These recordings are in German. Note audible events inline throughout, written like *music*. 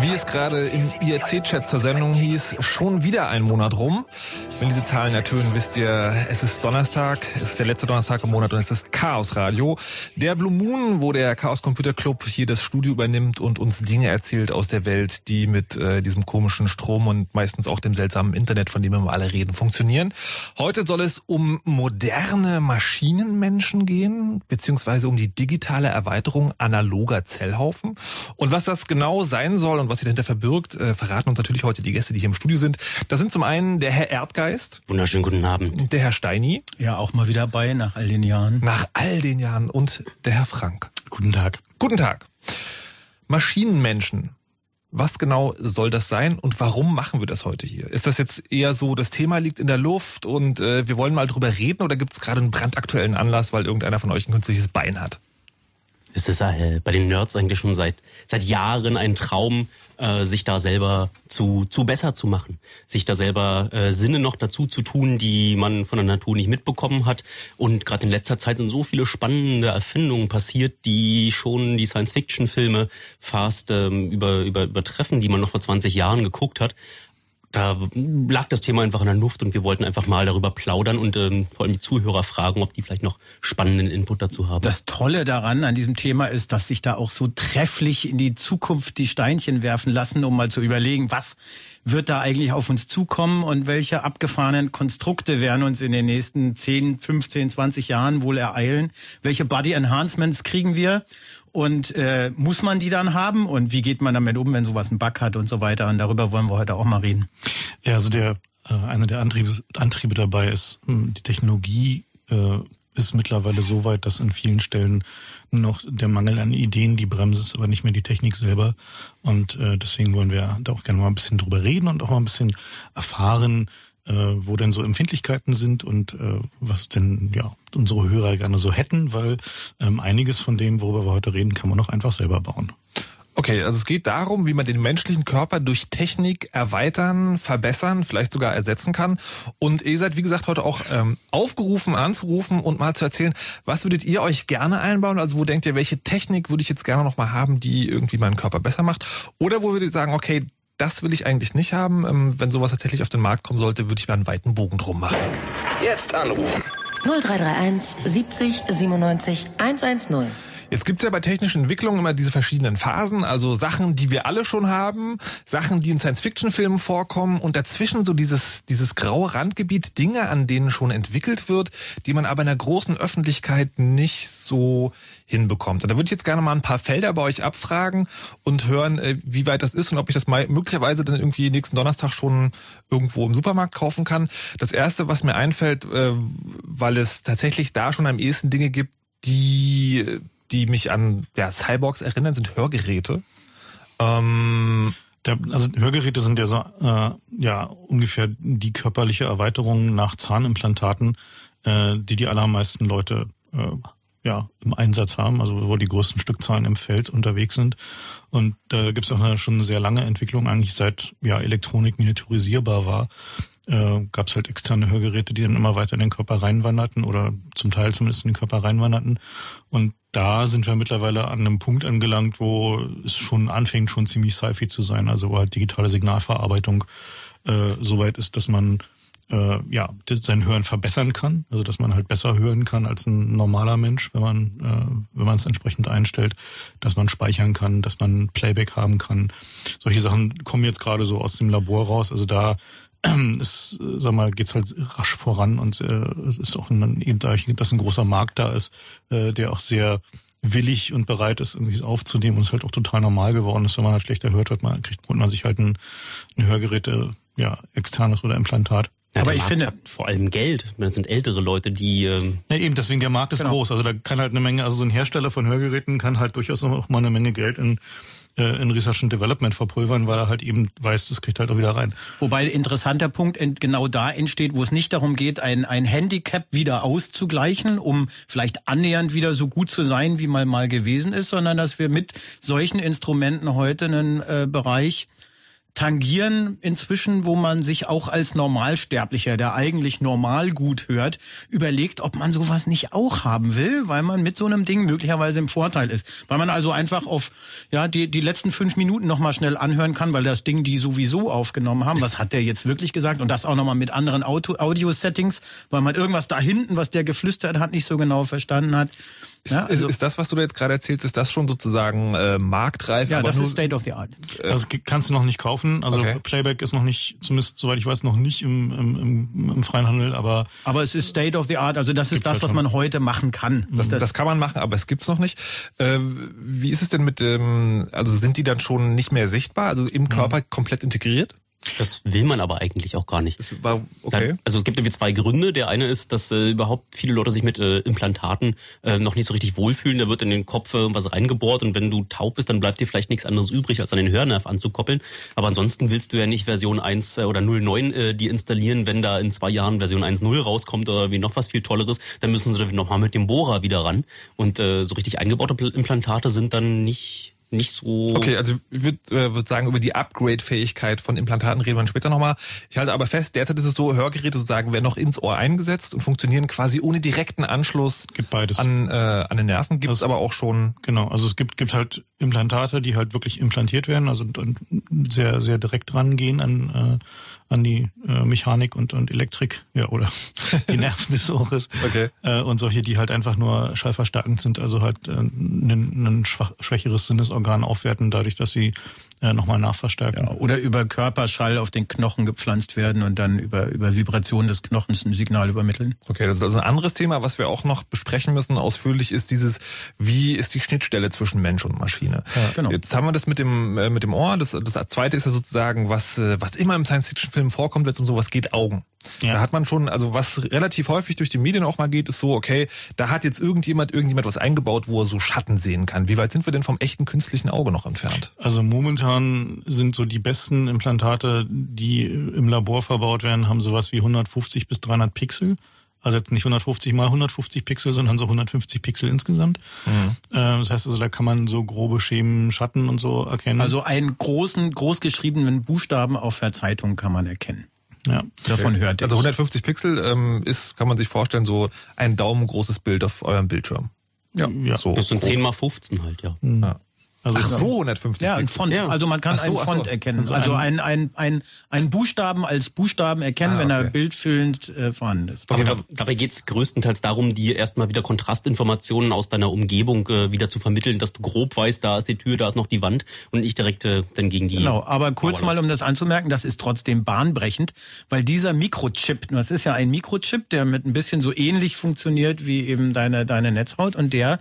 Wie es gerade im IRC-Chat zur Sendung hieß, schon wieder ein Monat rum. Wenn diese Zahlen ertönen, wisst ihr, es ist Donnerstag, es ist der letzte Donnerstag im Monat und es ist Chaos Radio. Der Blue Moon, wo der Chaos Computer Club hier das Studio übernimmt und uns Dinge erzählt aus der Welt, die mit äh, diesem komischen Strom und meistens auch dem seltsamen Internet, von dem wir alle reden, funktionieren. Heute soll es um moderne Maschinenmenschen gehen, beziehungsweise um die digitale Erweiterung analoger Zellhaufen. Und was das genau sein soll und was sich dahinter verbirgt, äh, verraten uns natürlich heute die Gäste, die hier im Studio sind. Das sind zum einen der Herr Erdgeist. Wunderschönen guten Abend. Der Herr Steini. Ja, auch mal wieder bei nach all den Jahren. Nach all den Jahren. Und der Herr Frank. Guten Tag. Guten Tag. Maschinenmenschen. Was genau soll das sein und warum machen wir das heute hier? Ist das jetzt eher so, das Thema liegt in der Luft und äh, wir wollen mal drüber reden oder gibt es gerade einen brandaktuellen Anlass, weil irgendeiner von euch ein künstliches Bein hat? Es ist äh, bei den Nerds eigentlich schon seit, seit Jahren ein Traum, äh, sich da selber zu, zu besser zu machen, sich da selber äh, Sinne noch dazu zu tun, die man von der Natur nicht mitbekommen hat. Und gerade in letzter Zeit sind so viele spannende Erfindungen passiert, die schon die Science-Fiction-Filme fast ähm, über, über, übertreffen, die man noch vor 20 Jahren geguckt hat da lag das Thema einfach in der Luft und wir wollten einfach mal darüber plaudern und ähm, vor allem die Zuhörer fragen, ob die vielleicht noch spannenden Input dazu haben. Das Tolle daran an diesem Thema ist, dass sich da auch so trefflich in die Zukunft die Steinchen werfen lassen, um mal zu überlegen, was wird da eigentlich auf uns zukommen und welche abgefahrenen Konstrukte werden uns in den nächsten 10, 15, 20 Jahren wohl ereilen? Welche Body Enhancements kriegen wir? Und äh, muss man die dann haben? Und wie geht man damit um, wenn sowas einen Bug hat und so weiter? Und darüber wollen wir heute auch mal reden. Ja, also der äh, einer der Antriebe, Antriebe dabei ist, hm, die Technologie äh, ist mittlerweile so weit, dass in vielen Stellen noch der Mangel an Ideen die Bremse ist, aber nicht mehr die Technik selber. Und äh, deswegen wollen wir da auch gerne mal ein bisschen drüber reden und auch mal ein bisschen erfahren, äh, wo denn so Empfindlichkeiten sind und äh, was denn ja unsere Hörer gerne so hätten, weil ähm, einiges von dem, worüber wir heute reden, kann man auch einfach selber bauen. Okay, also es geht darum, wie man den menschlichen Körper durch Technik erweitern, verbessern, vielleicht sogar ersetzen kann. Und ihr seid, wie gesagt, heute auch ähm, aufgerufen, anzurufen und mal zu erzählen, was würdet ihr euch gerne einbauen? Also wo denkt ihr, welche Technik würde ich jetzt gerne noch mal haben, die irgendwie meinen Körper besser macht? Oder wo würdet ihr sagen, okay, das will ich eigentlich nicht haben. Ähm, wenn sowas tatsächlich auf den Markt kommen sollte, würde ich mir einen weiten Bogen drum machen. Jetzt anrufen. 0331 70 97 110. Jetzt gibt's ja bei technischen Entwicklungen immer diese verschiedenen Phasen, also Sachen, die wir alle schon haben, Sachen, die in Science-Fiction-Filmen vorkommen und dazwischen so dieses, dieses graue Randgebiet, Dinge, an denen schon entwickelt wird, die man aber in der großen Öffentlichkeit nicht so hinbekommt. Und da würde ich jetzt gerne mal ein paar Felder bei euch abfragen und hören, äh, wie weit das ist und ob ich das mal möglicherweise dann irgendwie nächsten Donnerstag schon irgendwo im Supermarkt kaufen kann. Das erste, was mir einfällt, äh, weil es tatsächlich da schon am ehesten Dinge gibt, die die mich an ja, Cyborgs erinnern, sind Hörgeräte. Ähm, der, also Hörgeräte sind ja so äh, ja ungefähr die körperliche Erweiterung nach Zahnimplantaten, äh, die die allermeisten Leute äh, ja im Einsatz haben, also wo die größten Stückzahlen im Feld unterwegs sind. Und da äh, gibt es auch eine, schon sehr lange Entwicklung, eigentlich seit ja Elektronik miniaturisierbar war äh, gab es halt externe Hörgeräte, die dann immer weiter in den Körper reinwanderten oder zum Teil zumindest in den Körper reinwanderten. Und da sind wir mittlerweile an einem Punkt angelangt, wo es schon anfängt, schon ziemlich sci-fi zu sein, also wo halt digitale Signalverarbeitung äh, so weit ist, dass man äh, ja sein Hören verbessern kann, also dass man halt besser hören kann als ein normaler Mensch, wenn man äh, wenn man es entsprechend einstellt, dass man speichern kann, dass man Playback haben kann. Solche Sachen kommen jetzt gerade so aus dem Labor raus. Also da *clears throat* es, sag mal, geht's halt rasch voran und äh, es ist auch ein, eben dadurch, dass ein großer Markt da ist, äh, der auch sehr willig und bereit ist, irgendwie es aufzunehmen und es halt auch total normal geworden ist, wenn man halt schlechter hört, hat man kriegt man sich halt ein, ein Hörgerät, äh, ja, externes oder Implantat. Ja, aber ich finde vor allem Geld. Das sind ältere Leute, die. Ähm ja, eben deswegen der Markt ist genau. groß. Also da kann halt eine Menge. Also so ein Hersteller von Hörgeräten kann halt durchaus auch mal eine Menge Geld in äh, in Research and Development verpulvern, weil er halt eben weiß, das kriegt halt auch wieder rein. Wobei interessanter Punkt genau da entsteht, wo es nicht darum geht, ein, ein Handicap wieder auszugleichen, um vielleicht annähernd wieder so gut zu sein, wie mal mal gewesen ist, sondern dass wir mit solchen Instrumenten heute einen äh, Bereich tangieren inzwischen, wo man sich auch als Normalsterblicher, der eigentlich normal gut hört, überlegt, ob man sowas nicht auch haben will, weil man mit so einem Ding möglicherweise im Vorteil ist. Weil man also einfach auf ja die, die letzten fünf Minuten nochmal schnell anhören kann, weil das Ding die sowieso aufgenommen haben. Was hat der jetzt wirklich gesagt? Und das auch nochmal mit anderen Audio-Settings, weil man irgendwas da hinten, was der geflüstert hat, nicht so genau verstanden hat. Ist, ja, also, ist, ist, das, was du da jetzt gerade erzählst, ist das schon sozusagen äh, marktreif? Ja, das ist State of the Art. Äh, also kannst du noch nicht kaufen. Also okay. Playback ist noch nicht, zumindest soweit ich weiß, noch nicht im, im, im, im freien Handel, aber. Aber es ist State of the Art. Also das ist das, halt was man heute machen kann. Das, das, das, kann man machen, aber es gibt's noch nicht. Äh, wie ist es denn mit dem? Also sind die dann schon nicht mehr sichtbar? Also im Körper mhm. komplett integriert? Das will man aber eigentlich auch gar nicht. War, okay. Also es gibt irgendwie zwei Gründe. Der eine ist, dass äh, überhaupt viele Leute sich mit äh, Implantaten äh, noch nicht so richtig wohlfühlen. Da wird in den Kopf irgendwas reingebohrt und wenn du taub bist, dann bleibt dir vielleicht nichts anderes übrig, als an den Hörnerv anzukoppeln. Aber ansonsten willst du ja nicht Version 1 äh, oder 09 äh, die installieren, wenn da in zwei Jahren Version 1.0 rauskommt oder wie noch was viel Tolleres, dann müssen sie dann nochmal mit dem Bohrer wieder ran. Und äh, so richtig eingebaute Implantate sind dann nicht nicht so. Okay, also ich würde äh, würd sagen, über die Upgrade-Fähigkeit von Implantaten reden wir später nochmal. Ich halte aber fest, derzeit ist es so, Hörgeräte sozusagen werden noch ins Ohr eingesetzt und funktionieren quasi ohne direkten Anschluss gibt beides. An, äh, an den Nerven. Gibt es also, aber auch schon. Genau, also es gibt, gibt halt Implantate, die halt wirklich implantiert werden, also und sehr, sehr direkt rangehen an, äh, an die äh, Mechanik und, und Elektrik, ja, oder *laughs* die Nerven des Ohres. Okay. Äh, und solche, die halt einfach nur schallverstärkend sind, also halt äh, ein, schwächeres Sinnesorgan aufwerten, dadurch, dass sie äh, nochmal nachverstärken. Ja, oder über Körperschall auf den Knochen gepflanzt werden und dann über, über Vibration des Knochens ein Signal übermitteln. Okay, das ist also ein anderes Thema, was wir auch noch besprechen müssen ausführlich, ist dieses, wie ist die Schnittstelle zwischen Mensch und Maschine. Ja, genau. Jetzt haben wir das mit dem, äh, mit dem Ohr. Das, das zweite ist ja sozusagen, was, äh, was immer im Science-Fiction-Film vorkommt, wenn es um sowas geht, Augen. Ja. Da hat man schon, also was relativ häufig durch die Medien auch mal geht, ist so, okay, da hat jetzt irgendjemand, irgendjemand was eingebaut, wo er so Schatten sehen kann. Wie weit sind wir denn vom echten künstlichen Auge noch entfernt? Also momentan sind so die besten Implantate, die im Labor verbaut werden, haben sowas wie 150 bis 300 Pixel. Also jetzt nicht 150 mal 150 Pixel, sondern so 150 Pixel insgesamt. Mhm. Das heißt also, da kann man so grobe Schemen, Schatten und so erkennen. Also einen großen, großgeschriebenen Buchstaben auf der Zeitung kann man erkennen. Ja, davon hört ihr. Also 150 Pixel ähm, ist, kann man sich vorstellen, so ein daumengroßes Bild auf eurem Bildschirm. Ja, ja. So das sind 10 mal 15 halt, ja. Mhm. ja. Also ach so, 150 Ja, ein Font. Ja. Also man kann so, einen Font so. erkennen. Also, also ein, ein, ein, ein Buchstaben als Buchstaben erkennen, ah, okay. wenn er bildfüllend äh, vorhanden ist. Aber genau. dabei geht es größtenteils darum, dir erstmal wieder Kontrastinformationen aus deiner Umgebung äh, wieder zu vermitteln, dass du grob weißt, da ist die Tür, da ist noch die Wand und nicht direkt äh, dann gegen die. Genau, aber kurz mal, um das anzumerken, das ist trotzdem bahnbrechend, weil dieser Mikrochip, das ist ja ein Mikrochip, der mit ein bisschen so ähnlich funktioniert wie eben deine, deine Netzhaut und der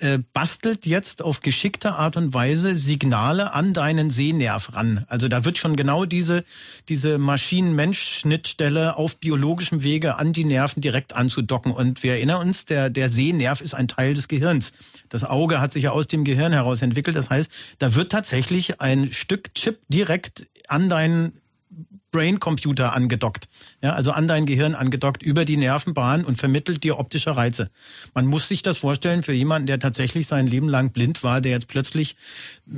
äh, bastelt jetzt auf geschickte Art und Weise Signale an deinen Sehnerv ran. Also da wird schon genau diese, diese Maschinen-Mensch-Schnittstelle auf biologischem Wege an die Nerven direkt anzudocken. Und wir erinnern uns, der, der Sehnerv ist ein Teil des Gehirns. Das Auge hat sich ja aus dem Gehirn heraus entwickelt. Das heißt, da wird tatsächlich ein Stück Chip direkt an deinen Brain-Computer angedockt, ja, also an dein Gehirn angedockt über die Nervenbahn und vermittelt dir optische Reize. Man muss sich das vorstellen für jemanden, der tatsächlich sein Leben lang blind war, der jetzt plötzlich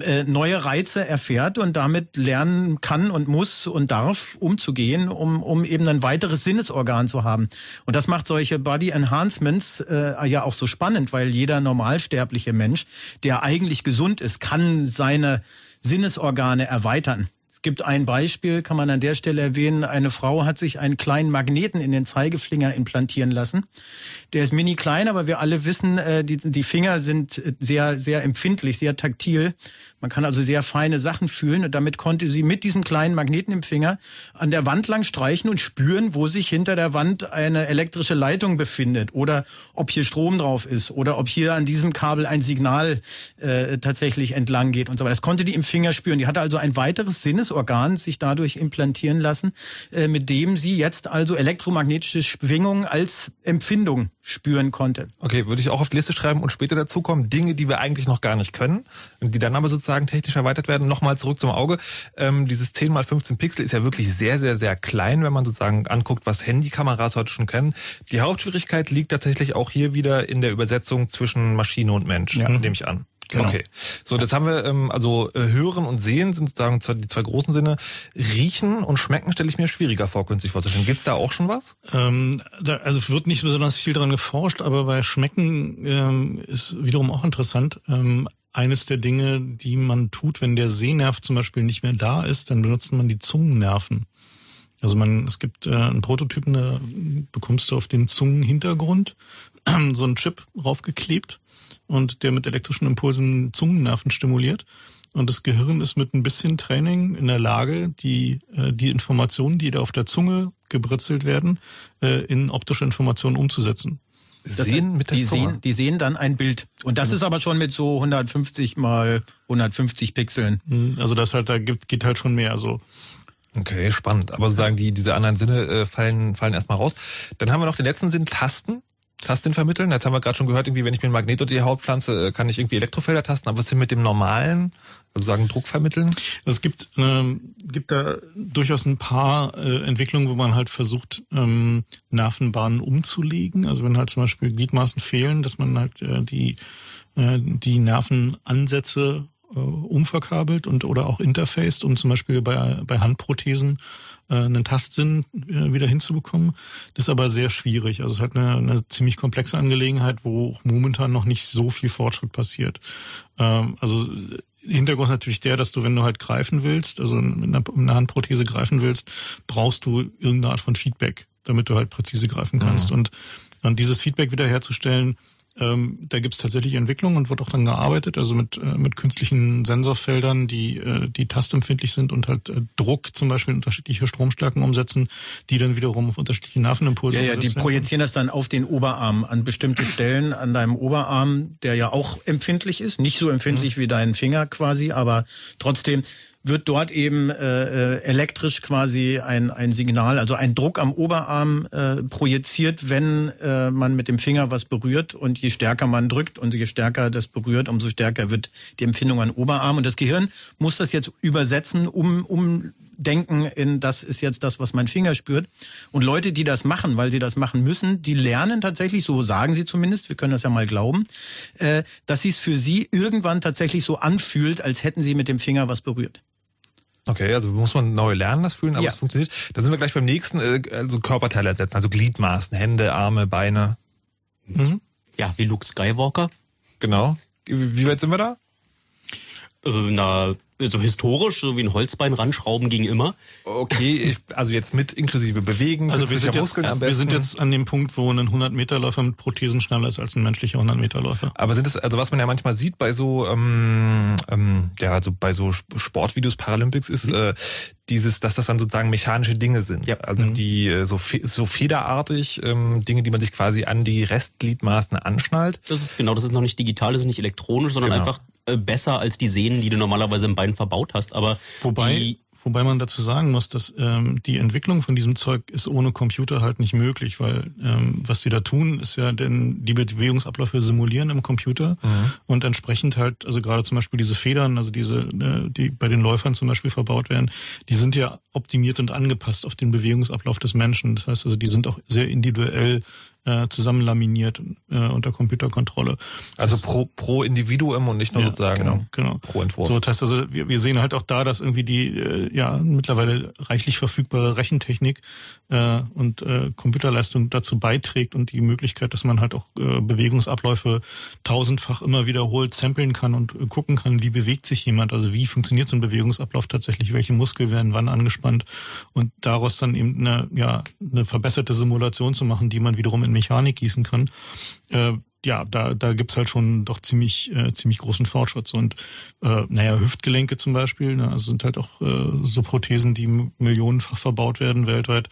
äh, neue Reize erfährt und damit lernen kann und muss und darf umzugehen, um, um eben ein weiteres Sinnesorgan zu haben. Und das macht solche Body Enhancements äh, ja auch so spannend, weil jeder normalsterbliche Mensch, der eigentlich gesund ist, kann seine Sinnesorgane erweitern. Es gibt ein Beispiel, kann man an der Stelle erwähnen. Eine Frau hat sich einen kleinen Magneten in den Zeigefinger implantieren lassen. Der ist mini klein, aber wir alle wissen, äh, die, die Finger sind sehr, sehr empfindlich, sehr taktil. Man kann also sehr feine Sachen fühlen und damit konnte sie mit diesem kleinen Magneten im Finger an der Wand lang streichen und spüren, wo sich hinter der Wand eine elektrische Leitung befindet oder ob hier Strom drauf ist oder ob hier an diesem Kabel ein Signal äh, tatsächlich entlang geht und so weiter. Das konnte die im Finger spüren. Die hatte also ein weiteres Sinnesorgan sich dadurch implantieren lassen, äh, mit dem sie jetzt also elektromagnetische Schwingungen als Empfindung spüren konnte. Okay, würde ich auch auf die Liste schreiben und später dazu kommen, Dinge, die wir eigentlich noch gar nicht können und die dann aber sozusagen technisch erweitert werden. Nochmal zurück zum Auge. Ähm, dieses 10 mal 15 Pixel ist ja wirklich sehr, sehr, sehr klein, wenn man sozusagen anguckt, was Handykameras heute schon können. Die Hauptschwierigkeit liegt tatsächlich auch hier wieder in der Übersetzung zwischen Maschine und Mensch, ja. nehme ich an. Genau. Okay. So, das haben wir, ähm, also äh, hören und sehen sind sozusagen die zwei großen Sinne. Riechen und schmecken stelle ich mir schwieriger vor, künstlich vorzustellen. Gibt's da auch schon was? Ähm, da, also wird nicht besonders viel dran geforscht, aber bei Schmecken ähm, ist wiederum auch interessant. Ähm, eines der Dinge, die man tut, wenn der Sehnerv zum Beispiel nicht mehr da ist, dann benutzt man die Zungennerven. Also man, es gibt äh, einen Prototypen, da bekommst du auf den Zungenhintergrund *clears throat* so einen Chip raufgeklebt und der mit elektrischen Impulsen Zungennerven stimuliert. Und das Gehirn ist mit ein bisschen Training in der Lage, die, äh, die Informationen, die da auf der Zunge gebritzelt werden, äh, in optische Informationen umzusetzen. Sehen mit der die Zunge. Sehen, die sehen dann ein Bild. Und das mhm. ist aber schon mit so 150 mal 150 Pixeln. Mhm. Also das halt, da gibt, geht halt schon mehr. Also Okay, spannend. Aber sozusagen die, diese anderen Sinne äh, fallen, fallen erstmal raus. Dann haben wir noch den letzten Sinn, Tasten. Tasten vermitteln. Jetzt haben wir gerade schon gehört, irgendwie, wenn ich mir ein Magnet unter die Haut pflanze, äh, kann ich irgendwie Elektrofelder tasten. Aber was ist denn mit dem normalen, also sagen Druck vermitteln? Es gibt, ähm, gibt da durchaus ein paar äh, Entwicklungen, wo man halt versucht, ähm, Nervenbahnen umzulegen. Also wenn halt zum Beispiel Gliedmaßen fehlen, dass man halt äh, die, äh, die Nervenansätze äh, umverkabelt und oder auch interfaced, um zum Beispiel bei, bei Handprothesen einen Tastsinn äh, wieder hinzubekommen. Das ist aber sehr schwierig. Also es ist halt eine, eine ziemlich komplexe Angelegenheit, wo momentan noch nicht so viel Fortschritt passiert. Ähm, also Hintergrund ist natürlich der, dass du, wenn du halt greifen willst, also mit einer Handprothese greifen willst, brauchst du irgendeine Art von Feedback, damit du halt präzise greifen kannst. Mhm. Und, und dieses Feedback wiederherzustellen, ähm, da gibt's tatsächlich Entwicklungen und wird auch dann gearbeitet, also mit, äh, mit künstlichen Sensorfeldern, die, äh, die tastempfindlich sind und halt äh, Druck zum Beispiel in unterschiedliche Stromstärken umsetzen, die dann wiederum auf unterschiedliche Nervenimpulse Ja, ja, die projizieren das dann auf den Oberarm an bestimmte Stellen an deinem Oberarm, der ja auch empfindlich ist, nicht so empfindlich mhm. wie dein Finger quasi, aber trotzdem wird dort eben äh, äh, elektrisch quasi ein, ein Signal, also ein Druck am Oberarm äh, projiziert, wenn äh, man mit dem Finger was berührt und je stärker man drückt und je stärker das berührt, umso stärker wird die Empfindung an Oberarm und das Gehirn muss das jetzt übersetzen, um, um denken in, das ist jetzt das, was mein Finger spürt. Und Leute, die das machen, weil sie das machen müssen, die lernen tatsächlich, so sagen sie zumindest, wir können das ja mal glauben, äh, dass sie es für sie irgendwann tatsächlich so anfühlt, als hätten sie mit dem Finger was berührt. Okay, also muss man neu lernen, das fühlen, aber ja. es funktioniert. Da sind wir gleich beim nächsten, äh, also Körperteile ersetzen, also Gliedmaßen, Hände, Arme, Beine. Mhm. Ja, wie Luke Skywalker. Genau. Wie weit sind wir da? Äh, na, so historisch, so wie ein Holzbein ranschrauben ging immer. Okay, ich, also jetzt mit inklusive Bewegen. Also wir sind, jetzt, wir sind jetzt an dem Punkt, wo ein 100-Meter-Läufer mit Prothesen schneller ist als ein menschlicher 100-Meter-Läufer. Aber sind es, also was man ja manchmal sieht bei so, ähm, ähm, ja, also bei so Sportvideos Paralympics ist, mhm. äh, dieses, dass das dann sozusagen mechanische Dinge sind. Ja. Also mhm. die äh, so, so federartig ähm, Dinge, die man sich quasi an die Restgliedmaßen anschnallt. Das ist genau, das ist noch nicht digital, das ist nicht elektronisch, sondern genau. einfach äh, besser als die Sehnen, die du normalerweise im Bein verbaut hast. Aber wobei die, Wobei man dazu sagen muss, dass ähm, die Entwicklung von diesem Zeug ist ohne Computer halt nicht möglich, weil ähm, was sie da tun, ist ja denn die Bewegungsabläufe simulieren im Computer mhm. und entsprechend halt, also gerade zum Beispiel diese Federn, also diese, äh, die bei den Läufern zum Beispiel verbaut werden, die sind ja optimiert und angepasst auf den Bewegungsablauf des Menschen. Das heißt also, die sind auch sehr individuell äh, zusammenlaminiert äh, unter Computerkontrolle. Also das, pro, pro Individuum und nicht nur ja, sozusagen genau, genau. pro Entwurf. So, das heißt also, wir, wir sehen halt auch da, dass irgendwie die äh, ja mittlerweile reichlich verfügbare Rechentechnik äh, und äh, Computerleistung dazu beiträgt und die Möglichkeit, dass man halt auch äh, Bewegungsabläufe tausendfach immer wiederholt samplen kann und äh, gucken kann, wie bewegt sich jemand, also wie funktioniert so ein Bewegungsablauf tatsächlich, welche Muskeln werden wann angespannt und daraus dann eben eine, ja, eine verbesserte Simulation zu machen, die man wiederum in Mechanik gießen kann. Äh, ja, da, da gibt's halt schon doch ziemlich, äh, ziemlich großen Fortschritt. Und äh, naja, Hüftgelenke zum Beispiel, ne, also sind halt auch äh, so Prothesen, die millionenfach verbaut werden weltweit.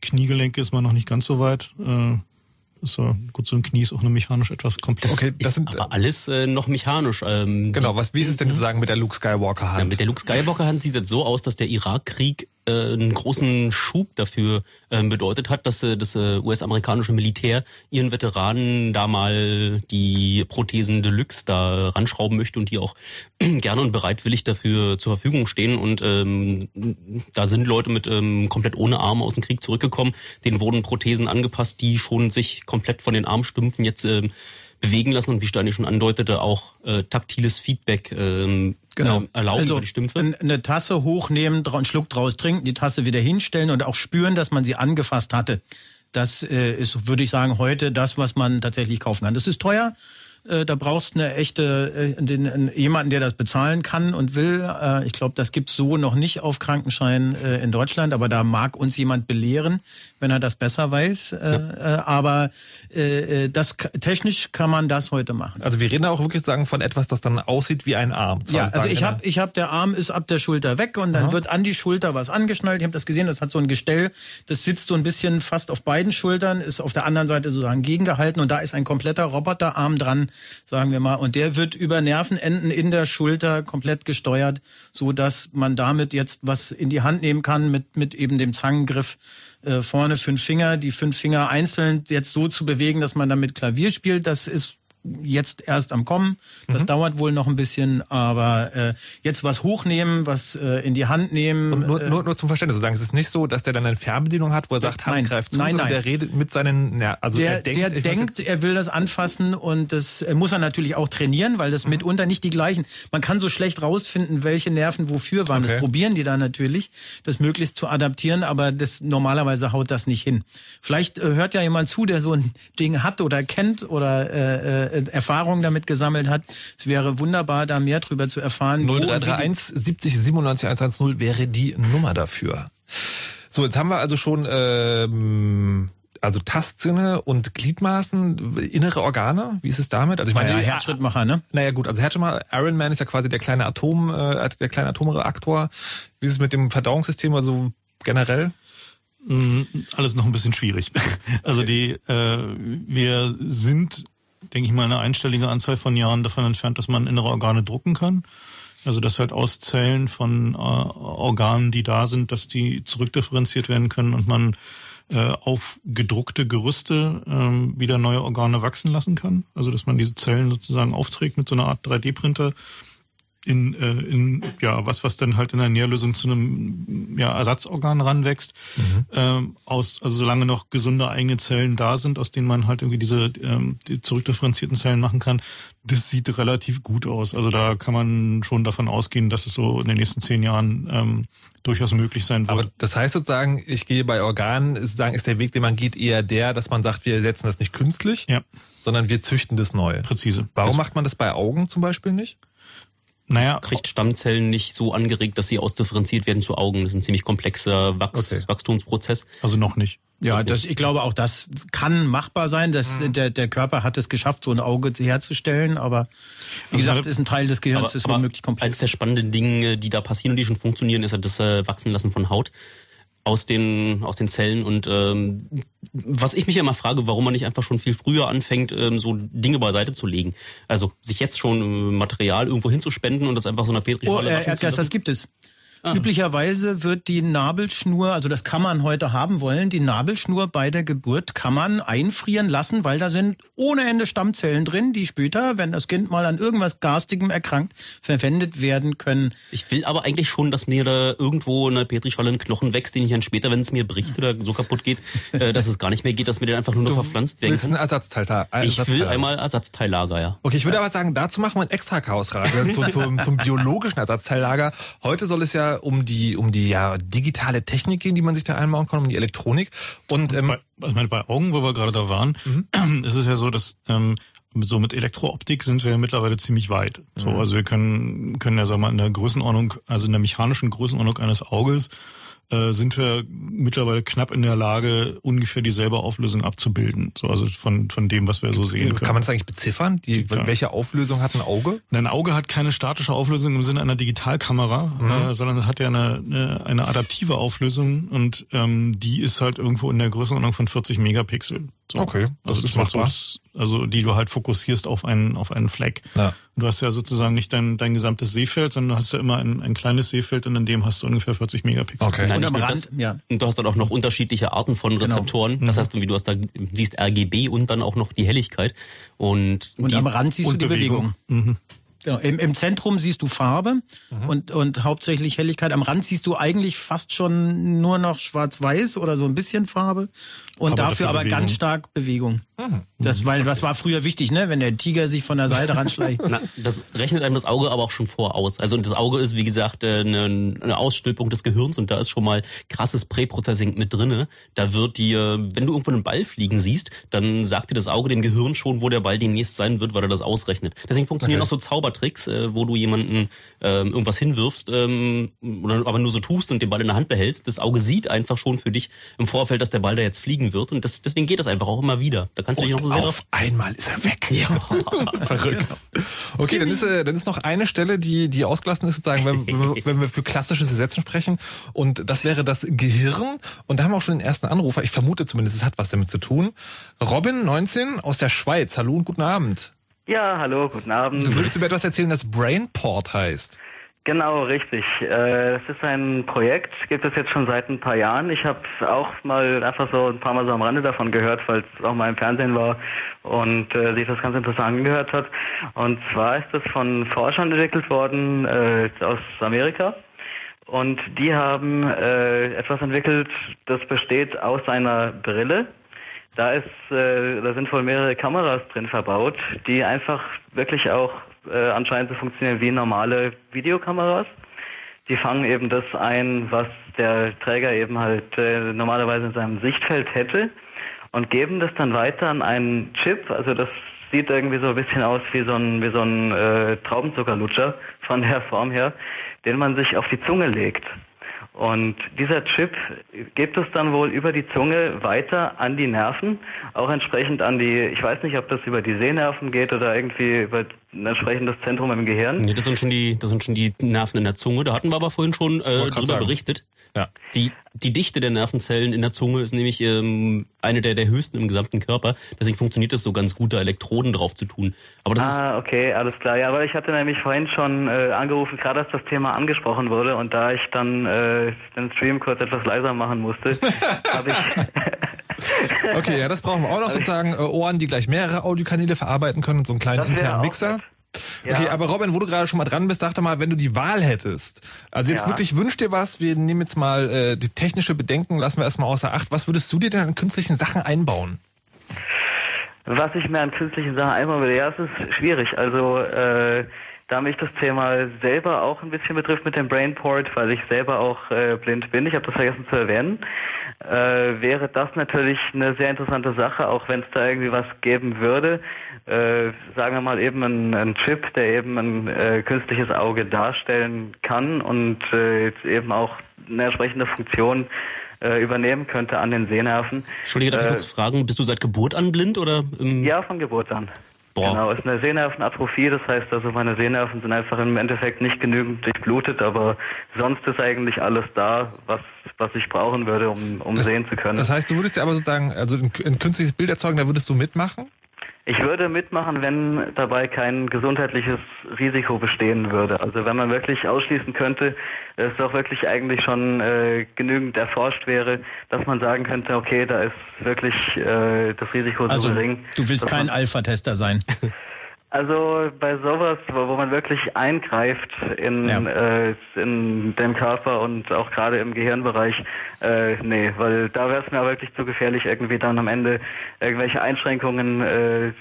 Kniegelenke ist man noch nicht ganz so weit. Äh, so, gut, so ein Knie ist auch eine mechanisch etwas komplex. Okay, das sind aber alles äh, noch mechanisch. Ähm, genau, was wie ist es denn zu sagen mit der Luke Skywalker Hand? Ja, mit der Luke Skywalker Hand sieht es so aus, dass der Irakkrieg äh, einen großen Schub dafür äh, bedeutet hat, dass äh, das äh, US-amerikanische Militär ihren Veteranen da mal die Prothesen Deluxe da ranschrauben möchte und die auch *clears throat* gerne und bereitwillig dafür zur Verfügung stehen. Und ähm, da sind Leute mit ähm, komplett ohne Arme aus dem Krieg zurückgekommen. Denen wurden Prothesen angepasst, die schon sich komplett von den Armstümpfen jetzt ähm, bewegen lassen und wie Steini schon andeutete, auch äh, taktiles Feedback ähm, genau. äh, erlauben also, über die Stümpfe. Eine Tasse hochnehmen, einen Schluck draus trinken, die Tasse wieder hinstellen und auch spüren, dass man sie angefasst hatte. Das äh, ist, würde ich sagen, heute das, was man tatsächlich kaufen kann. Das ist teuer, äh, da brauchst du eine echte, äh, den, jemanden, der das bezahlen kann und will. Äh, ich glaube, das gibt's so noch nicht auf Krankenschein äh, in Deutschland, aber da mag uns jemand belehren, wenn er das besser weiß. Äh, ja. Äh, aber äh, das technisch kann man das heute machen. Also wir reden auch wirklich sagen von etwas, das dann aussieht wie ein Arm. Ja, also ich habe, ich habe, der Arm ist ab der Schulter weg und dann Aha. wird an die Schulter was angeschnallt. Ich habe das gesehen, das hat so ein Gestell, das sitzt so ein bisschen fast auf beiden Schultern, ist auf der anderen Seite sozusagen gegengehalten und da ist ein kompletter Roboterarm dran, Sagen wir mal. Und der wird über Nervenenden in der Schulter komplett gesteuert, so dass man damit jetzt was in die Hand nehmen kann mit, mit eben dem Zangengriff äh, vorne fünf Finger, die fünf Finger einzeln jetzt so zu bewegen, dass man damit Klavier spielt. Das ist jetzt erst am Kommen. Das mhm. dauert wohl noch ein bisschen, aber äh, jetzt was hochnehmen, was äh, in die Hand nehmen. Und nur, äh, nur, nur zum Verständnis zu sagen, es ist nicht so, dass der dann eine Fernbedienung hat, wo er sagt, Hand nein, greift zu, nein, sondern nein. der redet mit seinen, ja, also der, er denkt, der denkt er will das anfassen und das äh, muss er natürlich auch trainieren, weil das mhm. mitunter nicht die gleichen. Man kann so schlecht rausfinden, welche Nerven wofür waren. Okay. Das probieren die da natürlich, das möglichst zu adaptieren, aber das normalerweise haut das nicht hin. Vielleicht äh, hört ja jemand zu, der so ein Ding hat oder kennt oder äh, äh, Erfahrungen damit gesammelt hat. Es wäre wunderbar, da mehr drüber zu erfahren. 0331 70 97 110 wäre die Nummer dafür. So, jetzt haben wir also schon ähm, also Tastsinne und Gliedmaßen, innere Organe. Wie ist es damit? Also ich meine, ja, Herzschrittmacher, ne? Naja gut, also Herzschrittmacher, Iron Man ist ja quasi der kleine Atom, äh, der kleine Atomreaktor. Wie ist es mit dem Verdauungssystem, also generell? Mm, alles noch ein bisschen schwierig. *laughs* Also die, äh, wir sind denke ich mal, eine einstellige Anzahl von Jahren davon entfernt, dass man innere Organe drucken kann. Also dass halt aus Zellen von äh, Organen, die da sind, dass die zurückdifferenziert werden können und man äh, auf gedruckte Gerüste äh, wieder neue Organe wachsen lassen kann. Also dass man diese Zellen sozusagen aufträgt mit so einer Art 3D-Printer in, äh, in ja was was dann halt in der Nährlösung zu einem ja, Ersatzorgan ranwächst mhm. ähm, aus also solange noch gesunde eigene Zellen da sind aus denen man halt irgendwie diese ähm, die zurückdifferenzierten Zellen machen kann das sieht relativ gut aus also da kann man schon davon ausgehen dass es so in den nächsten zehn Jahren ähm, durchaus möglich sein wird. Aber das heißt sozusagen, ich gehe bei Organen, sozusagen ist der Weg, den man geht, eher der, dass man sagt, wir setzen das nicht künstlich, ja. sondern wir züchten das neu. Präzise. Warum also, macht man das bei Augen zum Beispiel nicht? Naja, kriegt Stammzellen nicht so angeregt, dass sie ausdifferenziert werden zu Augen. Das ist ein ziemlich komplexer Wachs okay. Wachstumsprozess. Also noch nicht. Ja, das, ich glaube auch, das kann machbar sein. Dass mhm. der, der Körper hat es geschafft, so ein Auge herzustellen, aber wie also gesagt, ist ein Teil des Gehirns, aber, ist womöglich komplex. Eines der spannenden Dinge, die da passieren und die schon funktionieren, ist ja das äh, Wachsenlassen von Haut aus den aus den Zellen und ähm, was ich mich ja immer frage, warum man nicht einfach schon viel früher anfängt, ähm, so Dinge beiseite zu legen. Also sich jetzt schon äh, Material irgendwo hinzuspenden und das einfach so einer Petrischale oh, äh, Erdgas, das gibt es. Ah. Üblicherweise wird die Nabelschnur, also das kann man heute haben wollen, die Nabelschnur bei der Geburt kann man einfrieren lassen, weil da sind ohne Ende Stammzellen drin, die später, wenn das Kind mal an irgendwas Garstigem erkrankt, verwendet werden können. Ich will aber eigentlich schon, dass mir da irgendwo in der Petrischale ein Knochen wächst, den ich dann später, wenn es mir bricht oder so kaputt geht, *laughs* äh, dass es gar nicht mehr geht, dass mir der einfach nur noch du verpflanzt werden kann. ein Ersatzteil da. Ein ich will einmal Ersatzteillager, ja. Okay, ich würde aber sagen, dazu machen wir ein extra Chaosradio *laughs* zu, zum, zum biologischen Ersatzteillager. Heute soll es ja um die um die ja digitale Technik gehen, die man sich da einbauen kann, um die Elektronik. Und ähm, bei, ich meine, bei Augen, wo wir gerade da waren, mhm. *clears throat* ist es ja so, dass ähm, so mit Elektrooptik sind wir mittlerweile ziemlich weit. So, mhm. also wir können können ja sagen wir mal in der Größenordnung, also in der mechanischen Größenordnung eines Auges äh, sind wir mittlerweile knapp in der Lage, ungefähr dieselbe Auflösung abzubilden. So, also von, von dem, was wir so sehen können. Kann man das eigentlich beziffern? Die, ja. Welche Auflösung hat ein Auge? Ein Auge hat keine statische Auflösung im Sinne einer Digitalkamera, mhm. äh, sondern es hat ja eine, eine, eine adaptive Auflösung und ähm, die ist halt irgendwo in der Größenordnung von 40 Megapixel. So. Okay, das, das ist, machbar. So, also die du halt fokussierst auf einen, auf einen Fleck. Ja. du hast ja sozusagen nicht dein, dein gesamtes Seefeld, sondern du hast ja immer ein, ein kleines Seefeld und in dem hast du ungefähr 40 Megapixel. Okay. Nein, und am Rand, das, ja. Und du hast dann auch noch unterschiedliche Arten von genau. Rezeptoren. Genau. Das heißt, wie du hast da siehst RGB und dann auch noch die Helligkeit. Und, und die, am Rand siehst du die Bewegung. Bewegung. Mhm. Genau. Im, Im Zentrum siehst du Farbe mhm. und, und hauptsächlich Helligkeit. Am Rand siehst du eigentlich fast schon nur noch schwarz-weiß oder so ein bisschen Farbe und aber dafür aber ganz stark Bewegung. Mhm. Das, weil das war früher wichtig, ne? Wenn der Tiger sich von der Seite ranschleicht. *laughs* Na, das rechnet einem das Auge aber auch schon vor aus. Also das Auge ist, wie gesagt, äh, eine, eine Ausstülpung des Gehirns und da ist schon mal krasses Präprocessing mit drinne. Da wird dir, wenn du irgendwo einen Ball fliegen siehst, dann sagt dir das Auge dem Gehirn schon, wo der Ball demnächst sein wird, weil er das ausrechnet. Deswegen funktionieren okay. auch so Zaubertricks, äh, wo du jemanden ähm, irgendwas hinwirfst, ähm, aber nur so tust und den Ball in der Hand behältst. Das Auge sieht einfach schon für dich im Vorfeld, dass der Ball da jetzt fliegen wird und das, deswegen geht das einfach auch immer wieder. Da kannst du dich noch so sehr auf einmal ist er weg. Ja. *laughs* Verrückt. Okay, dann ist, äh, dann ist noch eine Stelle, die, die ausgelassen ist, sozusagen, wenn, wenn wir für klassisches Ersetzen sprechen. Und das wäre das Gehirn. Und da haben wir auch schon den ersten Anrufer. Ich vermute zumindest, es hat was damit zu tun. Robin, 19, aus der Schweiz. Hallo und guten Abend. Ja, hallo, guten Abend. Du würdest über etwas erzählen, das Brainport heißt. Genau, richtig. Äh, Es ist ein Projekt, gibt es jetzt schon seit ein paar Jahren. Ich habe auch mal einfach so ein paar Mal so am Rande davon gehört, weil es auch mal im Fernsehen war und äh, sich das ganz interessant angehört hat. Und zwar ist das von Forschern entwickelt worden äh, aus Amerika. Und die haben äh, etwas entwickelt, das besteht aus einer Brille. Da ist, äh, da sind wohl mehrere Kameras drin verbaut, die einfach wirklich auch äh, anscheinend so funktionieren wie normale Videokameras. Die fangen eben das ein, was der Träger eben halt äh, normalerweise in seinem Sichtfeld hätte und geben das dann weiter an einen Chip. Also das sieht irgendwie so ein bisschen aus wie so ein, wie so ein äh, Traubenzuckerlutscher von der Form her, den man sich auf die Zunge legt. Und dieser Chip gibt es dann wohl über die Zunge weiter an die Nerven, auch entsprechend an die, ich weiß nicht, ob das über die Sehnerven geht oder irgendwie über ein entsprechendes Zentrum im Gehirn. Nee, das sind schon die, das sind schon die Nerven in der Zunge. Da hatten wir aber vorhin schon äh, drüber sagen. berichtet. Ja. Die, die Dichte der Nervenzellen in der Zunge ist nämlich ähm, eine der, der höchsten im gesamten Körper. Deswegen funktioniert es so ganz gut, da Elektroden drauf zu tun. Aber das ist Ah, okay, alles klar. Ja, aber ich hatte nämlich vorhin schon äh, angerufen, gerade als das Thema angesprochen wurde und da ich dann äh, den Stream kurz etwas leiser machen musste, *laughs* habe ich Okay, ja, das brauchen wir auch noch sozusagen. Äh, Ohren, die gleich mehrere Audiokanäle verarbeiten können und so einen kleinen internen Mixer. nett. Ja. Okay, aber Robin, wo du gerade schon mal dran bist, sag doch mal, wenn du die Wahl hättest. Also jetzt Ja. wirklich wünsch dir was, wir nehmen jetzt mal äh, die technische Bedenken, lassen wir erstmal außer Acht. Was würdest du dir denn an künstlichen Sachen einbauen? Was ich mir an künstlichen Sachen einbauen will, ja, es ist schwierig. Also äh, da mich das Thema selber auch ein bisschen betrifft mit dem Brainport, weil ich selber auch äh, blind bin, ich habe das vergessen zu erwähnen, äh, wäre das natürlich eine sehr interessante Sache, auch wenn es da irgendwie was geben würde. Äh, sagen wir mal eben ein, ein Chip, der eben ein äh, künstliches Auge darstellen kann und äh, jetzt eben auch eine entsprechende Funktion äh, übernehmen könnte an den Sehnerven. Entschuldige, darf ich kurz fragen, bist du seit Geburt an blind oder? Ähm, ja, von Geburt an. Boah. Genau, ist eine Sehnervenatrophie, das heißt also meine Sehnerven sind einfach im Endeffekt nicht genügend durchblutet, aber sonst ist eigentlich alles da, was, was ich brauchen würde, um, um Das- sehen zu können. Das heißt, du würdest dir aber sozusagen, also ein, ein künstliches Bild erzeugen, da würdest du mitmachen? Ich würde mitmachen, wenn dabei kein gesundheitliches Risiko bestehen würde. Also wenn man wirklich ausschließen könnte, es doch wirklich eigentlich schon äh, genügend erforscht wäre, dass man sagen könnte, okay, da ist wirklich äh, das Risiko so Also gering. du willst dass kein Alpha-Tester sein. *laughs* Also bei sowas, wo, wo man wirklich eingreift in, Ja. äh, in dem Körper und auch gerade im Gehirnbereich, äh, nee, weil da wäre es mir wirklich zu gefährlich, irgendwie dann am Ende irgendwelche Einschränkungen äh,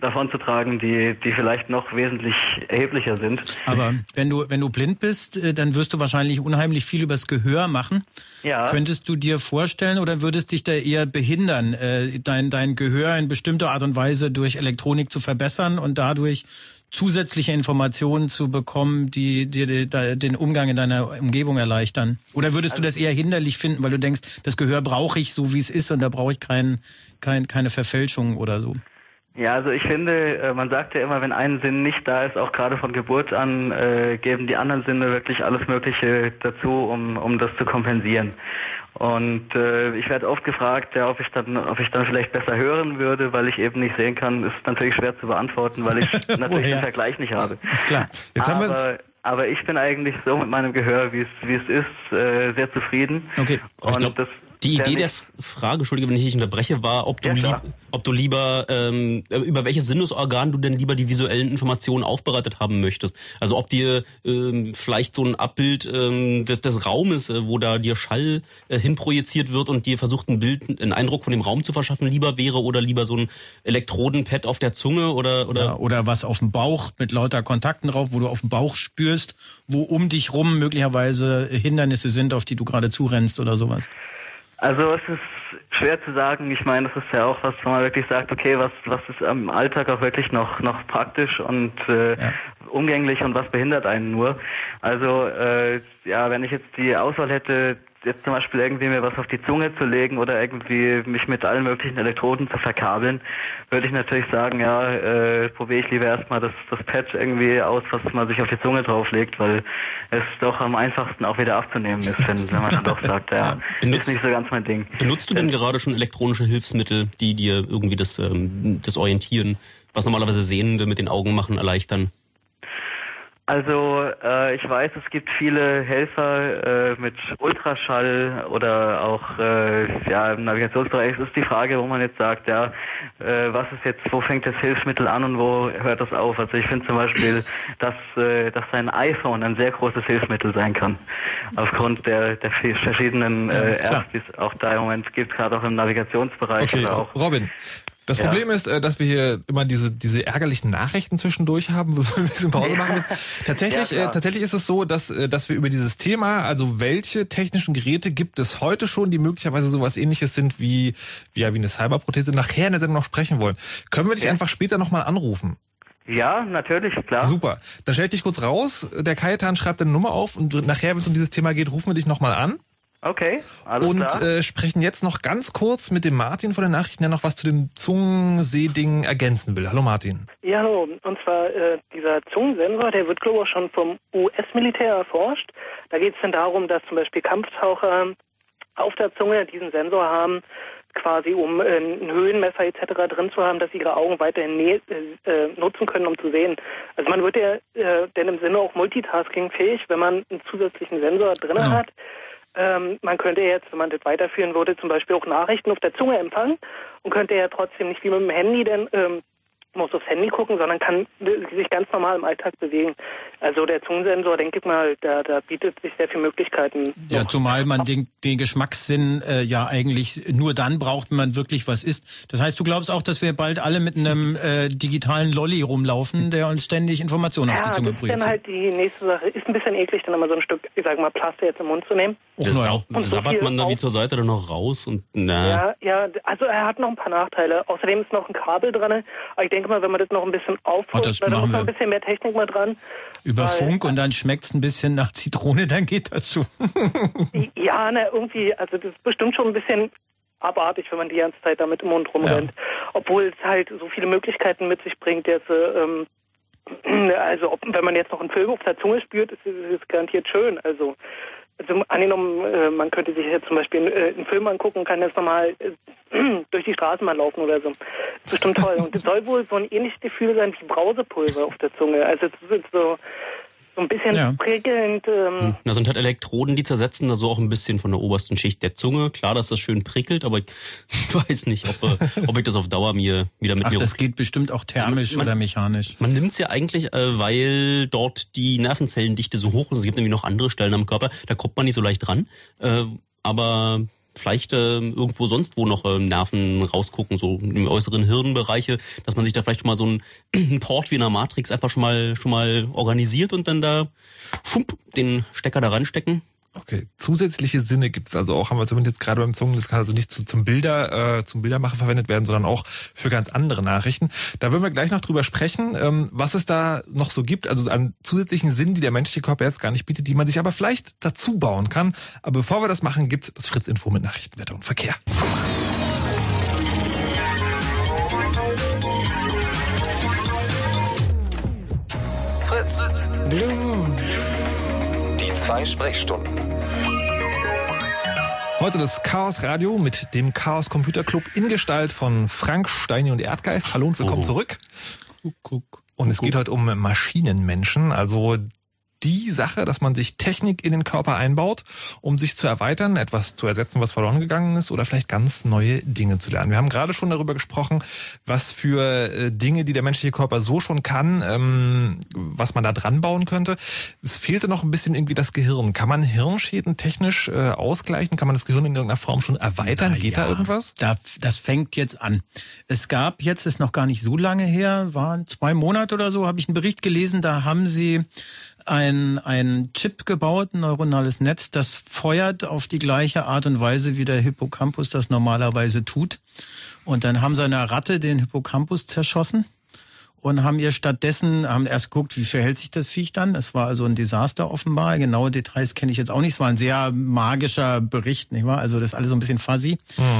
davon zu tragen, die, die vielleicht noch wesentlich erheblicher sind. Aber wenn du, wenn du blind bist, äh, dann wirst du wahrscheinlich unheimlich viel übers Gehör machen. Ja. Könntest du dir vorstellen oder würdest dich da eher behindern, äh, dein, dein Gehör in bestimmter Art und Weise durch Elektronik zu verbessern und dadurch zusätzliche Informationen zu bekommen, die dir den Umgang in deiner Umgebung erleichtern? Oder würdest du das eher hinderlich finden, weil du denkst, das Gehör brauche ich so, wie es ist und da brauche ich kein, kein, keine Verfälschung oder so? Ja, also ich finde, äh, man sagt ja immer, wenn ein Sinn nicht da ist, auch gerade von Geburt an, äh, geben die anderen Sinne wirklich alles Mögliche dazu, um, um das zu kompensieren. Und äh, ich werde oft gefragt, ja, ob ich dann, ob ich dann vielleicht besser hören würde, weil ich eben nicht sehen kann. Ist natürlich schwer zu beantworten, weil ich *laughs* natürlich den Vergleich nicht habe. Ist klar. Jetzt haben wir, aber, aber ich bin eigentlich so mit meinem Gehör, wie es wie es ist, äh, sehr zufrieden. Okay. Aber Und glaub, das Die Idee der Frage, Entschuldige, wenn ich dich unterbreche, war, ob du, Ja, lieb, ob du lieber, ähm, äh, über welches Sinnesorgan du denn lieber die visuellen Informationen aufbereitet haben möchtest. Also ob dir ähm, vielleicht so ein Abbild ähm, des, des Raumes, äh, wo da dir Schall äh, hinprojiziert wird und dir versucht, ein Bild, einen Eindruck von dem Raum zu verschaffen, lieber wäre oder lieber so ein Elektrodenpad auf der Zunge oder, oder Ja, oder was auf dem Bauch mit lauter Kontakten drauf, wo du auf dem Bauch spürst, wo um dich rum möglicherweise Hindernisse sind, auf die du gerade zurennst oder sowas. Also es ist schwer zu sagen. Ich meine, das ist ja auch was, wo man wirklich sagt, okay, was was ist im Alltag auch wirklich noch noch praktisch und äh, Ja. umgänglich und was behindert einen nur. Also äh, ja, wenn ich jetzt die Auswahl hätte, jetzt zum Beispiel irgendwie mir was auf die Zunge zu legen oder irgendwie mich mit allen möglichen Elektroden zu verkabeln, würde ich natürlich sagen, ja, äh, probiere ich lieber erstmal das, das Pad irgendwie aus, was man sich auf die Zunge drauflegt, weil es doch am einfachsten auch wieder abzunehmen ist, wenn, wenn man dann doch sagt, ja, *laughs* Benutzt- ist nicht so ganz mein Ding. benutzt du denn gerade schon elektronische Hilfsmittel, die dir irgendwie das, ähm, das Orientieren was normalerweise Sehende mit den Augen machen, erleichtern? Also äh, ich weiß, es gibt viele Helfer äh, mit Ultraschall oder auch äh, ja im Navigationsbereich. Es ist die Frage, wo man jetzt sagt, ja, äh, was ist jetzt, wo fängt das Hilfsmittel an und wo hört das auf? Also ich finde zum Beispiel, dass äh, dass ein iPhone ein sehr großes Hilfsmittel sein kann, aufgrund der der verschiedenen äh, Apps, die es auch da im Moment gibt, gerade auch im Navigationsbereich. Okay, auch Robin, das Ja. Problem ist, äh, dass wir hier immer diese, diese ärgerlichen Nachrichten zwischendurch haben, *laughs* wo wir ein bisschen Pause machen müssen. Tatsächlich, Ja, äh, tatsächlich ist es so, dass, äh, dass wir über dieses Thema, also welche technischen Geräte gibt es heute schon, die möglicherweise sowas ähnliches sind wie, wie, ja, wie eine Cyberprothese, nachher in der Sendung noch sprechen wollen. Können wir dich einfach später nochmal anrufen? ja, natürlich, klar. Super. Dann stell ich dich kurz raus. Der Kajetan schreibt deine Nummer auf und nachher, wenn es um dieses Thema geht, rufen wir dich nochmal an. Okay, alles und klar. äh, sprechen jetzt noch ganz kurz mit dem Martin von den Nachrichten, der noch was zu den Zungenseedingen ergänzen will. Hallo Martin. Ja, hallo. Und zwar äh, dieser Zungensensor, der wird glaube ich auch schon vom US-Militär erforscht. Da geht es dann darum, dass zum Beispiel Kampftaucher auf der Zunge diesen Sensor haben, quasi um äh, ein Höhenmesser etc. drin zu haben, dass sie ihre Augen weiterhin nä- äh, äh, nutzen können, um zu sehen. Also man wird ja äh, denn im Sinne auch Multitasking fähig, wenn man einen zusätzlichen Sensor drin Genau. hat. Ähm, man könnte jetzt, wenn man das weiterführen würde, zum Beispiel auch Nachrichten auf der Zunge empfangen und könnte ja trotzdem nicht wie mit dem Handy denn ähm, muss aufs Handy gucken, sondern kann sich ganz normal im Alltag bewegen. Also der Zungensensor, denke ich mal, da, da bietet sich sehr viele Möglichkeiten. Ja, zumal man den, den Geschmackssinn äh, ja eigentlich nur dann braucht, wenn man wirklich was isst. Das heißt, du glaubst auch, dass wir bald alle mit einem äh, digitalen Lolli rumlaufen, der uns ständig Informationen auf ja, die das Zunge ist bringt. dann halt die nächste Sache. Ist ein bisschen eklig, dann immer so ein Stück, ich sag mal, Plaste jetzt im Mund zu nehmen. Das naja. so sabbert man da wie zur Seite dann noch raus und na. Ja, ja, also er hat noch ein paar Nachteile. Außerdem ist noch ein Kabel dran. Aber ich denke mal, wenn man das noch ein bisschen das na, dann muss noch ein bisschen mehr Technik mal dran. Über Funk und dann schmeckt's ein bisschen nach Zitrone, *laughs* dann geht das schon. Ja, na, irgendwie, also das ist bestimmt schon ein bisschen abartig, wenn man die ganze Zeit damit im Mund rumrennt. Obwohl es halt so viele Möglichkeiten mit sich bringt, jetzt, äh, ähm, *clears throat* also ob, wenn man jetzt noch einen Film auf der Zunge spürt, ist es garantiert schön. Also, also angenommen, äh, man könnte sich jetzt zum Beispiel äh, einen Film angucken kann jetzt nochmal äh, *clears throat* durch die Straßen mal laufen oder so. Ist bestimmt toll. Und es soll wohl so ein ähnliches Gefühl sein wie Brausepulver auf der Zunge. Also es ist so, so ein bisschen Ja. prickelnd. Ähm, Da sind halt Elektroden, die zersetzen da so auch ein bisschen von der obersten Schicht der Zunge. Klar, dass das schön prickelt, aber ich *laughs* weiß nicht, ob, äh, ob ich das auf Dauer mir wieder mit Ach, mir das geht bestimmt auch thermisch Man- oder mechanisch. Man nimmt's ja eigentlich, äh, weil dort die Nervenzellendichte so hoch ist. Es gibt nämlich noch andere Stellen am Körper, da kommt man nicht so leicht ran. Äh, aber vielleicht äh, irgendwo sonst wo noch äh, Nerven rausgucken, so im äußeren Hirnbereiche, dass man sich da vielleicht schon mal so ein, *clears throat* ein Port wie in einer Matrix einfach schon mal schon mal organisiert und dann da schump, den Stecker da ranstecken. Okay, zusätzliche Sinne gibt's also auch, haben wir zumindest jetzt gerade beim Zungen, das kann also nicht zu, zum Bilder, äh, zum Bildermachen verwendet werden, sondern auch für ganz andere Nachrichten. Da würden wir gleich noch drüber sprechen, ähm, was es da noch so gibt, also an zusätzlichen Sinnen, die der menschliche Körper jetzt gar nicht bietet, die man sich aber vielleicht dazu bauen kann. Aber bevor wir das machen, gibt's das Fritz-Info mit Nachrichten, Wetter und Verkehr. Fritz. Blue zwei Sprechstunden. Heute das Chaos Radio mit dem Chaos Computer Club in Gestalt von Frank Steini und Erdgeist. Hallo und willkommen Oh. zurück. Guck, guck. Und es geht heute um Maschinenmenschen, also die Sache, dass man sich Technik in den Körper einbaut, um sich zu erweitern, etwas zu ersetzen, was verloren gegangen ist oder vielleicht ganz neue Dinge zu lernen. Wir haben gerade schon darüber gesprochen, was für äh, Dinge, die der menschliche Körper so schon kann, ähm, was man da dran bauen könnte. Es fehlte noch ein bisschen irgendwie das Gehirn. Kann man Hirnschäden technisch äh, ausgleichen? Kann man das Gehirn in irgendeiner Form schon erweitern? Na Geht da ja, irgendwas? Da, das fängt jetzt an. Es gab jetzt, ist noch gar nicht so lange her, waren zwei Monate oder so, habe ich einen Bericht gelesen, da haben sie ein, ein Chip gebaut, ein neuronales Netz, das feuert auf die gleiche Art und Weise, wie der Hippocampus das normalerweise tut. Und dann haben sie einer Ratte den Hippocampus zerschossen und haben ihr stattdessen, haben erst geguckt, wie verhält sich das Viech dann. Es war also ein Desaster offenbar. Genaue Details kenne ich jetzt auch nicht. Es war ein sehr magischer Bericht, nicht wahr? Also das ist alles so ein bisschen fuzzy.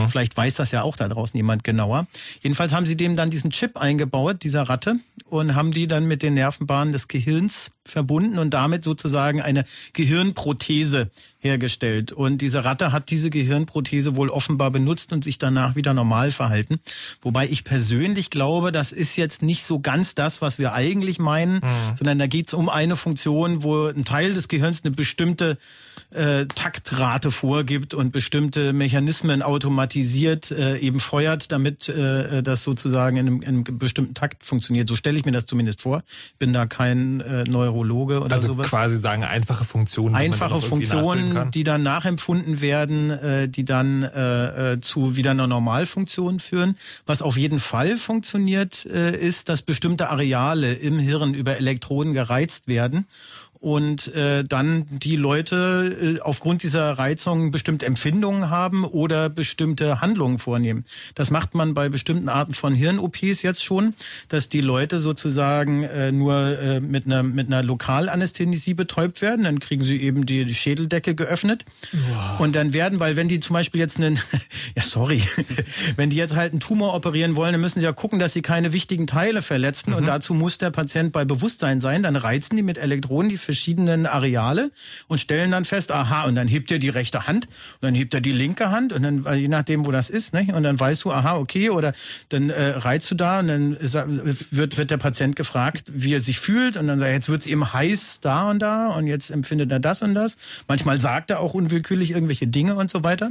Vielleicht weiß das ja auch da draußen jemand genauer. Jedenfalls haben sie dem dann diesen Chip eingebaut, dieser Ratte, und haben die dann mit den Nervenbahnen des Gehirns verbunden und damit sozusagen eine Gehirnprothese hergestellt. Und diese Ratte hat diese Gehirnprothese wohl offenbar benutzt und sich danach wieder normal verhalten. Wobei ich persönlich glaube, das ist jetzt nicht so ganz das, was wir eigentlich meinen, mhm. sondern da geht es um eine Funktion, wo ein Teil des Gehirns eine bestimmte äh, Taktrate vorgibt und bestimmte Mechanismen automatisiert äh, eben feuert, damit äh, das sozusagen in einem, in einem bestimmten Takt funktioniert. So stelle ich mir das zumindest vor. Bin da kein äh, Neurologe oder also sowas. quasi sagen einfache Funktionen. Einfache Funktionen, die dann nachempfunden werden, äh, die dann äh, äh, zu wieder einer Normalfunktion führen. Was auf jeden Fall funktioniert, äh, ist, dass bestimmte Areale im Hirn über Elektroden gereizt werden und äh, dann die Leute äh, aufgrund dieser Reizung bestimmte Empfindungen haben oder bestimmte Handlungen vornehmen. Das macht man bei bestimmten Arten von Hirn-OPs jetzt schon, dass die Leute sozusagen äh, nur äh, mit einer mit einer Lokalanästhesie betäubt werden, dann kriegen sie eben die, Schädeldecke geöffnet wow. und dann werden, weil wenn die zum Beispiel jetzt einen, *laughs* ja sorry, *laughs* wenn die jetzt halt einen Tumor operieren wollen, dann müssen sie ja gucken, dass sie keine wichtigen Teile verletzen mhm. und dazu muss der Patient bei Bewusstsein sein. Dann reizen die mit Elektronen die verschiedenen Areale und stellen dann fest, aha, und dann hebt er die rechte Hand und dann hebt er die linke Hand und dann, je nachdem, wo das ist, ne, und dann weißt du, aha, okay, oder dann äh, reizt du da und dann wird, wird der Patient gefragt, wie er sich fühlt und dann sagt er, jetzt wird es ihm heiß da und da und jetzt empfindet er das und das. Manchmal sagt er auch unwillkürlich irgendwelche Dinge und so weiter.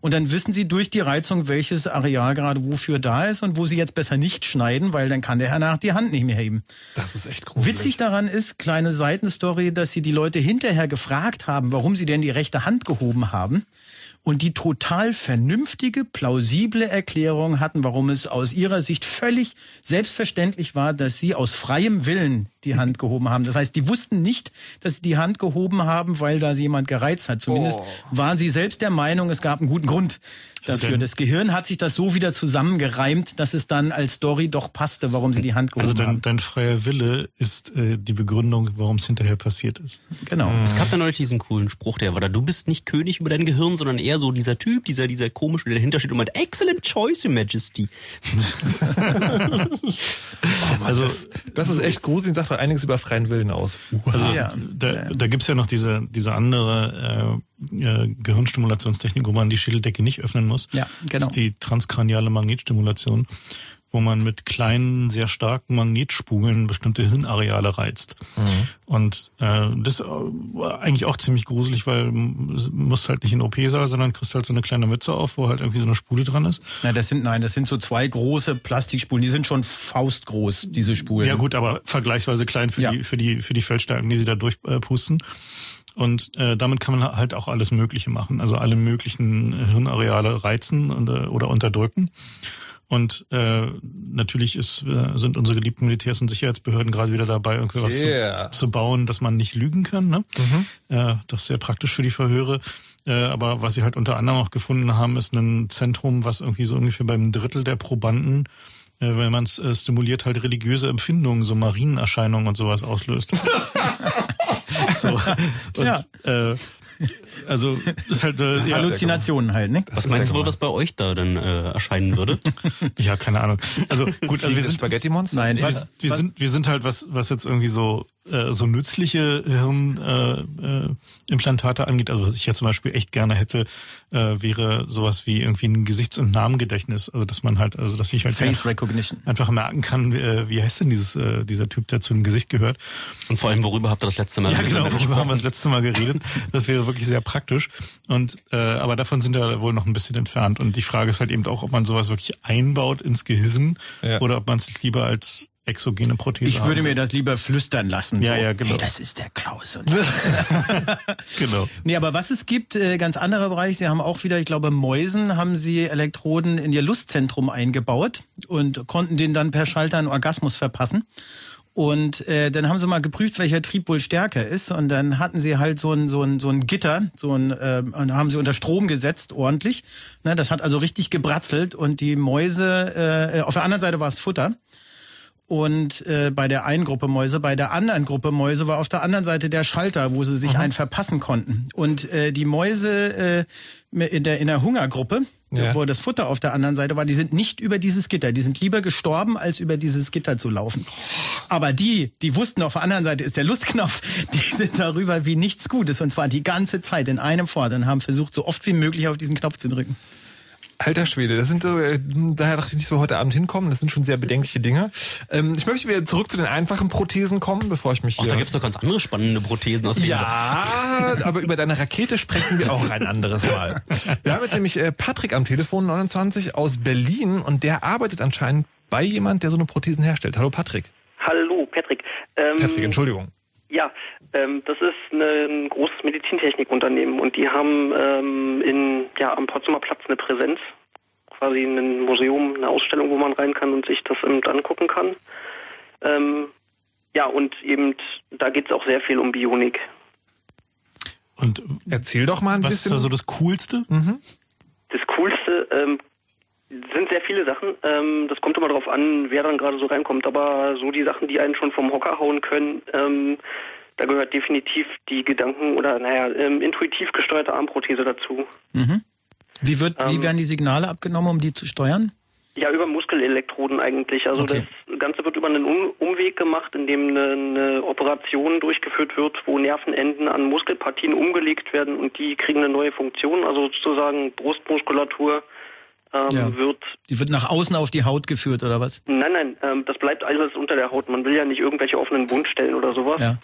Und dann wissen sie durch die Reizung, welches Areal gerade wofür da ist und wo sie jetzt besser nicht schneiden, weil dann kann der Herr nach die Hand nicht mehr heben. Das ist echt gruselig. Witzig daran ist, kleine Seitenstory, Story, dass sie die Leute hinterher gefragt haben, warum sie denn die rechte Hand gehoben haben und die total vernünftige, plausible Erklärung hatten, warum es aus ihrer Sicht völlig selbstverständlich war, dass sie aus freiem Willen die Hand gehoben haben. Das heißt, die wussten nicht, dass sie die Hand gehoben haben, weil da sie jemand gereizt hat. Zumindest oh. waren sie selbst der Meinung, es gab einen guten Grund dafür. Das Gehirn hat sich das so wieder zusammengereimt, dass es dann als Story doch passte, warum sie die Hand gehoben also dein, haben. dein freier Wille ist äh, die Begründung, warum es hinterher passiert ist. Genau. Es gab da neulich diesen coolen Spruch, der war da, du bist nicht König über dein Gehirn, sondern eher so dieser Typ, dieser, dieser komische, der dahinter steht und meint, excellent choice, your majesty. oh *laughs* also, das, das, ist echt gruselig, sagt doch einiges über freien Willen aus. Also, ja. da, da gibt's ja noch diese, diese andere äh, äh, Gehirnstimulationstechnik, wo man die Schädeldecke nicht öffnen muss. Ja, genau. Das ist die transkraniale Magnetstimulation wo man mit kleinen, sehr starken Magnetspulen bestimmte Hirnareale reizt. Mhm. Und äh, das ist eigentlich auch ziemlich gruselig, weil du musst halt nicht in OP-Saal, sondern kriegst halt so eine kleine Mütze auf, wo halt irgendwie so eine Spule dran ist. Na, das sind, nein, das sind so zwei große Plastikspulen, die sind schon faustgroß, diese Spulen. Ja gut, aber vergleichsweise klein für ja. die, für die, für die Feldstärken, die sie da durchpusten. Und äh, damit kann man halt auch alles Mögliche machen, also alle möglichen Hirnareale reizen und, äh, oder unterdrücken. Und äh, natürlich ist, äh, sind unsere geliebten Militärs und Sicherheitsbehörden gerade wieder dabei, irgendwie was yeah. zu, zu, bauen, dass man nicht lügen kann. Ne? Mhm. Äh, das ist sehr praktisch für die Verhöre. Äh, aber was sie halt unter anderem auch gefunden haben, ist ein Zentrum, was irgendwie so ungefähr beim Drittel der Probanden äh, wenn man es äh, stimuliert, halt religiöse Empfindungen, so Marienerscheinungen und sowas auslöst. *laughs* *laughs* so. Und, ja. äh, also ist halt äh, ja, Halluzinationen halt, ne? Was meinst du wohl, was bei euch da dann äh, erscheinen würde? *laughs* ja, keine Ahnung. Also gut, also wir sind Spaghetti Monster. Nein, was, wir, was? sind wir sind halt was was jetzt irgendwie so äh, so nützliche Hirnimplantate äh, äh, angeht, also was ich ja zum Beispiel echt gerne hätte, äh, wäre sowas wie irgendwie ein Gesichts- und Namengedächtnis. Also dass man halt, also dass ich halt Face Recognition. einfach merken kann, wie, äh, wie heißt denn dieses, äh, dieser Typ, der zu dem Gesicht gehört. Und vor allem, worüber habt ihr das letzte Mal Ja, genau, worüber haben wir das letzte Mal geredet. Das wäre wirklich sehr praktisch. Und äh, aber davon sind wir wohl noch ein bisschen entfernt. Und die Frage ist halt eben auch, ob man sowas wirklich einbaut ins Gehirn ja. oder ob man es lieber als exogene Prothese Ich würde haben. mir das lieber flüstern lassen. Ja, so, ja, genau. Hey, das ist der Klaus. Und *laughs* *laughs* genau. Nee, aber was es gibt, äh, ganz anderer Bereich, Sie haben auch wieder, ich glaube, Mäusen haben Sie Elektroden in Ihr Lustzentrum eingebaut und konnten den dann per Schalter einen Orgasmus verpassen. Und äh, dann haben sie mal geprüft, welcher Trieb wohl stärker ist. Und dann hatten sie halt so ein, so ein, so ein Gitter, so ein, äh, und haben sie unter Strom gesetzt, ordentlich. Ne, das hat also richtig gebratzelt. Und die Mäuse, äh, auf der anderen Seite war es Futter und äh, bei der einen Gruppe Mäuse, bei der anderen Gruppe Mäuse war auf der anderen Seite der Schalter, wo sie sich mhm. einen verpassen konnten. Und äh, die Mäuse äh, in der in der Hungergruppe, Ja. wo das Futter auf der anderen Seite war, die sind nicht über dieses Gitter. Die sind lieber gestorben, als über dieses Gitter zu laufen. Aber die, die wussten, auf der anderen Seite ist der Lustknopf, *laughs* die sind darüber wie nichts Gutes. Und zwar die ganze Zeit in einem fort und haben versucht, so oft wie möglich auf diesen Knopf zu drücken. Alter Schwede, das sind so, äh, daher dachte ich nicht so heute Abend hinkommen, das sind schon sehr bedenkliche Dinge. Ähm, ich möchte wieder zurück zu den einfachen Prothesen kommen, bevor ich mich Ach, hier... da gibt's doch ganz andere spannende Prothesen aus dem Ja, aber über deine Rakete sprechen wir auch ein anderes Mal. Wir haben jetzt nämlich äh, Patrick am Telefon, 29, aus Berlin und der arbeitet anscheinend bei jemand, der so eine Prothesen herstellt. Hallo Patrick. Hallo, Patrick. Ähm, Patrick, Entschuldigung. Ja, ähm, das ist eine, ein großes Medizintechnikunternehmen und die haben ähm, in, ja, am Potsdamer Platz eine Präsenz, quasi ein Museum, eine Ausstellung, wo man rein kann und sich das eben angucken kann. Ähm, ja, und eben, da geht's auch sehr viel um Bionik. Und Erzähl doch mal ein was bisschen. ist da so das Coolste? Das Coolste ähm, sind sehr viele Sachen. Ähm, das kommt immer darauf an, wer dann gerade so reinkommt. Aber so die Sachen, die einen schon vom Hocker hauen können, ähm, da gehört definitiv die Gedanken- oder, naja, ähm, intuitiv gesteuerte Armprothese dazu. Wie, wird, wie Ähm. werden die Signale abgenommen, um die zu steuern? Ja, über Muskelelektroden eigentlich. Also Okay. das Ganze wird über einen Um- Umweg gemacht, in dem eine, eine Operation durchgeführt wird, wo Nervenenden an Muskelpartien umgelegt werden und die kriegen eine neue Funktion. Also sozusagen Brustmuskulatur ähm, Ja. wird Die wird nach außen auf die Haut geführt oder was? Nein, nein, ähm, das bleibt alles unter der Haut. Man will ja nicht irgendwelche offenen Wundstellen oder sowas. Ja.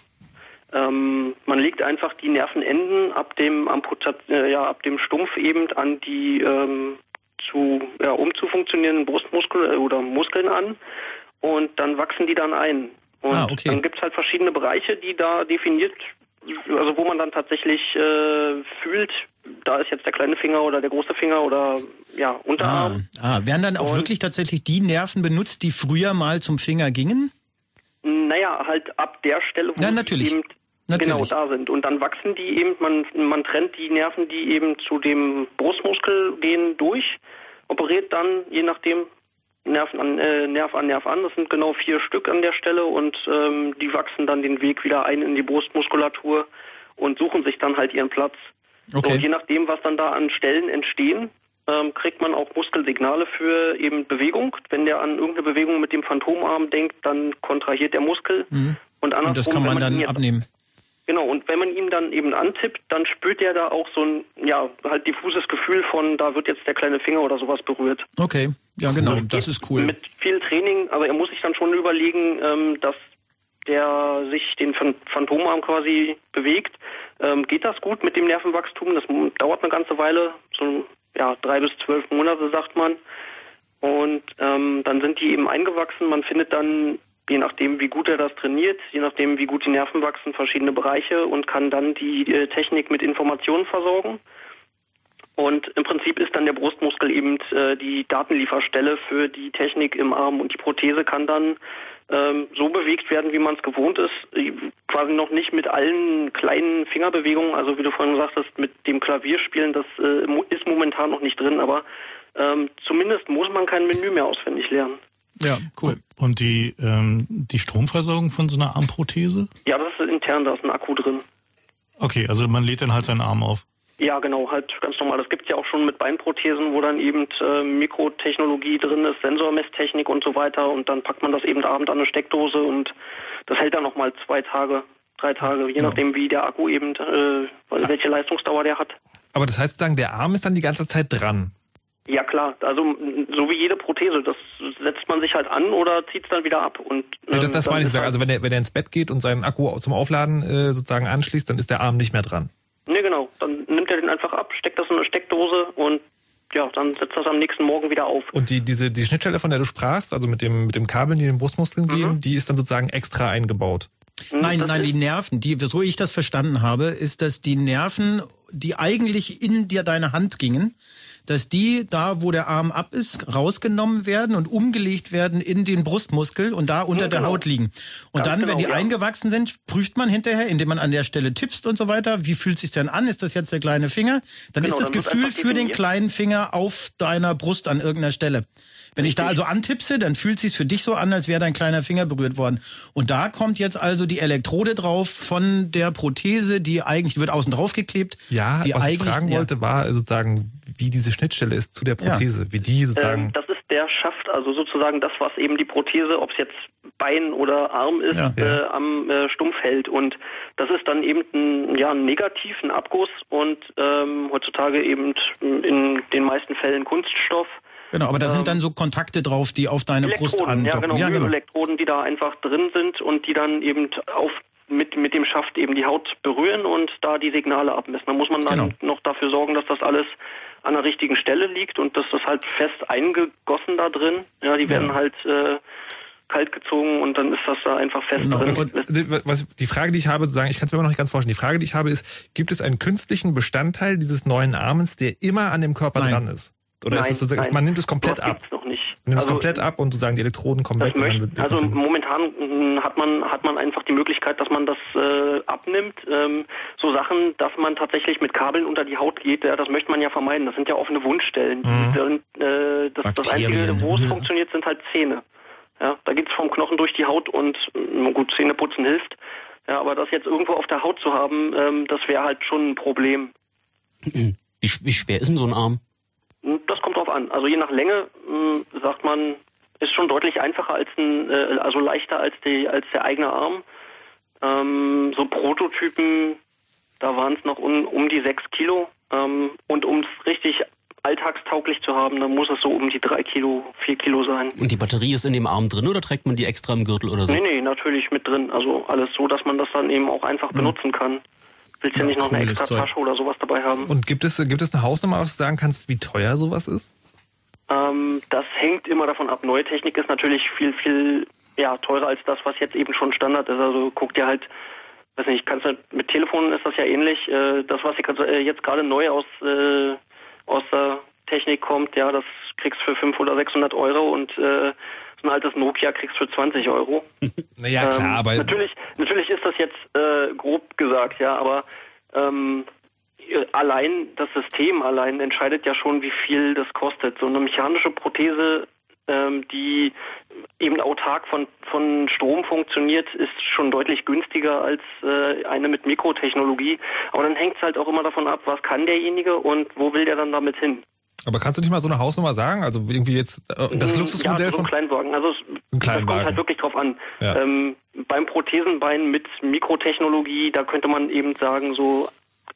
Ähm, man legt einfach die Nervenenden ab dem Amputat, äh, ja, ab dem Stumpf eben an die ähm, zu, ja, um zu funktionierenden Brustmuskel äh, oder Muskeln an und dann wachsen die dann ein. Und Ah, okay. dann gibt's halt verschiedene Bereiche, die da definiert, also wo man dann tatsächlich äh, fühlt, da ist jetzt der kleine Finger oder der große Finger oder ja, Ah, Unterarm. ah, werden dann auch Und- wirklich tatsächlich die Nerven benutzt, die früher mal zum Finger gingen? Naja, halt ab der Stelle, wo Ja, sie natürlich. eben Natürlich. genau da sind. Und dann wachsen die eben, man, man trennt die Nerven, die eben zu dem Brustmuskel gehen, durch, operiert dann, je nachdem, Nerven an, äh, Nerv an Nerv an. Das sind genau vier Stück an der Stelle und ähm, die wachsen dann den Weg wieder ein in die Brustmuskulatur und suchen sich dann halt ihren Platz. Okay. So, und je nachdem, was dann da an Stellen entstehen, ähm, kriegt man auch Muskelsignale für eben Bewegung. Wenn der an irgendeine Bewegung mit dem Phantomarm denkt, dann kontrahiert der Muskel. Und andersrum, Und das kann man wenn dann abnehmen. Genau, und wenn man ihm dann eben antippt, dann spürt er da auch so ein, ja, halt diffuses Gefühl von, da wird jetzt der kleine Finger oder sowas berührt. Okay, ja genau, das ist cool. Mit viel Training, aber er muss sich dann schon überlegen, ähm, dass der sich den Phan- Phantomarm quasi bewegt. Ähm, geht das gut mit dem Nervenwachstum? Das dauert eine ganze Weile, so ja, drei bis zwölf Monate, sagt man. Und ähm, dann sind die eben eingewachsen. Man findet dann, je nachdem, wie gut er das trainiert, je nachdem, wie gut die Nerven wachsen, verschiedene Bereiche und kann dann die äh, Technik mit Informationen versorgen. Und im Prinzip ist dann der Brustmuskel eben äh, die Datenlieferstelle für die Technik im Arm und die Prothese kann dann ähm, so bewegt werden, wie man es gewohnt ist, äh, quasi noch nicht mit allen kleinen Fingerbewegungen, also wie du vorhin sagtest, mit dem Klavierspielen, das äh, ist momentan noch nicht drin, aber ähm, zumindest muss man kein Menü mehr auswendig lernen. Ja, cool. Und die, ähm, die Stromversorgung von so einer Armprothese? Ja, das ist intern, da ist ein Akku drin. Okay, also man lädt dann halt seinen Arm auf. Ja, genau, halt ganz normal. Das gibt's ja auch schon mit Beinprothesen, wo dann eben äh, Mikrotechnologie drin ist, Sensormesstechnik und so weiter. Und dann packt man das eben abend an eine Steckdose und das hält dann nochmal zwei Tage, drei Tage, je nachdem wie der Akku eben, äh, welche Leistungsdauer der hat. Aber das heißt sozusagen, der Arm ist dann die ganze Zeit dran. Ja klar, also so wie jede Prothese, das setzt man sich halt an oder zieht's dann wieder ab. Und Ja, das ähm, das meine ich sozusagen. halt- Also wenn er, wenn er ins Bett geht und seinen Akku zum Aufladen äh, sozusagen anschließt, dann ist der Arm nicht mehr dran. Ne, genau. Dann nimmt er den einfach ab, steckt das in eine Steckdose und ja, dann setzt das am nächsten Morgen wieder auf. Und die, diese, die Schnittstelle, von der du sprachst, also mit dem, mit dem Kabeln, die in den Brustmuskeln Mhm. gehen, die ist dann sozusagen extra eingebaut. Nein, das nein, ist- die Nerven, die, so ich das verstanden habe, ist, dass die Nerven, die eigentlich in dir deine Hand gingen, dass die da, wo der Arm ab ist, rausgenommen werden und umgelegt werden in den Brustmuskel und da unter der genau. Haut liegen. Und Ganz dann, wenn genau, die ja. eingewachsen sind, prüft man hinterher, indem man an der Stelle tippst und so weiter, wie fühlt sich denn an? Ist das jetzt der kleine Finger? Dann Genau, ist das dann Gefühl für den kleinen Finger auf deiner Brust an irgendeiner Stelle. Wenn ich da also antipse, dann fühlt sich's für dich so an, als wäre dein kleiner Finger berührt worden. Und da kommt jetzt also die Elektrode drauf von der Prothese, die eigentlich die wird außen drauf geklebt. Ja, die was ich eigentlich- fragen ja. wollte, war sozusagen, wie diese Schnittstelle ist zu der Prothese, wie die sozusagen. Ähm, das ist der Schaft, also sozusagen das, was eben die Prothese, ob es jetzt Bein oder Arm ist, Ja. Äh, am äh, Stumpf hält. Und das ist dann eben ein, ja, ein negativen Abguss und ähm, heutzutage eben in den meisten Fällen Kunststoff. Genau, aber da sind dann so Kontakte drauf, die auf deine Brust Elektroden, ja andocken. genau, Elektroden, die da einfach drin sind und die dann eben auf mit, mit dem Schaft eben die Haut berühren und da die Signale abmessen. Da muss man dann Genau. noch dafür sorgen, dass das alles an der richtigen Stelle liegt und dass das halt fest eingegossen da drin. Ja, die werden halt äh, kalt gezogen und dann ist das da einfach fest Genau. drin. Und die- was, die Frage, die ich habe, sozusagen, ich kann es mir immer noch nicht ganz vorstellen. Die Frage, die ich habe, ist, gibt es einen künstlichen Bestandteil dieses neuen Armens, der immer an dem Körper Nein. dran ist? Oder ist Nein, es sozusagen, nein. man nimmt es komplett ab? Nicht. Nimmt es Also, komplett ab und sozusagen die Elektroden kommen weg. und dann möchte, also momentan mh, hat man hat man einfach die Möglichkeit, dass man das äh, abnimmt. Ähm, so Sachen, dass man tatsächlich mit Kabeln unter die Haut geht, ja, das möchte man ja vermeiden. Das sind ja offene Wundstellen. Mhm. Die sind, äh, das, das. Einzige, wo es *laughs* funktioniert, sind halt Zähne. Ja, da geht's vom Knochen durch die Haut und mh, gut, Zähne putzen hilft. Ja, aber das jetzt irgendwo auf der Haut zu haben, ähm, das wäre halt schon ein Problem. Wie, wie schwer ist denn so ein Arm? Das kommt drauf an. Also je nach Länge mh, sagt man, ist schon deutlich einfacher als ein, äh, also leichter als die als der eigene Arm. Ähm, so Prototypen, da waren es noch un, um die sechs Kilo. Ähm, und um es richtig alltagstauglich zu haben, dann muss es so um die drei Kilo, vier Kilo sein. Und die Batterie ist in dem Arm drin oder trägt man die extra im Gürtel oder so? Nee, nee, natürlich mit drin. Also alles so, dass man das dann eben auch einfach benutzen kann. Willst ja Ja, nicht noch eine extra Zeug. Tasche oder sowas dabei haben. Und gibt es, gibt es eine Hausnummer, was du sagen kannst, wie teuer sowas ist? Ähm, das hängt immer davon ab. Neue Technik ist natürlich viel, viel ja, teurer als das, was jetzt eben schon Standard ist. Also guck dir halt, weiß nicht, kannst du, mit Telefonen ist das ja ähnlich. Äh, das, was jetzt, äh, jetzt gerade neu aus, äh, aus der Technik kommt, ja, das kriegst du für 500 oder 600 Euro und äh, ein altes Nokia kriegst du für 20 Euro. *laughs* Naja, klar, Ähm, aber natürlich, natürlich ist das jetzt äh, grob gesagt, ja, aber ähm, allein das System allein entscheidet ja schon, wie viel das kostet. So eine mechanische Prothese, ähm, die eben autark von, von Strom funktioniert, ist schon deutlich günstiger als äh, eine mit Mikrotechnologie. Aber dann hängt es halt auch immer davon ab, was kann derjenige und wo will der dann damit hin. Aber kannst du nicht mal so eine Hausnummer sagen? Also irgendwie jetzt äh, das Mm, Luxusmodell ja, so von ein Kleinwagen. Also es, Kleinwagen. kommt halt wirklich drauf an. Ja. Ähm, beim Prothesenbein mit Mikrotechnologie, da könnte man eben sagen so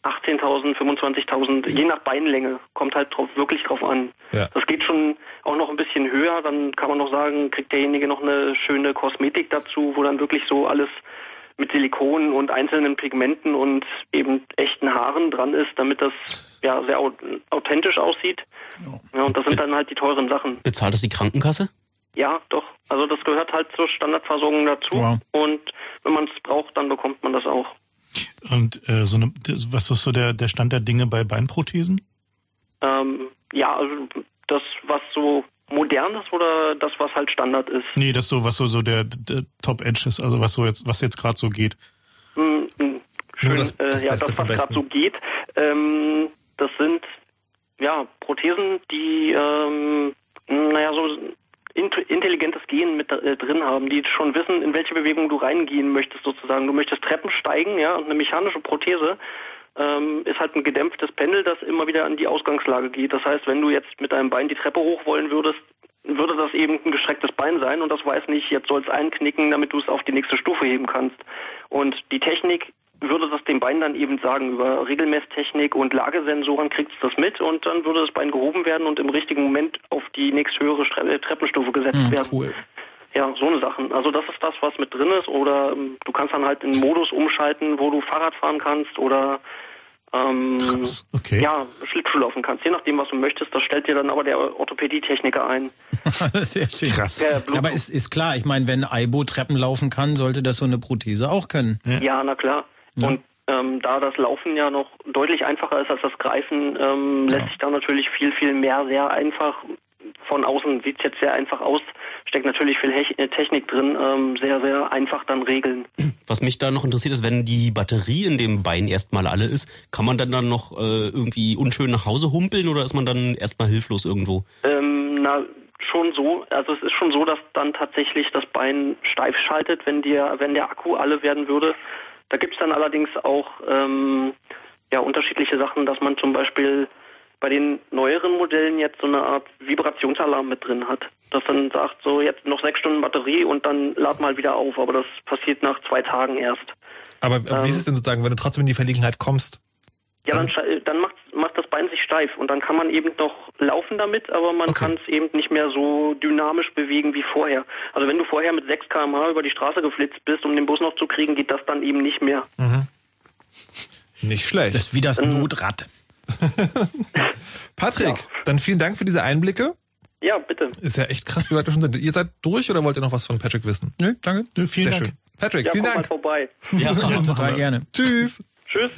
18.000, 25.000, je nach Beinlänge, kommt halt drauf, wirklich drauf an. Ja. Das geht schon auch noch ein bisschen höher, dann kann man noch sagen, kriegt derjenige noch eine schöne Kosmetik dazu, wo dann wirklich so alles mit Silikon und einzelnen Pigmenten und eben echten Haaren dran ist, damit das ja sehr au- authentisch aussieht. Ja, und das sind dann halt die teuren Sachen. Bezahlt das die Krankenkasse? Ja, doch. Also das gehört halt zur Standardversorgung dazu. Wow. Und wenn man es braucht, dann bekommt man das auch. Und äh, so eine, was ist so der, der Stand der Dinge bei Beinprothesen? Ähm, ja, also das, was so modern ist oder das, was halt Standard ist. Nee, das so, was so, so der, der Top Edge ist, also was so jetzt, was jetzt gerade so geht. Hm, hm, Schön, das- das äh, ja, das, was gerade so geht. Ähm, das sind ja Prothesen, die ähm, naja so int- intelligentes Gehen mit äh, drin haben, die schon wissen, in welche Bewegung du reingehen möchtest sozusagen. Du möchtest Treppen steigen, ja, und eine mechanische Prothese ähm, ist halt ein gedämpftes Pendel, das immer wieder an die Ausgangslage geht. Das heißt, wenn du jetzt mit deinem Bein die Treppe hoch wollen würdest, würde das eben ein gestrecktes Bein sein und das weiß nicht, jetzt soll es einknicken, damit du es auf die nächste Stufe heben kannst. Und die Technik würde das dem Bein dann eben sagen, über Regelmesstechnik und Lagesensoren kriegst du das mit und dann würde das Bein gehoben werden und im richtigen Moment auf die nächsthöhere Stre Treppenstufe gesetzt Hm, werden. cool. Ja, so eine Sachen. Also das ist das, was mit drin ist. Oder ähm, du kannst dann halt in Modus umschalten, wo du Fahrrad fahren kannst oder ähm, okay. ja, Schlittschuh laufen kannst. Je nachdem, was du möchtest, das stellt dir dann aber der Orthopädietechniker ein. *laughs* Sehr schön. Krass. Ja, aber ist, ist klar, ich meine, wenn Aibo Treppen laufen kann, sollte das so eine Prothese auch können. Ja, na klar. Und ähm, da das Laufen ja noch deutlich einfacher ist als das Greifen, ähm, lässt sich da natürlich viel, viel mehr sehr einfach von außen sieht es jetzt sehr einfach aus, steckt natürlich viel äh, Technik drin, ähm, sehr, sehr einfach dann regeln. Was mich da noch interessiert ist, wenn die Batterie in dem Bein erstmal alle ist, kann man dann dann noch äh, irgendwie unschön nach Hause humpeln oder ist man dann erstmal hilflos irgendwo? Ähm, na, schon so. Also es ist schon so, dass dann tatsächlich das Bein steif schaltet, wenn der, wenn der Akku alle werden würde. Da gibt's dann allerdings auch ähm, ja, unterschiedliche Sachen, dass man zum Beispiel bei den neueren Modellen jetzt so eine Art Vibrationsalarm mit drin hat. Das dann sagt, so jetzt noch sechs Stunden Batterie und dann lad mal wieder auf. Aber das passiert nach zwei Tagen erst. Aber ähm, wie ist es denn sozusagen, wenn du trotzdem in die Verlegenheit kommst? Ja, dann, dann macht, macht das Bein sich steif und dann kann man eben noch laufen damit, aber man okay. kann es eben nicht mehr so dynamisch bewegen wie vorher. Also wenn du vorher mit 6 km/h über die Straße geflitzt bist, um den Bus noch zu kriegen, geht das dann eben nicht mehr. Mhm. Nicht schlecht. Das ist wie das Notrad. *laughs* Patrick, ja. dann vielen Dank für diese Einblicke. Ja, bitte. Ist ja echt krass, wie weit wir schon sind. Ihr seid durch oder wollt ihr noch was von Patrick wissen? Nö, danke. Nö, vielen Sehr Dank. Schön. Patrick, ja, vielen Dank. Mal vorbei. Ja, ja *laughs* total gerne. Tschüss. Tschüss.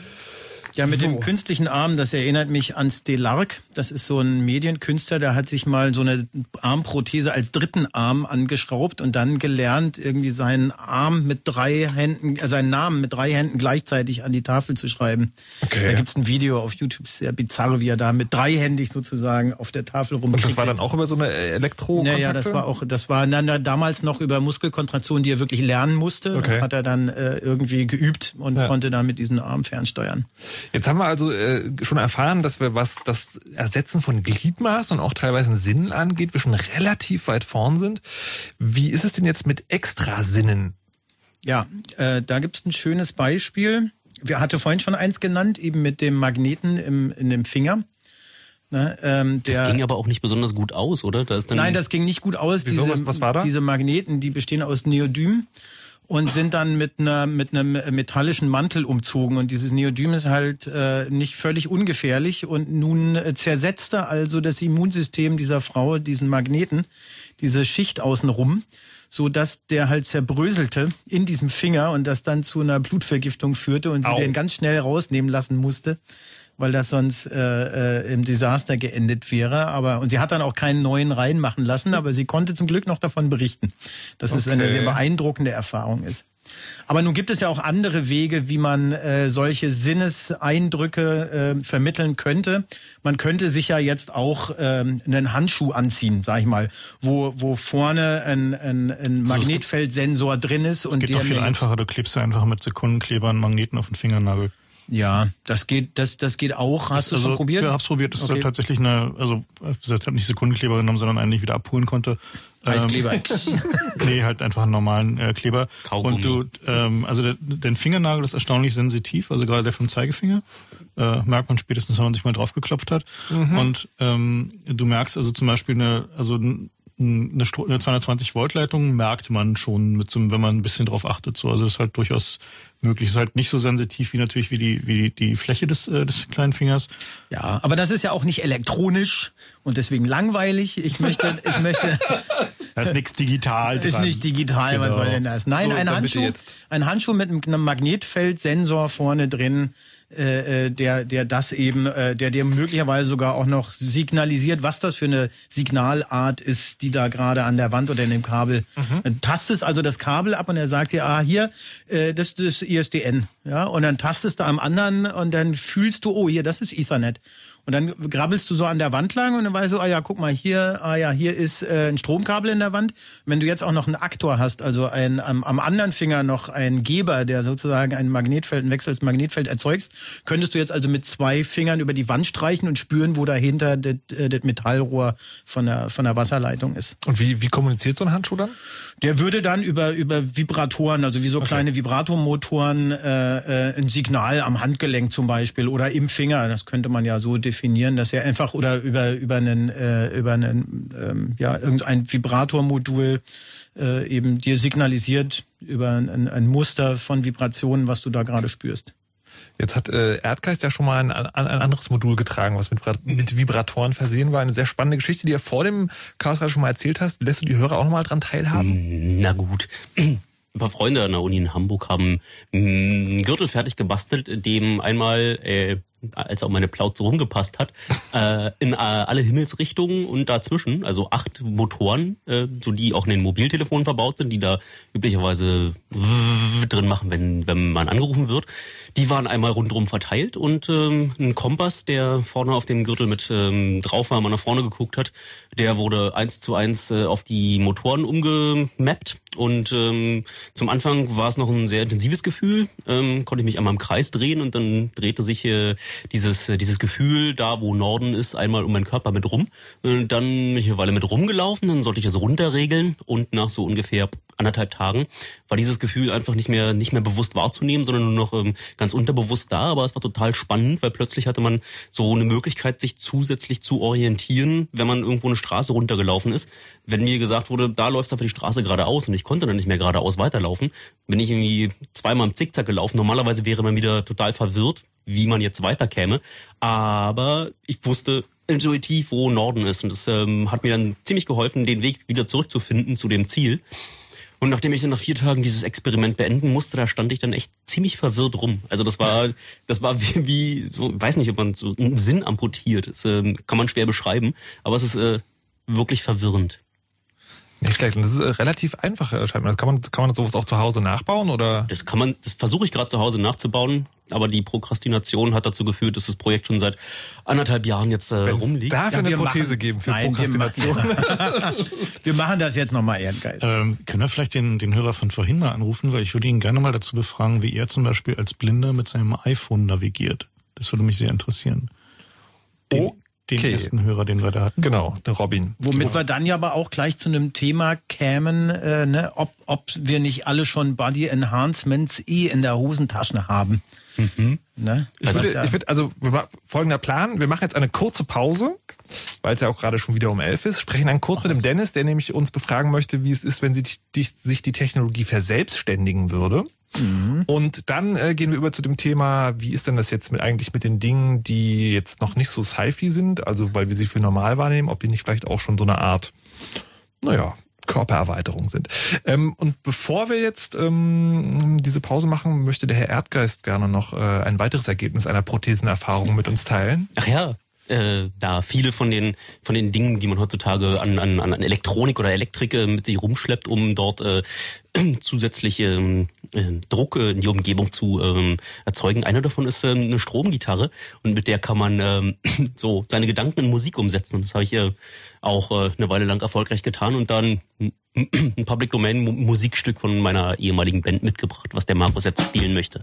Ja, mit so. dem künstlichen Arm, das erinnert mich an Stelark. Das ist so ein Medienkünstler, der hat sich mal so eine Armprothese als dritten Arm angeschraubt und dann gelernt, irgendwie seinen Arm mit drei Händen, äh, seinen Namen mit drei Händen gleichzeitig an die Tafel zu schreiben. Okay. Da gibt's ein Video auf YouTube, sehr bizarr, wie er da mit dreihändig sozusagen auf der Tafel rumkriegt. Und das war dann auch über so eine elektro Ja, ja, das war auch, das war dann damals noch über Muskelkontraktion, die er wirklich lernen musste. Okay. Das hat er dann äh, irgendwie geübt und ja. konnte dann mit diesem Arm fernsteuern. Jetzt haben wir also äh, schon erfahren, dass wir, was das Ersetzen von Gliedmaß und auch teilweise Sinnen angeht, wir schon relativ weit vorn sind. Wie ist es denn jetzt mit Extrasinnen? Ja, äh, da gibt es ein schönes Beispiel. Wir hatte vorhin schon eins genannt, eben mit dem Magneten im, in dem Finger. Ne, ähm, der, das ging aber auch nicht besonders gut aus, oder? Da ist dann Nein, das ging nicht gut aus. Wieso? Diese, was, was war da? Diese Magneten, die bestehen aus Neodym und sind dann mit einer mit einem metallischen Mantel umzogen und dieses Neodym ist halt äh, nicht völlig ungefährlich und nun äh, zersetzte also das Immunsystem dieser Frau diesen Magneten, diese Schicht außenrum, so dass der halt zerbröselte in diesem Finger und das dann zu einer Blutvergiftung führte und sie Au. den ganz schnell rausnehmen lassen musste weil das sonst äh, äh, im Desaster geendet wäre. Aber und sie hat dann auch keinen neuen reinmachen lassen, aber sie konnte zum Glück noch davon berichten, dass okay. es eine sehr beeindruckende Erfahrung ist. Aber nun gibt es ja auch andere Wege, wie man äh, solche Sinneseindrücke äh, vermitteln könnte. Man könnte sich ja jetzt auch ähm, einen Handschuh anziehen, sag ich mal, wo, wo vorne ein, ein, ein Magnetfeldsensor drin ist. Es geht doch viel einfacher. Du klebst ja einfach mit Sekundenklebern Magneten auf den Fingernagel. Ja, das geht, das, das geht auch. Hast du also, schon probiert? Ja, hab's probiert. Das okay. ist tatsächlich eine, also ich habe nicht Sekundenkleber genommen, sondern einen, den ich wieder abholen konnte. Eiskleber. Ähm, *laughs* nee, halt einfach einen normalen äh, Kleber. Kaugummi. Und du, ähm, also der, dein Fingernagel ist erstaunlich sensitiv, also gerade der vom Zeigefinger. Äh, merkt man spätestens, wenn man sich mal drauf geklopft hat. Mhm. Und ähm, du merkst also zum Beispiel eine, also eine, Stro eine 220 Volt Leitung merkt man schon mit so, wenn man ein bisschen drauf achtet. So, also das ist halt durchaus möglich. Ist halt nicht so sensitiv wie natürlich wie die wie die Fläche des äh, des kleinen Fingers. Ja, aber das ist ja auch nicht elektronisch und deswegen langweilig. Ich möchte ich möchte *laughs* Da ist nichts digital. Dran. Ist nicht digital, genau. was soll denn das? Nein, so, ein Handschuh, ein Handschuh mit einem Magnetfeldsensor vorne drin äh, äh, der, der das eben, äh, der dir möglicherweise sogar auch noch signalisiert, was das für eine Signalart ist, die da gerade an der Wand oder in dem Kabel. Mhm. Dann tastest also das Kabel ab und er sagt dir, ah, hier, äh, das, das ist ISDN. Ja, und dann tastest du am anderen und dann fühlst du, oh, hier, das ist Ethernet. Und dann grabbelst du so an der Wand lang und dann weißt du, ah ja, guck mal, hier, ah ja, hier ist äh, ein Stromkabel in der Wand. Wenn du jetzt auch noch einen Aktor hast, also ein, am, am anderen Finger noch einen Geber, der sozusagen ein Magnetfeld, ein wechselndes Magnetfeld erzeugst, könntest du jetzt also mit zwei Fingern über die Wand streichen und spüren, wo dahinter das, äh, Metallrohr von der, von der Wasserleitung ist. Und wie, wie kommuniziert so ein Handschuh dann? Der würde dann über, über Vibratoren, also wie so okay. kleine Vibratormotoren, äh, äh, ein Signal am Handgelenk zum Beispiel oder im Finger, das könnte man ja so definieren, dass er einfach oder über, über einen, äh, über einen, ähm, ja, irgendein Vibratormodul äh, eben dir signalisiert über ein, ein Muster von Vibrationen, was du da gerade spürst. Jetzt hat äh, Erdgeist ja schon mal ein, ein, anderes Modul getragen, was mit, mit Vibratoren versehen war. Eine sehr spannende Geschichte, die du vor dem Chaos schon mal erzählt hast. Lässt du die Hörer auch noch mal dran teilhaben? Na gut. Ein paar Freunde an der Uni in Hamburg haben einen Gürtel fertig gebastelt, dem einmal äh, als auch meine Plauze rumgepasst hat, *laughs* äh, in äh, alle Himmelsrichtungen und dazwischen, also acht Motoren, äh, so die auch in den Mobiltelefonen verbaut sind, die da üblicherweise drin machen, wenn, wenn man angerufen wird. Die waren einmal rundherum verteilt und ähm, ein Kompass, der vorne auf dem Gürtel mit ähm, drauf war, man nach vorne geguckt hat, der wurde eins zu eins äh, auf die Motoren umgemappt und ähm, zum Anfang war es noch ein sehr intensives Gefühl, ähm, konnte ich mich einmal im Kreis drehen und dann drehte sich äh, dieses, äh, dieses Gefühl, da wo Norden ist, einmal um meinen Körper mit rum. Äh, Dann bin ich eine Weile mit rumgelaufen, dann sollte ich das runterregeln und nach so ungefähr anderthalb Tagen war dieses Gefühl einfach nicht mehr nicht mehr bewusst wahrzunehmen, sondern nur noch ähm, ganz unterbewusst da. Aber es war total spannend, weil plötzlich hatte man so eine Möglichkeit, sich zusätzlich zu orientieren, wenn man irgendwo eine Straße runtergelaufen ist. Wenn mir gesagt wurde, da läufst du für die Straße geradeaus und ich konnte dann nicht mehr geradeaus weiterlaufen, bin ich irgendwie zweimal im Zickzack gelaufen. Normalerweise wäre man wieder total verwirrt, wie man jetzt weiterkäme. Aber ich wusste intuitiv, wo Norden ist. Und das ähm, hat mir dann ziemlich geholfen, den Weg wieder zurückzufinden zu dem Ziel. Und nachdem ich dann nach vier Tagen dieses Experiment beenden musste, da stand ich dann echt ziemlich verwirrt rum. Also das war, *laughs* das war wie, wie so, weiß nicht, ob man so einen Sinn amputiert. Das ähm, kann man schwer beschreiben, aber es ist äh, wirklich verwirrend. Nicht schlecht. Und das ist äh, relativ einfach, äh, scheint mir. Das kann man, kann man sowas auch zu Hause nachbauen oder? Das kann man, das versuche ich gerade zu Hause nachzubauen, aber die Prokrastination hat dazu geführt, dass das Projekt schon seit anderthalb Jahren jetzt äh, rumliegt. Dafür eine wir Prothese machen- geben für Nein, wir Prokrastination. *laughs* Wir machen das jetzt nochmal, Ehrengeist. Ähm, können wir vielleicht den, den Hörer von vorhin mal anrufen, weil ich würde ihn gerne mal dazu befragen, wie er zum Beispiel als Blinder mit seinem iPhone navigiert. Das würde mich sehr interessieren. Den, den Okay. ersten Hörer, den wir da hatten. Genau, den Robin. Womit wir dann ja aber auch gleich zu einem Thema kämen, äh, ne, ob, ob wir nicht alle schon Body Enhancements eh in der Hosentasche haben. Ne? Ich Das würde, ja- ich würde, also folgender Plan. Wir machen jetzt eine kurze Pause, weil es ja auch gerade schon wieder um elf ist. Sprechen dann kurz mit dem Dennis, der nämlich uns befragen möchte, wie es ist, wenn sie die, sich die Technologie verselbstständigen würde. Und dann äh, gehen wir über zu dem Thema, wie ist denn das jetzt mit eigentlich mit den Dingen, die jetzt noch nicht so sci-fi sind, also weil wir sie für normal wahrnehmen, ob die nicht vielleicht auch schon so eine Art, naja, Körpererweiterung sind. Ähm, und bevor wir jetzt ähm, diese Pause machen, möchte der Herr Erdgeist gerne noch äh, ein weiteres Ergebnis einer Prothesenerfahrung mit uns teilen. Ach ja, äh, da viele von den von den Dingen, die man heutzutage an, an, an Elektronik oder Elektrik äh, mit sich rumschleppt, um dort äh, *clears throat* zusätzliche ähm, äh, Druck in die Umgebung zu ähm, erzeugen. Eine davon ist ähm, eine Stromgitarre und mit der kann man ähm, *clears throat* so seine Gedanken in Musik umsetzen. Und das habe ich äh, auch äh, eine Weile lang erfolgreich getan und dann ein *clears throat* Public Domain Mu- Musikstück von meiner ehemaligen Band mitgebracht, was der Markus jetzt spielen möchte.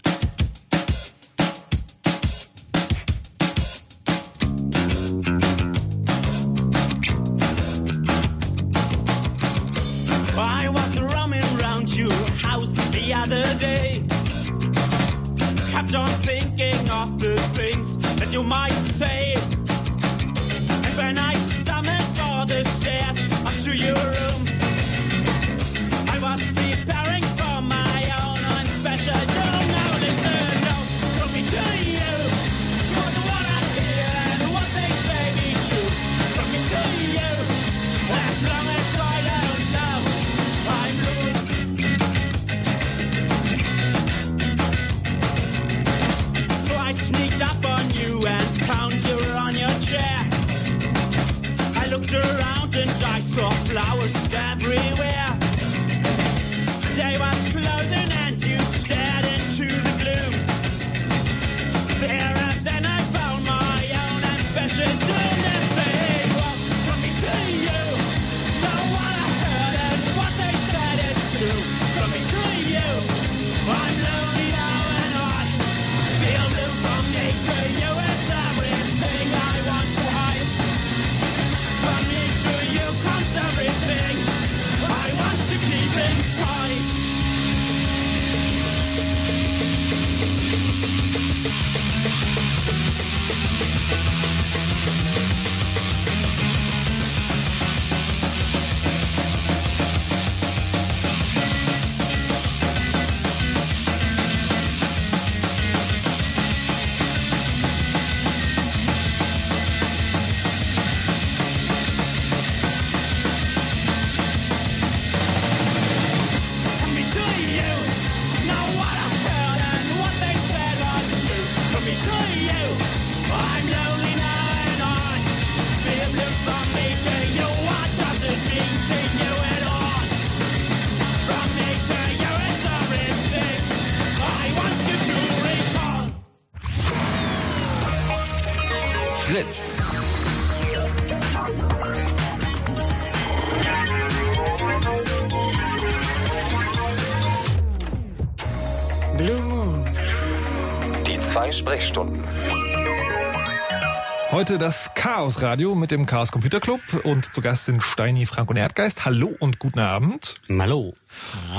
Heute das Chaos Radio mit dem Chaos Computer Club und zu Gast sind Steini, Frank und Erdgeist. Hallo und guten Abend. Hallo.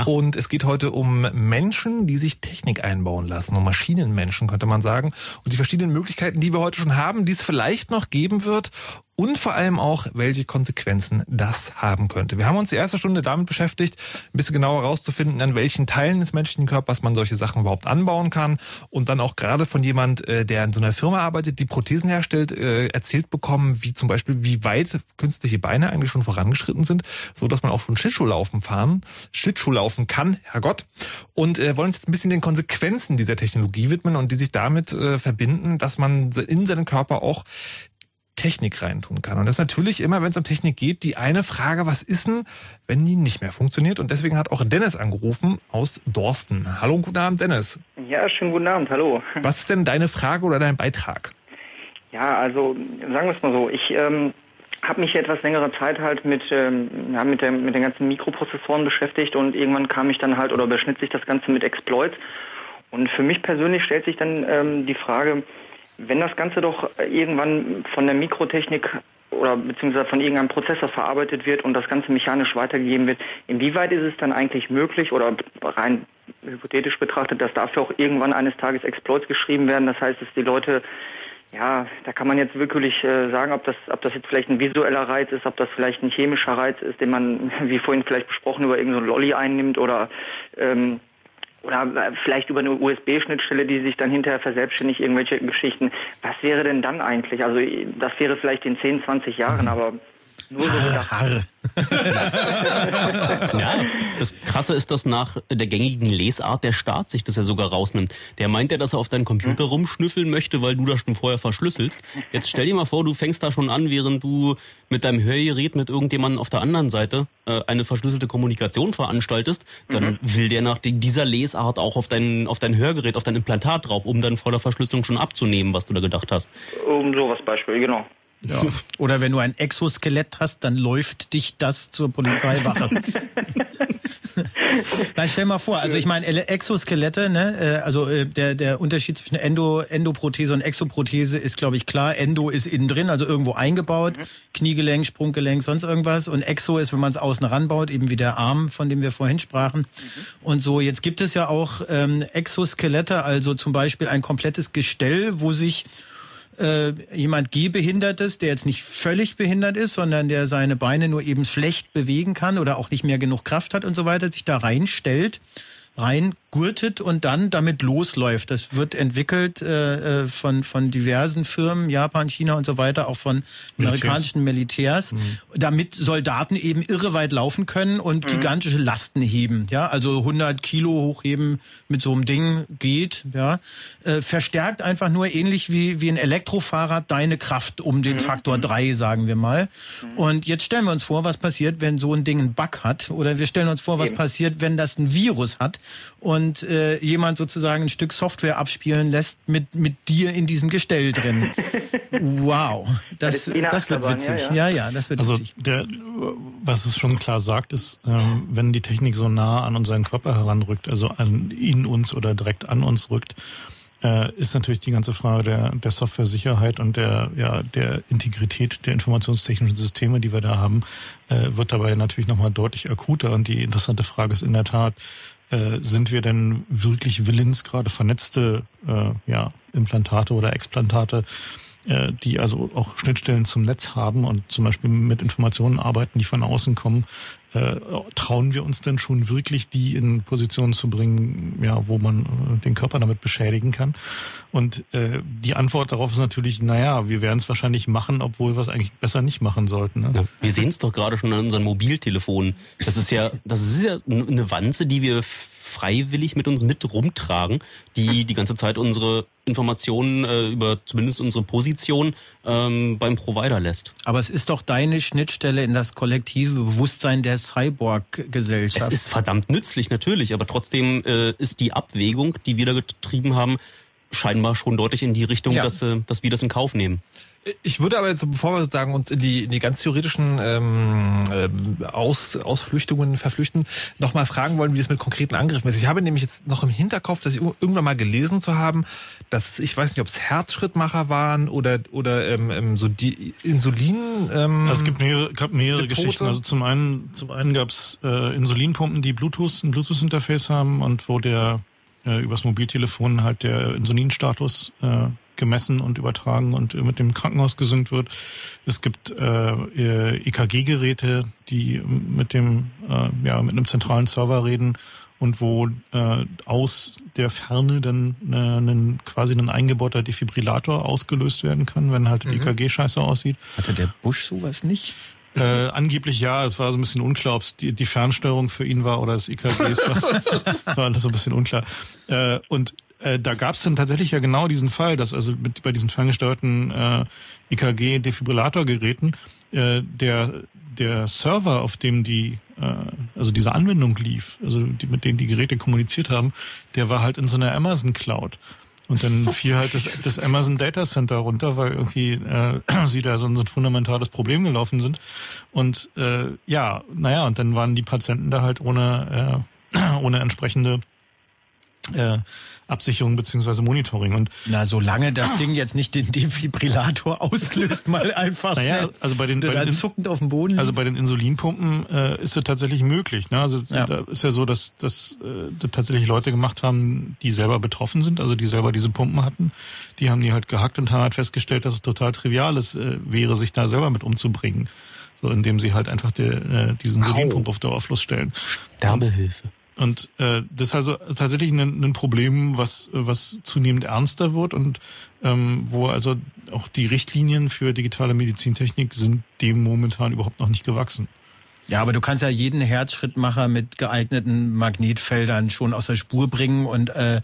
Und es geht heute um Menschen, die sich Technik einbauen lassen, um Maschinenmenschen könnte man sagen und die verschiedenen Möglichkeiten, die wir heute schon haben, die es vielleicht noch geben wird und vor allem auch, welche Konsequenzen das haben könnte. Wir haben uns die erste Stunde damit beschäftigt, ein bisschen genauer herauszufinden, an welchen Teilen des menschlichen Körpers man solche Sachen überhaupt anbauen kann und dann auch gerade von jemand, äh, der in so einer Firma arbeitet, die Prothesen herstellt, äh, erzählt bekommen, wie zum Beispiel, wie weit künstliche Beine eigentlich schon vorangeschritten sind, so dass man auch schon Schlittschuhlaufen fahren, Schlittschuhlaufen kann, Herrgott. Und äh, wollen uns jetzt ein bisschen den Konsequenzen dieser Technologie widmen und die sich damit verbinden, dass man in seinen Körper auch Technik reintun kann. Und das ist natürlich immer, wenn es um Technik geht, die eine Frage, was ist denn, wenn die nicht mehr funktioniert? Und deswegen hat auch Dennis angerufen aus Dorsten. Hallo und guten Abend, Dennis. Ja, schönen guten Abend, hallo. Was ist denn deine Frage oder dein Beitrag? Ja, also sagen wir es mal so, ich ähm, habe mich etwas längere Zeit halt mit, ähm, ja, mit, der, mit den ganzen Mikroprozessoren beschäftigt und irgendwann kam ich dann halt oder überschnitt sich das Ganze mit Exploits. Und für mich persönlich stellt sich dann ähm, die Frage, wenn das Ganze doch irgendwann von der Mikrotechnik oder beziehungsweise von irgendeinem Prozessor verarbeitet wird und das Ganze mechanisch weitergegeben wird, inwieweit ist es dann eigentlich möglich oder rein hypothetisch betrachtet, dass dafür auch irgendwann eines Tages Exploits geschrieben werden? Das heißt, dass die Leute ja, da kann man jetzt wirklich äh, sagen, ob das, ob das jetzt vielleicht ein visueller Reiz ist, ob das vielleicht ein chemischer Reiz ist, den man, *laughs* wie vorhin vielleicht besprochen, über irgendeinen so Lolly einnimmt oder ähm, oder vielleicht über eine USB-Schnittstelle, die sich dann hinterher verselbstständigt, irgendwelche Geschichten. Was wäre denn dann eigentlich? Also das wäre vielleicht in 10, 20 Jahren, aber nur so gedacht. *laughs* ja, das Krasse ist, dass nach der gängigen Lesart der Staat sich das ja sogar rausnimmt. Der meint ja, dass er auf deinen Computer hm. rumschnüffeln möchte, weil du das schon vorher verschlüsselst. Jetzt stell dir mal vor, du fängst da schon an, während du mit deinem Hörgerät mit irgendjemandem auf der anderen Seite äh, eine verschlüsselte Kommunikation veranstaltest, dann mhm. will der nach dieser Lesart auch auf dein, auf dein Hörgerät, auf dein Implantat drauf, um dann vor der Verschlüsselung schon abzunehmen, was du da gedacht hast. Um sowas Beispiel, genau. Ja. *laughs* Oder wenn du ein Exoskelett hast, dann läuft dich das zur Polizeiwache. *laughs* Nein, stell mal vor, also ich meine Exoskelette, ne, äh, also äh, der der Unterschied zwischen Endo Endoprothese und Exoprothese ist, glaube ich, klar. Endo ist innen drin, also irgendwo eingebaut, mhm. Kniegelenk, Sprunggelenk, sonst irgendwas. Und Exo ist, wenn man es außen ranbaut, eben wie der Arm, von dem wir vorhin sprachen. Mhm. Und so jetzt gibt es ja auch ähm, Exoskelette, also zum Beispiel ein komplettes Gestell, wo sich äh, jemand Gehbehindertes, der jetzt nicht völlig behindert ist, sondern der seine Beine nur eben schlecht bewegen kann oder auch nicht mehr genug Kraft hat und so weiter, sich da reinstellt, rein gurtet und dann damit losläuft. Das wird entwickelt äh, äh, von, von diversen Firmen, Japan, China und so weiter, auch von Militärs. amerikanischen Militärs, mhm. damit Soldaten eben irreweit laufen können und mhm. gigantische Lasten heben. Ja, also 100 Kilo hochheben mit so einem Ding geht. Ja, äh, verstärkt einfach nur ähnlich wie wie ein Elektrofahrrad deine Kraft um den mhm. Faktor drei, sagen wir mal. Mhm. Und jetzt stellen wir uns vor, was passiert, wenn so ein Ding einen Bug hat, oder wir stellen uns vor, was eben. passiert, wenn das ein Virus hat und äh, jemand sozusagen ein Stück Software abspielen lässt mit, mit dir in diesem Gestell drin. *laughs* wow, das, das, das wird witzig. Ja, ja, ja, das wird also witzig. Der, was es schon klar sagt, ist, ähm, wenn die Technik so nah an unseren Körper heranrückt, also an in uns oder direkt an uns rückt, äh, ist natürlich die ganze Frage der, der Software-Sicherheit und der, ja, der Integrität der informationstechnischen Systeme, die wir da haben, äh, wird dabei natürlich nochmal deutlich akuter. Und die interessante Frage ist in der Tat, äh, sind wir denn wirklich willens, gerade vernetzte äh, ja, Implantate oder Explantate, äh, die also auch Schnittstellen zum Netz haben und zum Beispiel mit Informationen arbeiten, die von außen kommen, äh, trauen wir uns denn schon wirklich, die in Positionen zu bringen, ja, wo man äh, den Körper damit beschädigen kann? Und äh, die Antwort darauf ist natürlich, naja, wir werden es wahrscheinlich machen, obwohl wir es eigentlich besser nicht machen sollten. Ne? Ja, wir sehen es doch gerade schon an unseren Mobiltelefonen. Das ist ja, das ist ja eine Wanze, die wir freiwillig mit uns mit rumtragen, die die ganze Zeit unsere Informationen äh, über zumindest unsere Position ähm, beim Provider lässt. Aber es ist doch deine Schnittstelle in das kollektive Bewusstsein der Cyborg-Gesellschaft. Es ist verdammt nützlich natürlich, aber trotzdem äh, ist die Abwägung, die wir da getrieben haben, scheinbar schon deutlich in die Richtung, Ja. dass, äh, dass wir das in Kauf nehmen. Ich würde aber jetzt, bevor wir sozusagen uns in die, in die ganz theoretischen ähm, ähm, Aus, Ausflüchtungen verflüchten, nochmal fragen wollen, wie das mit konkreten Angriffen ist. Ich habe nämlich jetzt noch im Hinterkopf, dass ich irgendwann mal gelesen zu haben, dass ich weiß nicht, ob es Herzschrittmacher waren oder oder ähm, ähm, so die Insulin. Ähm, Also es gibt mehrere, gab mehrere Depote? Geschichten. Also zum einen, zum einen gab es äh, Insulinpumpen, die Bluetooth, ein Bluetooth-Interface haben und wo der äh, übers Mobiltelefon halt der Insulinstatus äh, gemessen und übertragen und mit dem Krankenhaus gesynkt wird. Es gibt äh, äh, EKG-Geräte, die mit dem äh, ja mit einem zentralen Server reden und wo äh, aus der Ferne dann äh, ein, quasi ein eingebauter Defibrillator ausgelöst werden kann, wenn halt Mhm. EKG scheiße aussieht. Hatte der Bush sowas nicht? Äh, angeblich ja, es war so ein bisschen unklar, ob es die, die Fernsteuerung für ihn war oder das EKG. Es war, *laughs* war alles so ein bisschen unklar. Äh, und äh, da gab es dann tatsächlich ja genau diesen Fall, dass also mit, bei diesen ferngesteuerten äh, EKG-Defibrillatorgeräten äh, der der Server, auf dem die äh, also diese Anwendung lief, also die, mit dem die Geräte kommuniziert haben, der war halt in so einer Amazon Cloud. Und dann *laughs* fiel halt das, das Amazon Data Center runter, weil irgendwie äh, *clears throat* sie da so ein, so ein fundamentales Problem gelaufen sind. Und äh, ja, naja, und dann waren die Patienten da halt ohne, äh, *clears throat* ohne entsprechende äh, Absicherung beziehungsweise Monitoring. Und Na, solange das Ding jetzt nicht den Defibrillator *laughs* auslöst, mal einfach Naja, schnell. also bei den, bei den zuckend auf dem Boden. Also bei den Insulinpumpen äh, ist es tatsächlich möglich. Ne? Also Ja. da ist ja so, dass, dass äh, das tatsächlich Leute gemacht haben, die selber betroffen sind, also die selber diese Pumpen hatten. Die haben die halt gehackt und haben halt festgestellt, dass es total trivial ist, äh, wäre, sich da selber mit umzubringen. So, indem sie halt einfach der, äh, diesen Insulinpump auf Dauerfluss stellen. Sterbehilfe. Und äh, das ist also tatsächlich ein, ein Problem, was, was zunehmend ernster wird und ähm, wo also auch die Richtlinien für digitale Medizintechnik sind dem momentan überhaupt noch nicht gewachsen. Ja, aber du kannst ja jeden Herzschrittmacher mit geeigneten Magnetfeldern schon aus der Spur bringen und äh,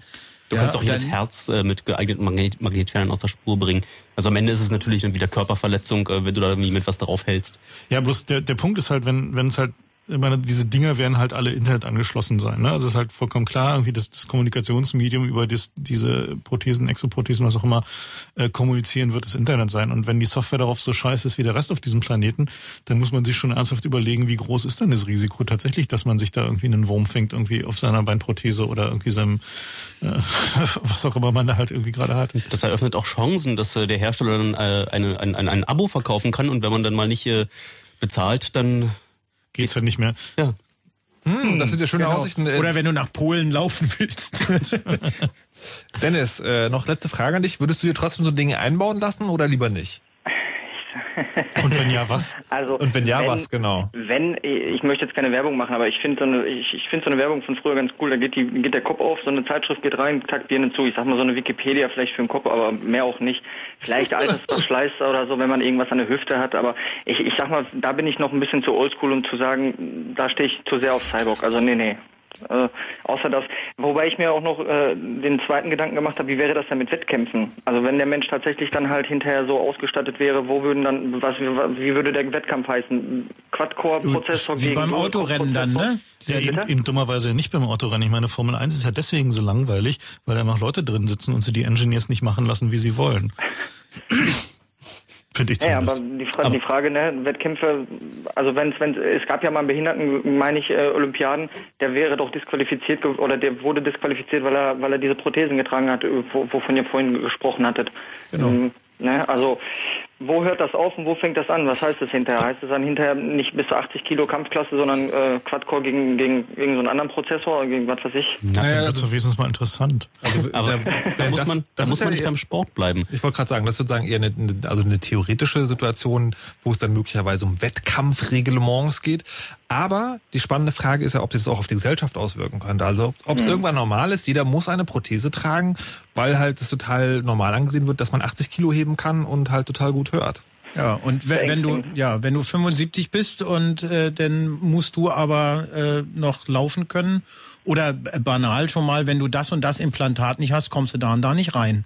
Du ja, kannst auch jedes Herz äh, mit geeigneten Magnet Magnetfeldern aus der Spur bringen. Also am Ende ist es natürlich dann wieder Körperverletzung, äh, wenn du da irgendwie mit was drauf hältst. Ja, bloß der, der Punkt ist halt, wenn wenn es halt, ich meine, diese Dinger werden halt alle Internet angeschlossen sein. Ne? Also es ist halt vollkommen klar, irgendwie das, das Kommunikationsmedium über das, diese Prothesen, Exoprothesen, was auch immer, äh, kommunizieren wird das Internet sein. Und wenn die Software darauf so scheiße ist wie der Rest auf diesem Planeten, dann muss man sich schon ernsthaft überlegen, wie groß ist denn das Risiko tatsächlich, dass man sich da irgendwie einen Wurm fängt, irgendwie auf seiner Beinprothese oder irgendwie seinem, äh, *laughs* was auch immer man da halt irgendwie gerade hat. Das eröffnet auch Chancen, dass äh, der Hersteller dann äh, eine, ein, ein, ein Abo verkaufen kann und wenn man dann mal nicht äh, bezahlt, dann geht's halt nicht mehr. Ja. Hm, das sind ja schöne Genau. Aussichten. Äh, Oder wenn du nach Polen laufen willst. *laughs* Dennis, äh, noch letzte Frage an dich. Würdest du dir trotzdem so Dinge einbauen lassen oder lieber nicht? Und wenn ja, was? *laughs* Also, Und wenn ja, wenn, was genau? Wenn, ich möchte jetzt keine Werbung machen, aber ich finde so eine, ich, ich finde so eine Werbung von früher ganz cool. Da geht die, geht der Kopf auf, so eine Zeitschrift geht rein, zack, Birne zu. Ich sag mal so eine Wikipedia vielleicht für den Kopf, aber mehr auch nicht. Vielleicht *laughs* Altersverschleiß oder so, wenn man irgendwas an der Hüfte hat. Aber ich, ich sag mal, da bin ich noch ein bisschen zu oldschool, um zu sagen, da stehe ich zu sehr auf Cyborg. Also nee, nee. Äh, außer das, wobei ich mir auch noch äh, den zweiten Gedanken gemacht habe, wie wäre das denn mit Wettkämpfen? Also wenn der Mensch tatsächlich dann halt hinterher so ausgestattet wäre, wo würden dann, was, wie würde der Wettkampf heißen? Quad-Core-Prozessor gegen beim Autorennen dann, ne? Ja, eben, eben dummerweise nicht beim Autorennen. Ich meine, Formel 1 ist ja deswegen so langweilig, weil da noch Leute drin sitzen und sie die Engineers nicht machen lassen, wie sie wollen. *laughs* Finde ich Ja, aber die, Fra die Frage, ne, Wettkämpfe, also wenn wenn es gab ja mal einen Behinderten, meine ich, äh, Olympiaden, der wäre doch disqualifiziert oder der wurde disqualifiziert, weil er weil er diese Prothesen getragen hat, wo, wovon ihr vorhin gesprochen hattet. Genau. Ähm, ne, also wo hört das auf und wo fängt das an? Was heißt das hinterher? Heißt es dann hinterher nicht bis zu 80 Kilo Kampfklasse, sondern äh, Quad-Core gegen gegen gegen so einen anderen Prozessor, oder gegen was weiß ich? Na, dann wird's doch wenigstens mal interessant. *laughs* Aber da muss das- man, da das muss man nicht eher- beim Sport bleiben. Ich wollte gerade sagen, das ist sozusagen eher eine, eine, also eine theoretische Situation, wo es dann möglicherweise um Wettkampfreglements geht. Aber die spannende Frage ist ja, ob sich das auch auf die Gesellschaft auswirken könnte. Also ob ob es Mhm. irgendwann normal ist, jeder muss eine Prothese tragen, weil halt es total normal angesehen wird, dass man 80 Kilo heben kann und halt total gut hört. Ja, und wenn, wenn du ja, wenn du 75 bist und äh, dann musst du aber äh, noch laufen können oder äh, banal schon mal, wenn du das und das Implantat nicht hast, kommst du da und da nicht rein.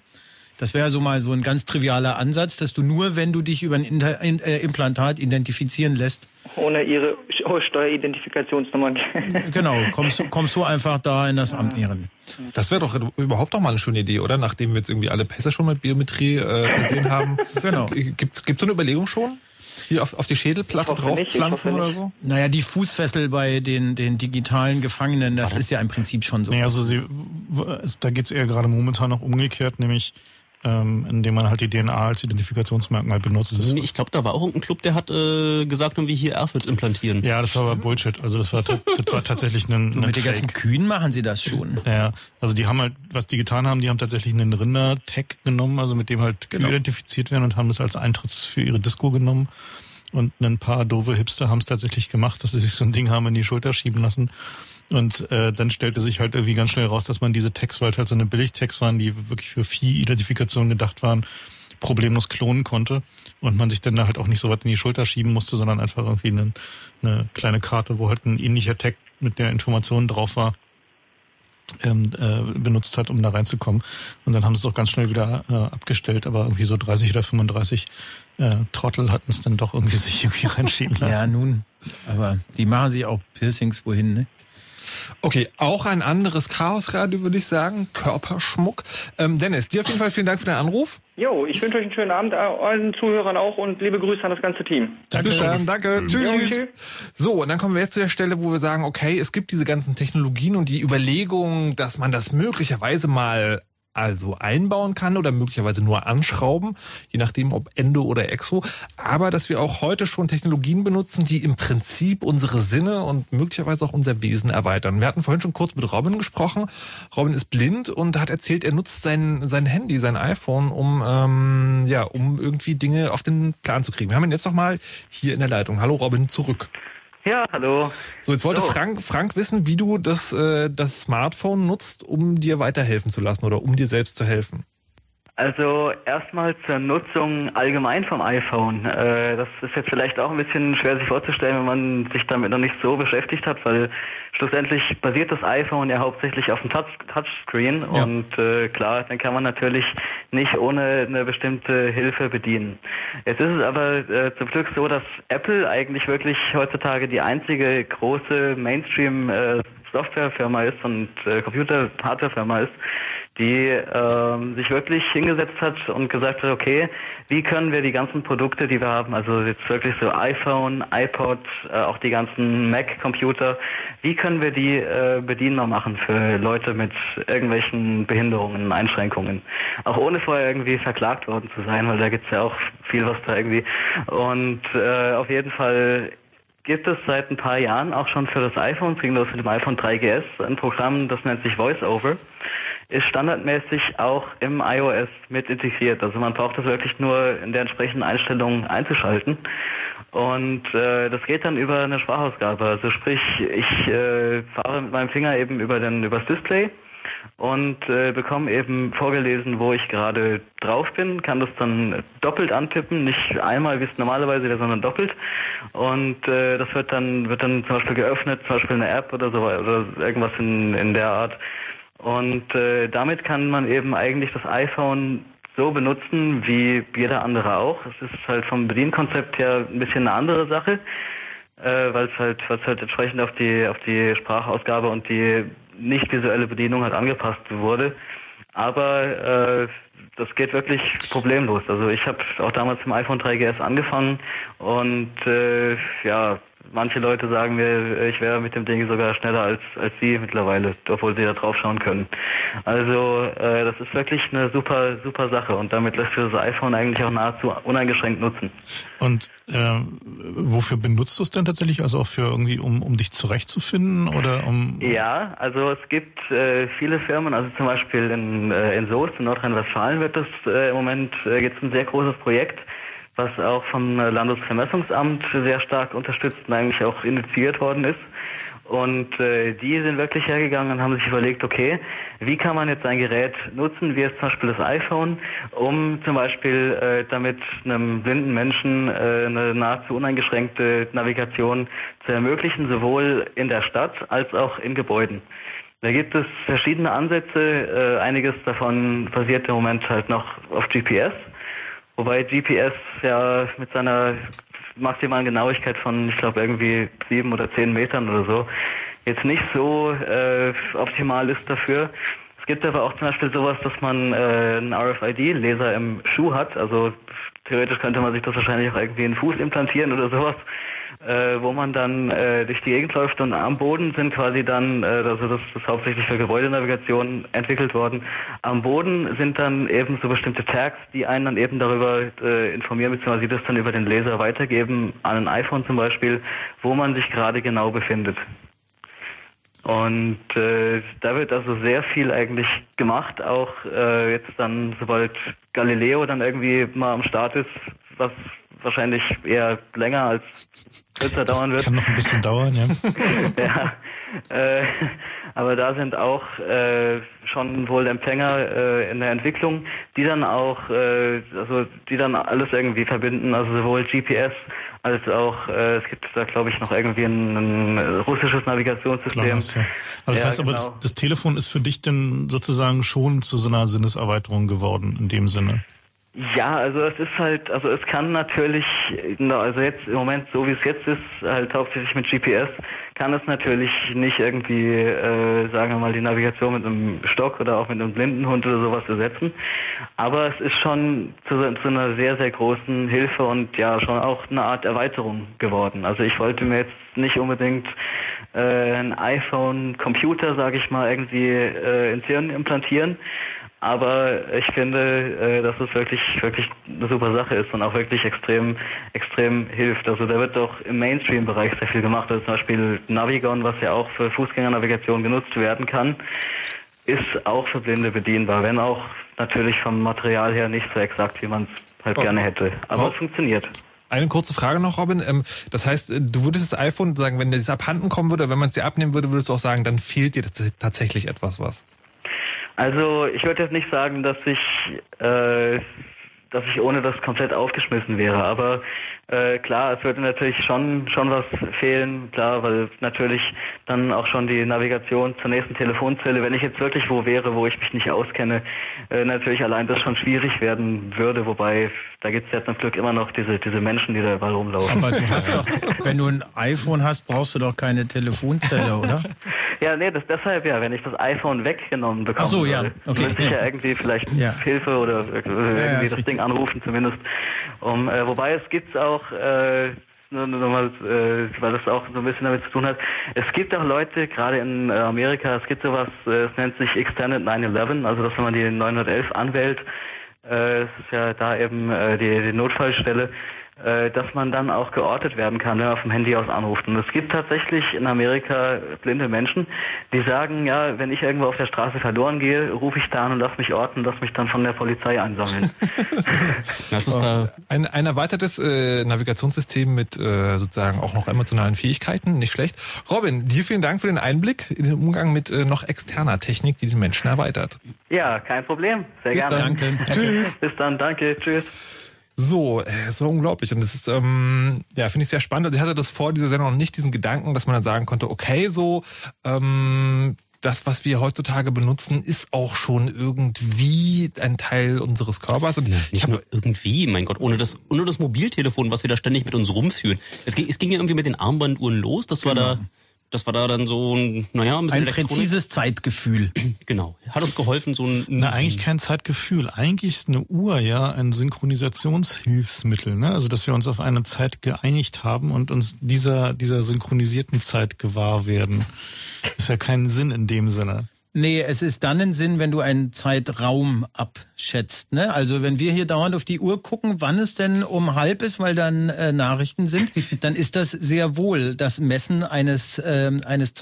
Das wäre so mal so ein ganz trivialer Ansatz, dass du nur, wenn du dich über ein Inter in, äh, Implantat identifizieren lässt, Ohne ihre Steueridentifikationsnummer. *laughs* genau, kommst, du- kommst du einfach da in das Amt nähren. Das wäre doch überhaupt doch mal eine schöne Idee, oder? Nachdem wir jetzt irgendwie alle Pässe schon mit Biometrie äh, versehen *laughs* haben. Genau. Gibt's gibt's so eine Überlegung schon? Hier auf, auf die Schädelplatte draufpflanzen oder so? Naja, die Fußfessel bei den, den digitalen Gefangenen, das ist ja im Prinzip schon so. Nee, also sie, es, da geht's eher gerade momentan noch umgekehrt, nämlich ähm, indem man halt die DNA als Identifikationsmerkmal benutzt. Nee, Ich glaube, da war auch irgendein Club, der hat äh, gesagt, irgendwie hier Airfit implantieren. ja, das war aber Bullshit. Also das war, das war tatsächlich ein, ein mit den ganzen. Kühen machen sie das schon. Ja, also die haben halt, was die getan haben, die haben tatsächlich einen Rinder-Tag genommen, also mit dem halt Kühe Genau. identifiziert werden und haben das als Eintritts für ihre Disco genommen. Und ein paar doofe Hipster haben es tatsächlich gemacht, dass sie sich so ein Ding haben in die Schulter schieben lassen. Und äh, dann stellte sich halt irgendwie ganz schnell raus, dass man diese Tags, weil es halt so eine Billig-Tags waren, die wirklich für Vieh-Identifikation gedacht waren, problemlos klonen konnte und man sich dann da halt auch nicht so weit in die Schulter schieben musste, sondern einfach irgendwie eine, eine kleine Karte, wo halt ein ähnlicher Tag mit der Information drauf war, ähm, äh, benutzt hat, um da reinzukommen. Und dann haben sie es auch ganz schnell wieder äh, abgestellt, aber irgendwie so 30 oder 35 äh, Trottel hatten es dann doch irgendwie sich irgendwie *laughs* reinschieben lassen. Ja, nun. Aber die machen sich auch Piercings wohin, ne? Okay, auch ein anderes Chaosradio, würde ich sagen. Körperschmuck. Ähm, Dennis, dir auf jeden Fall vielen Dank für deinen Anruf. Jo, ich wünsche euch einen schönen Abend, allen Zuhörern auch und liebe Grüße an das ganze Team. Dann, danke. Tschüss. Jo, tschüss. So, und dann kommen wir jetzt zu der Stelle, wo wir sagen, okay, es gibt diese ganzen Technologien und die Überlegung, dass man das möglicherweise mal also einbauen kann oder möglicherweise nur anschrauben, je nachdem ob Endo oder Exo, aber dass wir auch heute schon Technologien benutzen, die im Prinzip unsere Sinne und möglicherweise auch unser Wesen erweitern. Wir hatten vorhin schon kurz mit Robin gesprochen. Robin ist blind und hat erzählt, er nutzt sein, sein Handy, sein iPhone, um, ähm, ja, um irgendwie Dinge auf den Plan zu kriegen. Wir haben ihn jetzt noch mal hier in der Leitung. Hallo Robin, zurück. Ja, hallo. So, jetzt wollte. Frank, Frank wissen, wie du das, äh, das Smartphone nutzt, um dir weiterhelfen zu lassen oder um dir selbst zu helfen. Also erstmal zur Nutzung allgemein vom iPhone. Äh, das ist jetzt vielleicht auch ein bisschen schwer sich vorzustellen, wenn man sich damit noch nicht so beschäftigt hat, weil schlussendlich basiert das iPhone ja hauptsächlich auf dem Touch Touchscreen Ja. und äh, klar, dann kann man natürlich nicht ohne eine bestimmte Hilfe bedienen. Jetzt ist es aber äh, zum Glück so, dass Apple eigentlich wirklich heutzutage die einzige große Mainstream Softwarefirma ist und äh, Computer-Hardwarefirma ist, die ähm, sich wirklich hingesetzt hat und gesagt hat, okay, wie können wir die ganzen Produkte, die wir haben, also jetzt wirklich so iPhone, iPod, äh, auch die ganzen Mac-Computer, wie können wir die äh, bedienbar machen für Leute mit irgendwelchen Behinderungen, Einschränkungen, auch ohne vorher irgendwie verklagt worden zu sein, weil da gibt's ja auch viel, was da irgendwie. Und äh, auf jeden Fall gibt es seit ein paar Jahren auch schon für das iPhone, es ging los mit dem iPhone 3GS, ein Programm, das nennt sich VoiceOver, ist standardmäßig auch im iOS mit integriert. Also man braucht das wirklich nur in der entsprechenden Einstellung einzuschalten. Und äh, das geht dann über eine Sprachausgabe. Also sprich, ich äh, fahre mit meinem Finger eben über den übers Display und äh, bekomme eben vorgelesen, wo ich gerade drauf bin, kann das dann doppelt antippen, nicht einmal, wie es normalerweise wäre, sondern doppelt. Und äh, das wird dann wird dann zum Beispiel geöffnet, zum Beispiel eine App oder so oder irgendwas in, in der Art. Und äh, damit kann man eben eigentlich das iPhone so benutzen wie jeder andere auch. Es ist halt vom Bedienkonzept her ein bisschen eine andere Sache, äh, weil es halt, es halt entsprechend auf die auf die Sprachausgabe und die nicht visuelle Bedienung halt angepasst wurde. Aber äh, das geht wirklich problemlos. Also ich habe auch damals im iPhone 3GS angefangen und äh, ja, manche Leute sagen mir, ich wäre mit dem Ding sogar schneller als als sie mittlerweile, obwohl sie da drauf schauen können. Also äh, das ist wirklich eine super super Sache und damit lässt sich das iPhone eigentlich auch nahezu uneingeschränkt nutzen. Und äh, wofür benutzt du es denn tatsächlich? Also auch für irgendwie, um, um dich zurechtzufinden oder um. Ja, also es gibt äh, viele Firmen, also zum Beispiel in, äh, in Soest, in Nordrhein-Westfalen wird das äh, im Moment, äh, gibt es ein sehr großes Projekt, was auch vom Landesvermessungsamt sehr stark unterstützt und eigentlich auch initiiert worden ist. Und äh, die sind wirklich hergegangen und haben sich überlegt, okay, wie kann man jetzt ein Gerät nutzen, wie jetzt zum Beispiel das iPhone, um zum Beispiel äh, damit einem blinden Menschen äh, eine nahezu uneingeschränkte Navigation zu ermöglichen, sowohl in der Stadt als auch in Gebäuden. Da gibt es verschiedene Ansätze, äh, einiges davon basiert im Moment halt noch auf GPS, wobei GPS ja mit seiner maximalen Genauigkeit von, ich glaube, irgendwie sieben oder zehn Metern oder so, jetzt nicht so äh, optimal ist dafür. Es gibt aber auch zum Beispiel sowas, dass man äh, einen RFID-Laser im Schuh hat. Also theoretisch könnte man sich das wahrscheinlich auch irgendwie in den Fuß implantieren oder sowas äh, wo man dann äh, durch die Gegend läuft und am Boden sind quasi dann, äh, also das ist hauptsächlich für Gebäudenavigation entwickelt worden, am Boden sind dann eben so bestimmte Tags, die einen dann eben darüber äh, informieren, beziehungsweise das dann über den Laser weitergeben, an ein iPhone zum Beispiel, wo man sich gerade genau befindet. Und äh, da wird also sehr viel eigentlich gemacht, auch äh, jetzt dann, sobald Galileo dann irgendwie mal am Start ist, was wahrscheinlich eher länger als kürzer dauern wird. Kann noch ein bisschen dauern, ja. *laughs* ja. Äh, aber da sind auch äh, schon wohl Empfänger äh, in der Entwicklung, die dann auch, äh, also die dann alles irgendwie verbinden, also sowohl GPS als auch, äh, es gibt da glaube ich noch irgendwie ein, ein russisches Navigationssystem. Klar, ja. Aber das ja, heißt genau. aber, das, das Telefon ist für dich denn sozusagen schon zu so einer Sinneserweiterung geworden in dem Sinne? Ja, also es ist halt, also es kann natürlich, also jetzt im Moment, so wie es jetzt ist, halt hauptsächlich mit GPS, kann es natürlich nicht irgendwie, äh, sagen wir mal, die Navigation mit einem Stock oder auch mit einem Blindenhund oder sowas ersetzen. Aber es ist schon zu, zu einer sehr, sehr großen Hilfe und ja schon auch eine Art Erweiterung geworden. Also ich wollte mir jetzt nicht unbedingt äh, ein iPhone-Computer, sage ich mal, irgendwie äh, ins Hirn implantieren, aber ich finde, äh, dass es wirklich, wirklich eine super Sache ist und auch wirklich extrem, extrem hilft. Also da wird doch im Mainstream-Bereich sehr viel gemacht. Also zum Beispiel Navigon, was ja auch für Fußgängernavigation genutzt werden kann, ist auch für Blinde bedienbar, wenn auch natürlich vom Material her nicht so exakt, wie man es halt Oh. gerne hätte. Aber Oh. es funktioniert. Eine kurze Frage noch, Robin. Ähm, Das heißt, du würdest das iPhone sagen, wenn das abhanden kommen würde, wenn man es dir abnehmen würde, würdest du auch sagen, dann fehlt dir tats- tatsächlich etwas was. Also ich würde jetzt nicht sagen, dass ich, äh, dass ich ohne das komplett aufgeschmissen wäre, aber äh, klar, es würde natürlich schon schon was fehlen, klar, weil natürlich dann auch schon die Navigation zur nächsten Telefonzelle, wenn ich jetzt wirklich wo wäre, wo ich mich nicht auskenne, äh, natürlich allein das schon schwierig werden würde, wobei da gibt es ja zum Glück immer noch diese diese Menschen, die da überall rumlaufen. Aber du hast doch, wenn du ein iPhone hast, brauchst du doch keine Telefonzelle, oder? *laughs* Ja, nee, das deshalb ja, wenn ich das iPhone weggenommen bekomme, Ach so, ja, okay, müsste ich ja. ja irgendwie vielleicht Ja. Hilfe oder äh, irgendwie ja, ist das richtig. Ding anrufen zumindest. Um, äh, wobei es gibt auch äh, nur, nur mal, äh, weil das auch so ein bisschen damit zu tun hat. Es gibt auch Leute, gerade in äh, Amerika, es gibt sowas, äh, es nennt sich Extended 911, also dass wenn man die 911 anwählt, äh, ist ja da eben äh, die, die Notfallstelle, dass man dann auch geortet werden kann, wenn man vom Handy aus anruft. Und es gibt tatsächlich in Amerika blinde Menschen, die sagen, ja, wenn ich irgendwo auf der Straße verloren gehe, rufe ich da an und lass mich orten, lass mich dann von der Polizei einsammeln. *laughs* Das ist da Ein, ein erweitertes äh, Navigationssystem mit äh, sozusagen auch noch emotionalen Fähigkeiten, nicht schlecht. Robin, dir vielen Dank für den Einblick in den Umgang mit äh, noch externer Technik, die den Menschen erweitert. ja, kein Problem. Sehr Bis gerne. dann. Danke. Tschüss. Bis dann, danke. Tschüss. So, äh, war unglaublich und das ist, ähm, ja, finde ich sehr spannend. Also ich hatte das vor dieser Sendung noch nicht, diesen Gedanken, dass man dann sagen konnte, okay, so, ähm, das, was wir heutzutage benutzen, ist auch schon irgendwie ein Teil unseres Körpers. Und ich habe nur irgendwie, mein Gott, ohne das, ohne das Mobiltelefon, was wir da ständig mit uns rumführen. Es ging, es ging ja irgendwie mit den Armbanduhren los. Das war da, das war da dann so ein, naja, ein bisschen Ein Elektronik. präzises Zeitgefühl. Genau. Hat uns geholfen, so ein, Na, eigentlich kein Zeitgefühl. Eigentlich ist eine Uhr ja ein Synchronisationshilfsmittel, ne? Also, dass wir uns auf eine Zeit geeinigt haben und uns dieser, dieser synchronisierten Zeit gewahr werden. Ist ja keinen Sinn in dem Sinne. Nee, es ist dann ein Sinn, wenn du einen Zeitraum abschätzt. Ne? Also wenn wir hier dauernd auf die Uhr gucken, wann es denn um halb ist, weil dann äh, Nachrichten sind, *laughs* dann ist das sehr wohl das Messen eines, ähm, eines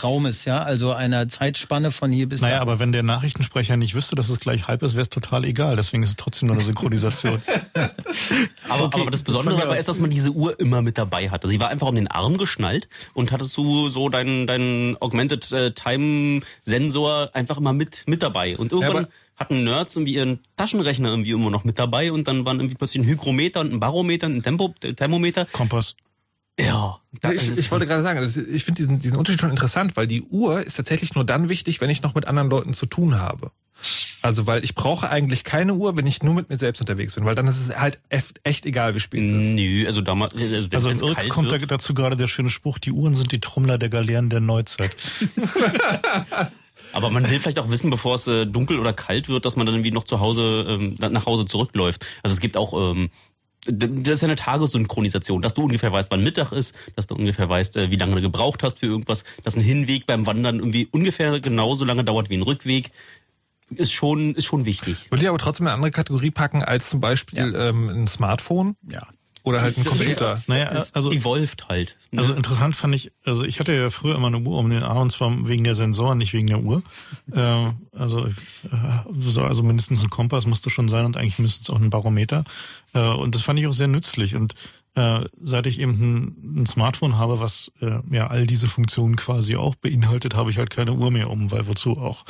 Zeitraumes, ja, also einer Zeitspanne von hier bis Naja, da. aber wenn der Nachrichtensprecher nicht wüsste, dass es gleich halb ist, wäre es total egal. Deswegen ist es trotzdem nur eine Synchronisation. *laughs* Aber, Okay, aber das Besondere dabei ist, dass man diese Uhr immer mit dabei hatte. Sie war einfach um den Arm geschnallt und hattest du so deinen deinen Augmented äh, Time Sensor einfach immer mit mit dabei. Und irgendwann aber- hatten Nerds irgendwie ihren Taschenrechner irgendwie immer noch mit dabei und dann waren irgendwie plötzlich ein Hygrometer und ein Barometer und ein Tempo, Thermometer. Kompass. Ja. ich, ich wollte gerade sagen, das- ich finde diesen, diesen Unterschied schon interessant, weil die Uhr ist tatsächlich nur dann wichtig, wenn ich noch mit anderen Leuten zu tun habe. Also, weil ich brauche eigentlich keine Uhr, wenn ich nur mit mir selbst unterwegs bin, weil dann ist es halt echt egal, wie spät es ist. Nö, also damals, also, Also in wenn's Irk kalt kommt da wird, dazu gerade der schöne Spruch, die Uhren sind die Trommler der Galeeren der Neuzeit. *laughs* Aber man will vielleicht auch wissen, bevor es äh, dunkel oder kalt wird, dass man dann irgendwie noch zu Hause ähm, nach Hause zurückläuft. Also es gibt auch ähm, das ist ja eine Tagessynchronisation, dass du ungefähr weißt, wann Mittag ist, dass du ungefähr weißt, äh, wie lange du gebraucht hast für irgendwas, dass ein Hinweg beim Wandern irgendwie ungefähr genauso lange dauert wie ein Rückweg, ist schon ist schon wichtig. Würde ich aber trotzdem eine andere Kategorie packen als zum Beispiel ähm, ein Smartphone Ja. Oder halt ein Computer. Naja, also Evolved halt. ne? Also interessant fand ich, also ich hatte ja früher immer eine Uhr um den Arm und zwar wegen der Sensoren, nicht wegen der Uhr. Äh, also äh, so, also mindestens ein Kompass musste schon sein und eigentlich müsste es auch ein Barometer. Äh, und das fand ich auch sehr nützlich. Und äh, seit ich eben ein, ein Smartphone habe, was äh, ja all diese Funktionen quasi auch beinhaltet, habe ich halt keine Uhr mehr um, weil wozu auch.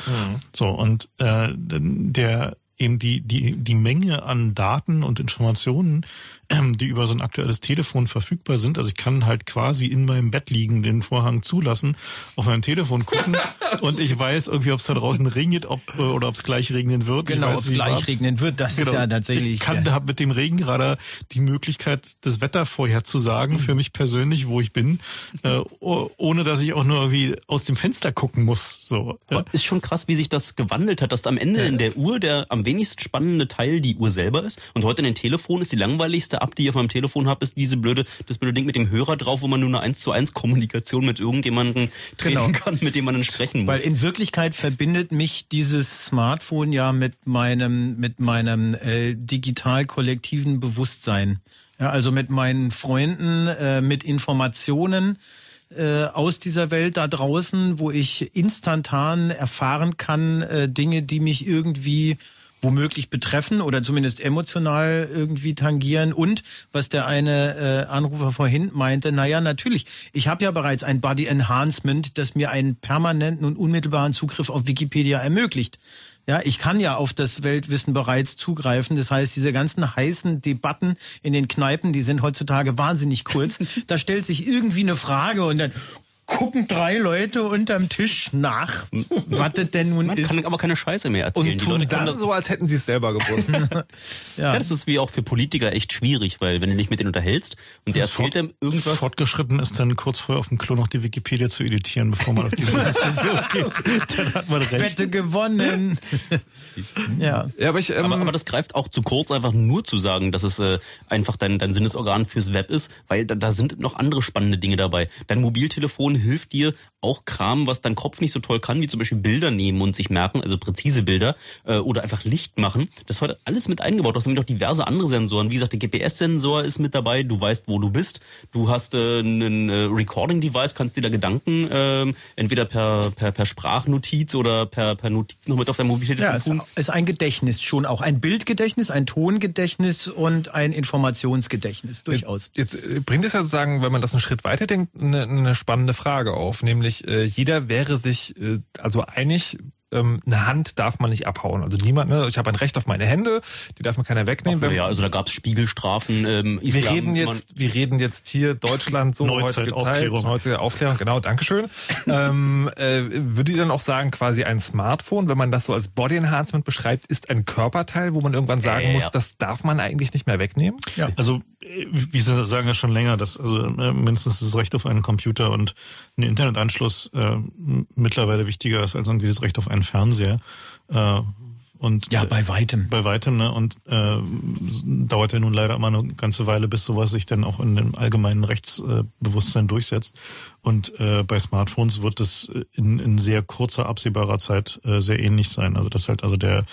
So und äh, der eben die, die, die Menge an Daten und Informationen, ähm, die über so ein aktuelles Telefon verfügbar sind. Also ich kann halt quasi in meinem Bett liegen, den Vorhang zulassen, auf mein Telefon gucken *laughs* und ich weiß irgendwie, ob es da draußen regnet ob, äh, oder ob es gleich regnen wird. Genau, ob es gleich war's- regnen wird, das ist Genau. ja tatsächlich. Ich kann ja. mit dem Regenradar die Möglichkeit, das Wetter vorher zu sagen, für mich persönlich, wo ich bin, äh, oh- ohne dass ich auch nur irgendwie aus dem Fenster gucken muss. So. Ja. Ist schon krass, wie sich das gewandelt hat, dass am Ende in der Uhr der am wenigst spannende Teil die Uhr selber ist. Und heute in den Telefon ist die langweiligste App, die ich auf meinem Telefon habe, ist diese blöde, das blöde Ding mit dem Hörer drauf, wo man nur eine 1 zu 1 Kommunikation mit irgendjemandem treten Genau. kann, mit dem man dann sprechen Weil muss. in Wirklichkeit verbindet mich dieses Smartphone ja mit meinem mit meinem äh, digital kollektiven Bewusstsein. Ja, also mit meinen Freunden, äh, mit Informationen äh, aus dieser Welt da draußen, wo ich instantan erfahren kann äh, Dinge, die mich irgendwie womöglich betreffen oder zumindest emotional irgendwie tangieren. Und was der eine äh, Anrufer vorhin meinte, naja, natürlich, ich habe ja bereits ein Body Enhancement, das mir einen permanenten und unmittelbaren Zugriff auf Wikipedia ermöglicht. Ja, ich kann ja auf das Weltwissen bereits zugreifen. Das heißt, diese ganzen heißen Debatten in den Kneipen, die sind heutzutage wahnsinnig kurz. *laughs* da stellt sich irgendwie eine Frage und dann gucken drei Leute unterm Tisch nach, was das denn nun man ist. kann aber keine Scheiße mehr erzählen. Und die tun Leute können dann so, als hätten sie es selber gewusst. *laughs* ja, das ist wie auch für Politiker echt schwierig, weil wenn du dich mit denen unterhältst und der Das erzählt dann irgendwas, Fortgeschritten ist dann kurz vorher auf dem Klo noch die Wikipedia zu editieren, bevor man auf diese *laughs* Diskussion geht. Dann hat man recht. Wette gewonnen. *laughs* ja. ja, aber ich, ähm, aber, aber das greift auch zu kurz, einfach nur zu sagen, dass es äh, einfach dein, dein Sinnesorgan fürs Web ist, weil da, da sind noch andere spannende Dinge dabei. Dein Mobiltelefon hilft dir auch Kram, was dein Kopf nicht so toll kann, wie zum Beispiel Bilder nehmen und sich merken, also präzise Bilder äh, oder einfach Licht machen. Das war alles mit eingebaut. Du hast nämlich noch diverse andere Sensoren. Wie gesagt, der GPS-Sensor ist mit dabei. Du weißt, wo du bist. Du hast äh, einen äh, Recording-Device, kannst dir da Gedanken äh, entweder per, per, per Sprachnotiz oder per, per Notiz noch mit auf dein Mobiltelefon Ja, es tun. ist ein Gedächtnis schon auch. Ein Bildgedächtnis, ein Tongedächtnis und ein Informationsgedächtnis, durchaus. Jetzt äh, bringt es ja sozusagen, wenn man das einen Schritt weiter denkt, eine, eine spannende Frage auf. Nämlich, äh, jeder wäre sich äh, also einig, ähm, eine Hand darf man nicht abhauen. Also niemand, ne? ich habe ein Recht auf meine Hände, die darf mir keiner wegnehmen. Ach, ja, also da gab's Spiegelstrafen. Ähm, wir Islam, reden jetzt, wir reden jetzt hier Deutschland so *laughs* Neuzeit, heutige Aufklärung. Zeit, heutige Aufklärung, genau, Dankeschön. *laughs* ähm, äh, würde ich dann auch sagen, quasi ein Smartphone, wenn man das so als Body Enhancement beschreibt, ist ein Körperteil, wo man irgendwann sagen Ja, muss, ja. das darf man eigentlich nicht mehr wegnehmen? Ja. Also äh, wir sagen ja schon länger, dass also äh, mindestens das Recht auf einen Computer und einen Internetanschluss äh, mittlerweile wichtiger ist als irgendwie das Recht auf einen Fernseher. Äh, und Ja, äh, bei weitem. bei weitem, ne? Und äh, dauert ja nun leider immer eine ganze Weile, bis sowas sich dann auch in dem allgemeinen Rechtsbewusstsein durchsetzt. Und äh, bei Smartphones wird es in, in sehr kurzer, absehbarer Zeit äh, sehr ähnlich sein. Also das halt also der äh,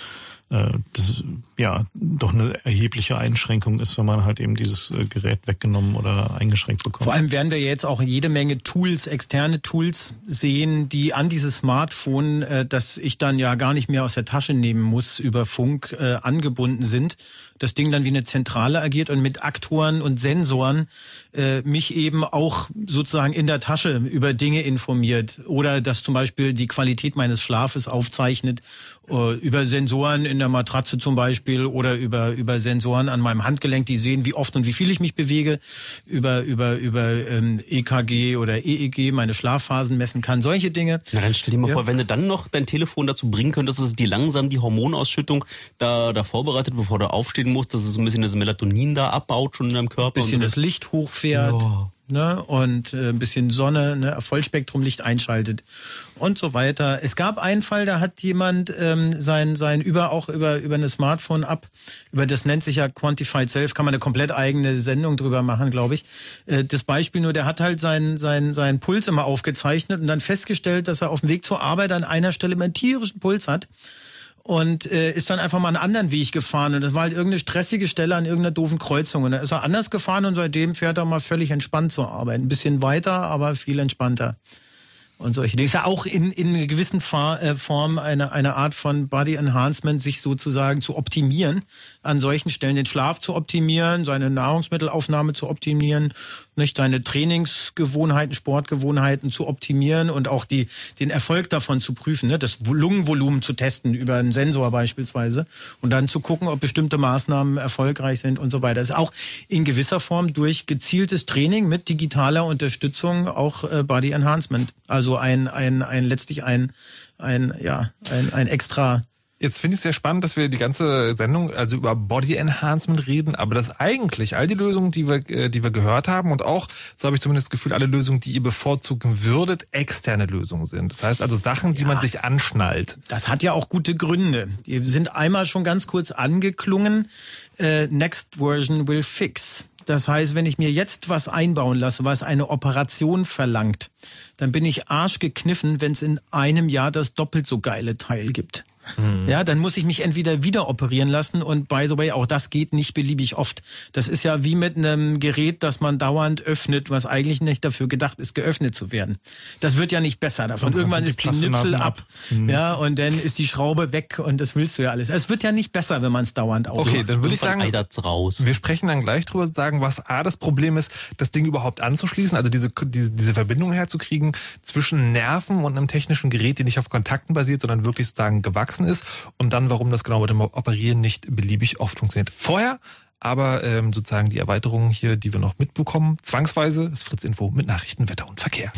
das ja doch eine erhebliche Einschränkung ist, wenn man halt eben dieses äh, Gerät weggenommen oder eingeschränkt bekommt. Vor allem werden wir jetzt auch jede Menge Tools, externe Tools sehen, die an dieses Smartphone, äh, das ich dann ja gar nicht mehr aus der Tasche nehmen muss, über Funk äh, angebunden sind. Das Ding dann wie eine Zentrale agiert und mit Aktoren und Sensoren äh, mich eben auch sozusagen in der Tasche über Dinge informiert oder das zum Beispiel die Qualität meines Schlafes aufzeichnet äh, über Sensoren in der Matratze zum Beispiel oder über, über Sensoren an meinem Handgelenk, die sehen, wie oft und wie viel ich mich bewege, über, über, über ähm, EKG oder EEG meine Schlafphasen messen kann, solche Dinge. Na dann stell dir mal Ja. vor, wenn du dann noch dein Telefon dazu bringen könntest, dass es dir langsam die Hormonausschüttung da, da vorbereitet, bevor du aufstehen musst, dass es so ein bisschen das Melatonin da abbaut schon in deinem Körper. bisschen und das Licht hochfährt ne, und äh, ein bisschen Sonne, ne, Vollspektrumlicht einschaltet und so weiter. Es gab einen Fall, da hat jemand ähm, sein sein über auch über über eine Smartphone ab, über das nennt sich ja Quantified Self, kann man eine komplett eigene Sendung drüber machen, glaube ich. Äh, das Beispiel nur, der hat halt seinen seinen seinen Puls immer aufgezeichnet und dann festgestellt, dass er auf dem Weg zur Arbeit an einer Stelle immer einen tierischen Puls hat und äh, ist dann einfach mal einen anderen Weg gefahren und das war halt irgendeine stressige Stelle an irgendeiner doofen Kreuzung und da ist er anders gefahren und seitdem fährt er mal völlig entspannt zur Arbeit. Ein bisschen weiter, aber viel entspannter. Und solche. Das ist ja auch in, in einer gewissen Fa äh, Form eine, eine Art von Body Enhancement, sich sozusagen zu optimieren, an solchen Stellen den Schlaf zu optimieren, seine Nahrungsmittelaufnahme zu optimieren, nicht deine Trainingsgewohnheiten, Sportgewohnheiten zu optimieren und auch die, den Erfolg davon zu prüfen, ne? das Lungenvolumen zu testen über einen Sensor beispielsweise und dann zu gucken, ob bestimmte Maßnahmen erfolgreich sind und so weiter. Ist auch in gewisser Form durch gezieltes Training mit digitaler Unterstützung auch äh, Body Enhancement. Also ein, ein, ein letztlich ein, ein, ja, ein, ein extra Jetzt finde ich es sehr spannend, dass wir die ganze Sendung also über Body Enhancement reden, aber dass eigentlich all die Lösungen, die wir, äh, die wir gehört haben und auch, so habe ich zumindest das Gefühl, alle Lösungen, die ihr bevorzugen würdet, externe Lösungen sind. Das heißt also Sachen, die man sich anschnallt. Das hat ja auch gute Gründe. Die sind einmal schon ganz kurz angeklungen. Äh, next version will fix. Das heißt, wenn ich mir jetzt was einbauen lasse, was eine Operation verlangt, dann bin ich arschgekniffen, wenn es in einem Jahr das doppelt so geile Teil gibt. Ja, dann muss ich mich entweder wieder operieren lassen und by the way, auch das geht nicht beliebig oft. Das ist ja wie mit einem Gerät, das man dauernd öffnet, was eigentlich nicht dafür gedacht ist, geöffnet zu werden. Das wird ja nicht besser davon. Dann Irgendwann die ist die Nipsel ab. ab. Mhm. Ja, und dann ist die Schraube weg und das willst du ja alles. Es wird ja nicht besser, wenn man es dauernd aufmacht. Okay, dann würde ich sagen, raus. wir sprechen dann gleich drüber, sagen, was A, das Problem ist, das Ding überhaupt anzuschließen, also diese, diese, diese Verbindung herzukriegen zwischen Nerven und einem technischen Gerät, die nicht auf Kontakten basiert, sondern wirklich sozusagen gewachsen ist und dann, warum das genau mit dem Operieren nicht beliebig oft funktioniert. Vorher aber ähm, sozusagen die Erweiterungen hier, die wir noch mitbekommen, zwangsweise ist Fritz Info mit Nachrichten, Wetter und Verkehr.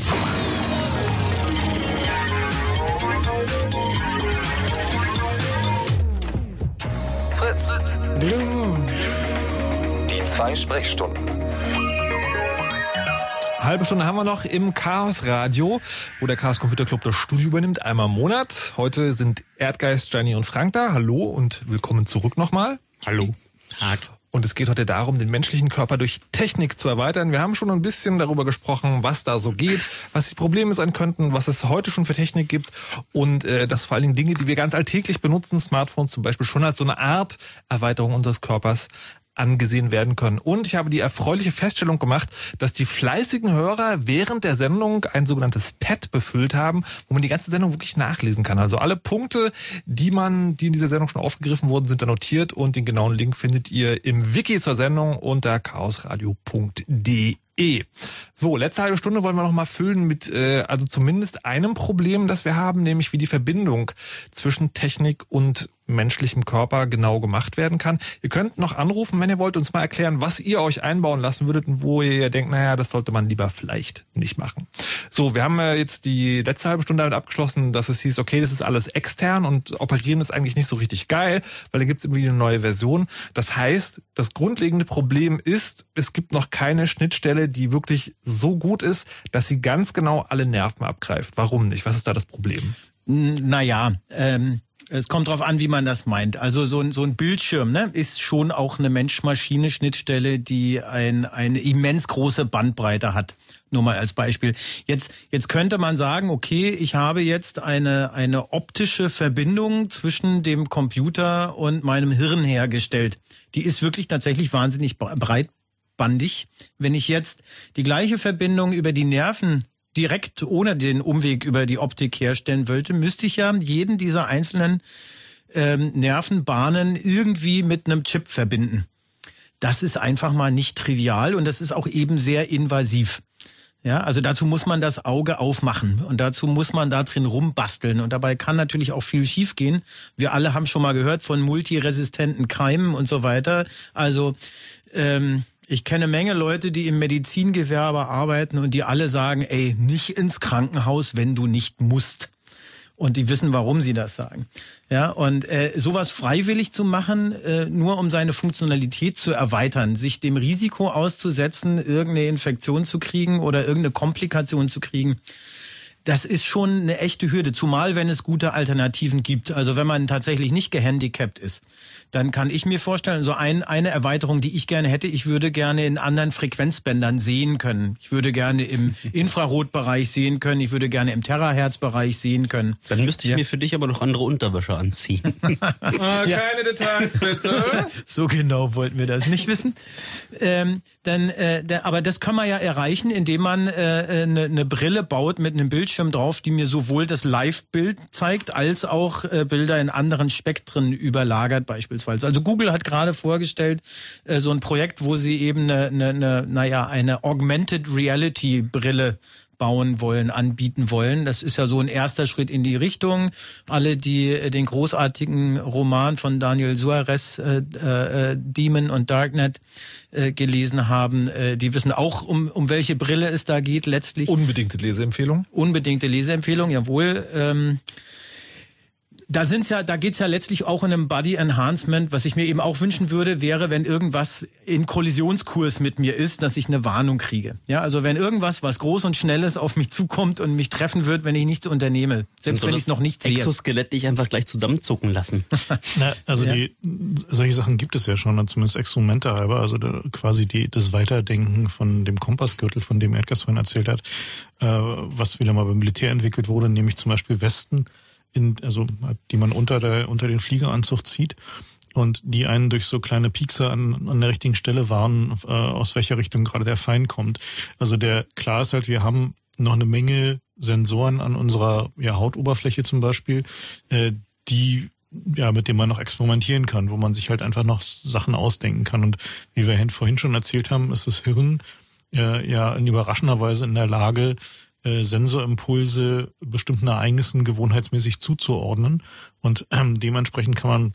Fritz. Blue Moon. Die zwei Sprechstunden. Halbe Stunde haben wir noch im Chaos Radio, wo der Chaos Computer Club das Studio übernimmt, einmal im Monat. Heute sind Erdgeist, Gianni und Frank da. Hallo und willkommen zurück nochmal. Hallo. Tag. Und es geht heute darum, den menschlichen Körper durch Technik zu erweitern. Wir haben schon ein bisschen darüber gesprochen, was da so geht, was die Probleme sein könnten, was es heute schon für Technik gibt und äh, dass vor allen Dingen Dinge, die wir ganz alltäglich benutzen, Smartphones zum Beispiel, schon als so eine Art Erweiterung unseres Körpers angesehen werden können. Und ich habe die erfreuliche Feststellung gemacht, dass die fleißigen Hörer während der Sendung ein sogenanntes Pad befüllt haben, wo man die ganze Sendung wirklich nachlesen kann. Also alle Punkte, die man, die in dieser Sendung schon aufgegriffen wurden, sind da notiert und den genauen Link findet ihr im Wiki zur Sendung unter chaosradio.de. So, letzte halbe Stunde wollen wir noch mal füllen mit äh, also zumindest einem Problem, das wir haben, nämlich wie die Verbindung zwischen Technik und menschlichem Körper genau gemacht werden kann. Ihr könnt noch anrufen, wenn ihr wollt, uns mal erklären, was ihr euch einbauen lassen würdet und wo ihr denkt, naja, das sollte man lieber vielleicht nicht machen. So, wir haben äh, jetzt die letzte halbe Stunde damit abgeschlossen, dass es hieß, okay, das ist alles extern und operieren ist eigentlich nicht so richtig geil, weil da gibt es irgendwie eine neue Version. Das heißt, das grundlegende Problem ist, es gibt noch keine Schnittstelle, die wirklich so gut ist, dass sie ganz genau alle Nerven abgreift. Warum nicht? Was ist da das Problem? Naja, ähm, es kommt drauf an, wie man das meint. Also so ein, so ein Bildschirm ne, ist schon auch eine Mensch-Maschine-Schnittstelle, die ein, eine immens große Bandbreite hat. Nur mal als Beispiel. Jetzt, jetzt könnte man sagen, okay, ich habe jetzt eine, eine optische Verbindung zwischen dem Computer und meinem Hirn hergestellt. Die ist wirklich tatsächlich wahnsinnig breitbandig. Wenn ich jetzt die gleiche Verbindung über die Nerven direkt ohne den Umweg über die Optik herstellen wollte, müsste ich ja jeden dieser einzelnen ähm, Nervenbahnen irgendwie mit einem Chip verbinden. Das ist einfach mal nicht trivial und das ist auch eben sehr invasiv. Ja, also dazu muss man das Auge aufmachen und dazu muss man da drin rumbasteln und dabei kann natürlich auch viel schiefgehen. Wir alle haben schon mal gehört von multiresistenten Keimen und so weiter. Also ähm, ich kenne Menge Leute, die im Medizingewerbe arbeiten und die alle sagen, ey, nicht ins Krankenhaus, wenn du nicht musst. Und die wissen, warum sie das sagen. Ja, und äh, sowas freiwillig zu machen, äh, nur um seine Funktionalität zu erweitern, sich dem Risiko auszusetzen, irgendeine Infektion zu kriegen oder irgendeine Komplikation zu kriegen, das ist schon eine echte Hürde, zumal wenn es gute Alternativen gibt. Also wenn man tatsächlich nicht gehandicapt ist dann kann ich mir vorstellen, so ein, eine Erweiterung, die ich gerne hätte, ich würde gerne in anderen Frequenzbändern sehen können. Ich würde gerne im *laughs* Infrarotbereich sehen können, ich würde gerne im Terahertz-Bereich sehen können. Dann müsste ich ja. mir für dich aber noch andere Unterwäsche anziehen. *laughs* ja. Keine Details, bitte. *laughs* so genau wollten wir das nicht wissen. Ähm, dann, äh, der, aber das kann man ja erreichen, indem man äh, eine, eine Brille baut mit einem Bildschirm drauf, die mir sowohl das Live-Bild zeigt, als auch äh, Bilder in anderen Spektren überlagert beispielsweise beispielsweise. Also Google hat gerade vorgestellt äh, so ein Projekt, wo sie eben eine, eine, eine naja, eine Augmented Reality Brille bauen wollen, anbieten wollen. Das ist ja so ein erster Schritt in die Richtung. Alle, die äh, den großartigen Roman von Daniel Suarez, äh, äh, Demon und Darknet, äh, gelesen haben, äh, die wissen auch, um, um welche Brille es da geht letztlich. Unbedingte Leseempfehlung? Unbedingte Leseempfehlung, jawohl. Ähm, da sind's ja, da geht's ja letztlich auch in einem Body Enhancement. Was ich mir eben auch wünschen würde, wäre, wenn irgendwas in Kollisionskurs mit mir ist, dass ich eine Warnung kriege. Ja, also wenn irgendwas, was groß und schnelles auf mich zukommt und mich treffen wird, wenn ich nichts unternehme, selbst wenn ich es noch nicht sehe. Exoskelett dich einfach gleich zusammenzucken lassen. *laughs* Na, also ja. die solche Sachen gibt es ja schon, zumindest Experimente halber. Also da, quasi die das Weiterdenken von dem Kompassgürtel, von dem Erdgas vorhin erzählt hat, äh, was wieder mal beim Militär entwickelt wurde, nämlich zum Beispiel Westen in, also die man unter der unter den Fliegeranzug zieht und die einen durch so kleine Piekse an, an der richtigen Stelle warnen, äh, aus welcher Richtung gerade der Feind kommt. Also der klar ist halt, wir haben noch eine Menge Sensoren an unserer ja, Hautoberfläche zum Beispiel, äh, die ja, mit dem man noch experimentieren kann, wo man sich halt einfach noch Sachen ausdenken kann. Und wie wir vorhin schon erzählt haben, ist das Hirn äh, ja in überraschender Weise in der Lage, äh, Sensorimpulse bestimmten Ereignissen gewohnheitsmäßig zuzuordnen. Und ähm, dementsprechend kann man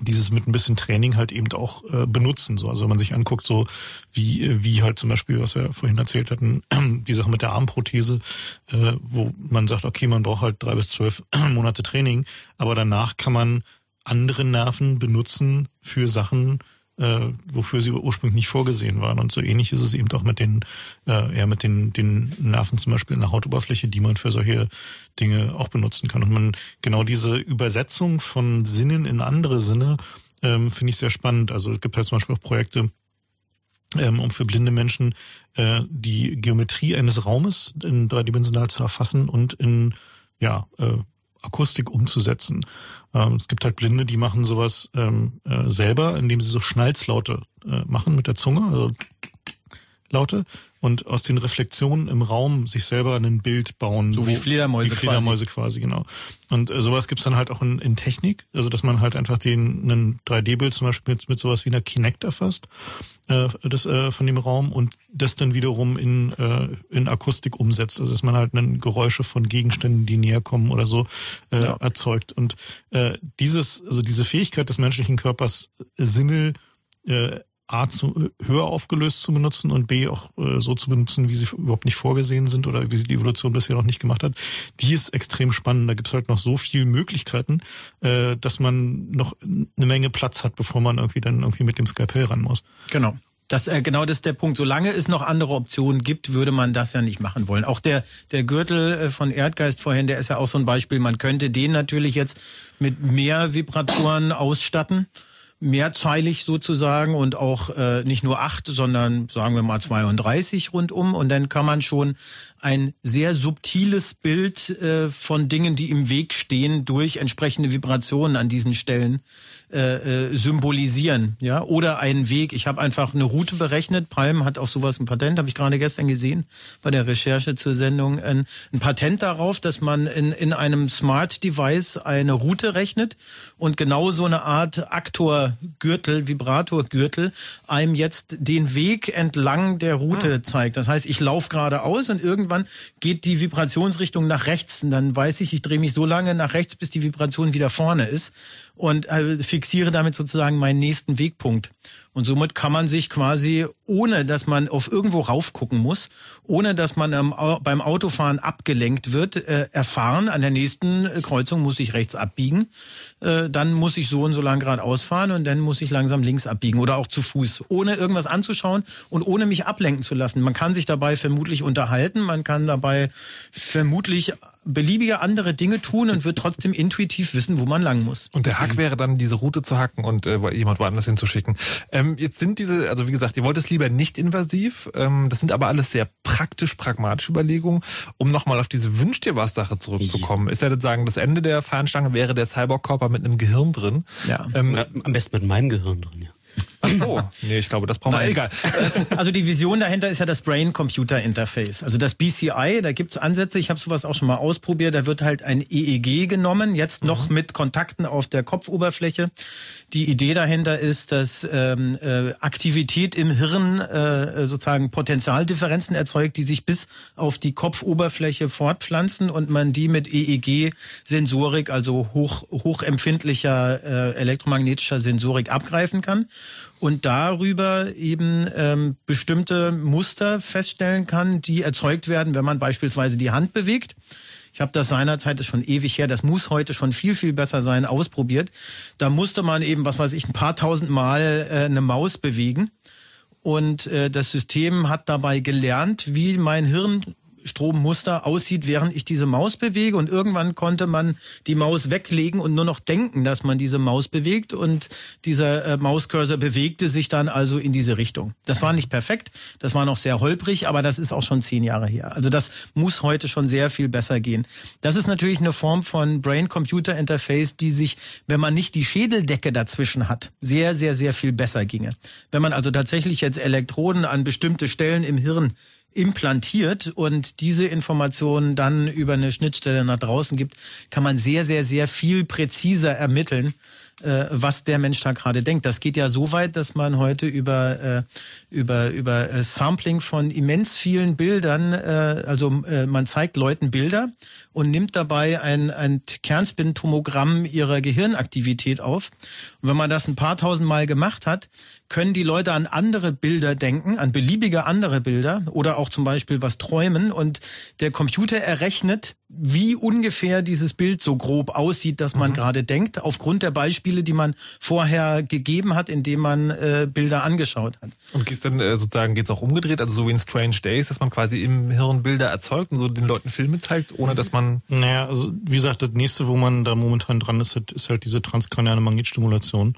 dieses mit ein bisschen Training halt eben auch äh, benutzen. So, also wenn man sich anguckt, so wie, äh, wie halt zum Beispiel, was wir vorhin erzählt hatten, *clears throat* die Sache mit der Armprothese, äh, wo man sagt, okay, man braucht halt drei bis zwölf *clears throat* Monate Training, aber danach kann man andere Nerven benutzen für Sachen, äh, wofür sie ursprünglich nicht vorgesehen waren. Und so ähnlich ist es eben auch mit den, äh, ja, mit den, den Nerven zum Beispiel in der Hautoberfläche, die man für solche Dinge auch benutzen kann. Und man genau diese Übersetzung von Sinnen in andere Sinne ähm, finde ich sehr spannend. Also es gibt halt zum Beispiel auch Projekte, ähm, um für blinde Menschen äh, die Geometrie eines Raumes in dreidimensional zu erfassen und in ja, äh, Akustik umzusetzen. Ähm, es gibt halt Blinde, die machen sowas ähm, äh, selber, indem sie so Schnalzlaute äh, machen mit der Zunge, also Laute und aus den Reflexionen im Raum sich selber ein Bild bauen. So wie Fledermäuse, wie Fledermäuse quasi. quasi genau. Und äh, sowas gibt's dann halt auch in, in Technik, also dass man halt einfach den einen 3D-Bild zum Beispiel mit, mit sowas wie einer Kinect erfasst, äh, das äh, von dem Raum und das dann wiederum in, äh, in Akustik umsetzt. Also dass man halt einen Geräusche von Gegenständen, die näher kommen oder so, äh, ja. erzeugt. Und äh, dieses, also diese Fähigkeit des menschlichen Körpers, Sinne äh, A zu, höher aufgelöst zu benutzen und B auch äh, so zu benutzen, wie sie überhaupt nicht vorgesehen sind oder wie sie die Evolution bisher noch nicht gemacht hat, die ist extrem spannend. Da gibt es halt noch so viele Möglichkeiten, äh, dass man noch eine Menge Platz hat, bevor man irgendwie dann irgendwie mit dem Skalpell ran muss. Genau. Das, äh, genau das ist der Punkt. Solange es noch andere Optionen gibt, würde man das ja nicht machen wollen. Auch der, der Gürtel äh, von Erdgeist vorhin, der ist ja auch so ein Beispiel. Man könnte den natürlich jetzt mit mehr Vibratoren ausstatten mehrzeilig sozusagen und auch äh, nicht nur acht, sondern sagen wir mal 32 rundum. Und dann kann man schon ein sehr subtiles Bild äh, von Dingen, die im Weg stehen, durch entsprechende Vibrationen an diesen Stellen äh, äh, symbolisieren, ja, oder einen Weg. Ich habe einfach eine Route berechnet. Palm hat auf sowas ein Patent, habe ich gerade gestern gesehen bei der Recherche zur Sendung, ein, ein Patent darauf, dass man in, in einem Smart Device eine Route rechnet und genau so eine Art Aktorgürtel, Vibratorgürtel einem jetzt den Weg entlang der Route ah. zeigt. Das heißt, ich laufe geradeaus und irgendwann geht die Vibrationsrichtung nach rechts und dann weiß ich, ich drehe mich so lange nach rechts, bis die Vibration wieder vorne ist und äh, fixiere damit sozusagen meinen nächsten Wegpunkt. Und somit kann man sich quasi, ohne dass man auf irgendwo raufgucken muss, ohne dass man ähm, beim Autofahren abgelenkt wird, äh, erfahren, an der nächsten äh, Kreuzung muss ich rechts abbiegen, dann muss ich so und so lang geradeaus fahren und dann muss ich langsam links abbiegen oder auch zu Fuß, ohne irgendwas anzuschauen und ohne mich ablenken zu lassen. Man kann sich dabei vermutlich unterhalten, man kann dabei vermutlich beliebige andere Dinge tun und wird trotzdem intuitiv wissen, wo man lang muss. Und der Hack wäre dann, diese Route zu hacken und äh, jemand woanders hinzuschicken. Ähm, jetzt sind diese, also wie gesagt, ihr wollt es lieber nicht invasiv. Ähm, das sind aber alles sehr praktisch, pragmatische Überlegungen. Um nochmal auf diese Wünsch dir was Sache zurückzukommen. Ist ja das sagen, das Ende der Fahnenstange wäre der Cyborg-Körper mit einem Gehirn drin. Ja. Ähm, ja, am besten mit meinem Gehirn drin, ja. Ach so. *laughs* Nee, ich glaube, das brauchen wir. Egal. Das, also die Vision dahinter ist ja das Brain-Computer-Interface. Also das BCI, da gibt's Ansätze, ich habe sowas auch schon mal ausprobiert, da wird halt ein EEG genommen, jetzt noch mhm. mit Kontakten auf der Kopfoberfläche. Die Idee dahinter ist, dass ähm, äh, Aktivität im Hirn äh, sozusagen Potentialdifferenzen erzeugt, die sich bis auf die Kopfoberfläche fortpflanzen und man die mit EEG-Sensorik, also hoch, hochempfindlicher äh, elektromagnetischer Sensorik abgreifen kann und darüber eben ähm, bestimmte Muster feststellen kann, die erzeugt werden, wenn man beispielsweise die Hand bewegt. Ich habe das seinerzeit, ist schon ewig her, das muss heute schon viel, viel besser sein, ausprobiert. Da musste man eben, was weiß ich, ein paar tausend Mal äh, eine Maus bewegen. Und äh, das System hat dabei gelernt, wie mein Hirn Strommuster aussieht, während ich diese Maus bewege. Und irgendwann konnte man die Maus weglegen und nur noch denken, dass man diese Maus bewegt. Und dieser äh, Mauscursor bewegte sich dann also in diese Richtung. Das war nicht perfekt, das war noch sehr holprig, aber das ist auch schon zehn Jahre her. Also das muss heute schon sehr viel besser gehen. Das ist natürlich eine Form von Brain-Computer-Interface, die sich, wenn man nicht die Schädeldecke dazwischen hat, sehr, sehr, sehr viel besser ginge. Wenn man also tatsächlich jetzt Elektroden an bestimmte Stellen im Hirn implantiert und diese Informationen dann über eine Schnittstelle nach draußen gibt, kann man sehr, sehr, sehr viel präziser ermitteln, äh, was der Mensch da gerade denkt. Das geht ja so weit, dass man heute über, äh, über, über äh, Sampling von immens vielen Bildern, also man zeigt Leuten Bilder und nimmt dabei ein, ein Kernspintomogramm ihrer Gehirnaktivität auf. Und wenn man das ein paar tausend Mal gemacht hat, können die Leute an andere Bilder denken, an beliebige andere Bilder oder auch zum Beispiel was träumen und der Computer errechnet, wie ungefähr dieses Bild so grob aussieht, dass man mhm. gerade denkt, aufgrund der Beispiele, die man vorher gegeben hat, indem man äh, Bilder angeschaut hat. Und geht's dann äh, sozusagen geht's auch umgedreht, also so wie in Strange Days, dass man quasi im Hirn Bilder erzeugt und so den Leuten Filme zeigt, ohne dass man Naja, also wie gesagt, das nächste, wo man da momentan dran ist, ist halt diese transkraniale Magnetstimulation.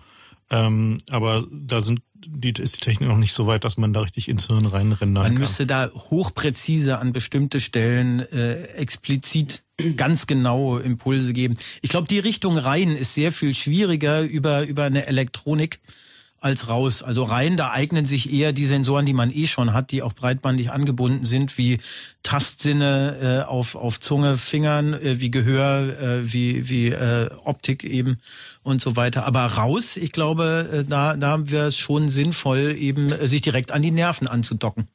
Ähm, aber da sind die, ist die Technik noch nicht so weit, dass man da richtig ins Hirn reinrendern kann. Man müsste da hochpräzise an bestimmte Stellen äh, explizit ganz genau Impulse geben. Ich glaube, die Richtung rein ist sehr viel schwieriger über, über eine Elektronik als raus. Also rein, da eignen sich eher die Sensoren, die man eh schon hat, die auch breitbandig angebunden sind, wie Tastsinne äh, auf, auf Zunge, Fingern, äh, wie Gehör, äh, wie, wie äh, Optik eben und so weiter. Aber raus, ich glaube, äh, da, da wäre es schon sinnvoll, eben äh, sich direkt an die Nerven anzudocken.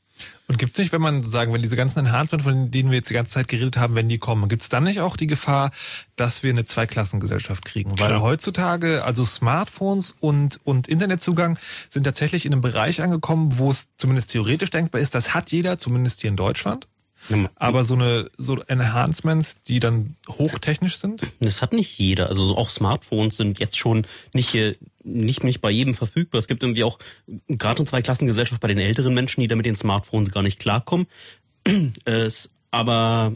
Und gibt es nicht, wenn man sagen, wenn diese ganzen Enhancement, von denen wir jetzt die ganze Zeit geredet haben, wenn die kommen, gibt es dann nicht auch die Gefahr, dass wir eine Zweiklassengesellschaft kriegen? Klar. Weil heutzutage, also Smartphones und, und Internetzugang sind tatsächlich in einem Bereich angekommen, wo es zumindest theoretisch denkbar ist, das hat jeder, zumindest hier in Deutschland. Aber so eine so Enhancements, die dann hochtechnisch sind? Das hat nicht jeder. Also auch Smartphones sind jetzt schon nicht hier nicht, nicht bei jedem verfügbar. Es gibt irgendwie auch gerade eine Zweiklassengesellschaft bei den älteren Menschen, die da mit den Smartphones gar nicht klarkommen. *clears throat* Es, aber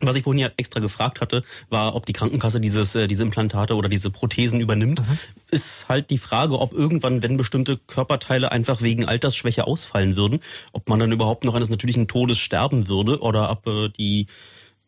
was ich vorhin ja extra gefragt hatte, war, ob die Krankenkasse dieses, äh, diese Implantate oder diese Prothesen übernimmt. Mhm. Ist halt die Frage, ob irgendwann, wenn bestimmte Körperteile einfach wegen Altersschwäche ausfallen würden, ob man dann überhaupt noch eines natürlichen Todes sterben würde oder ob äh, die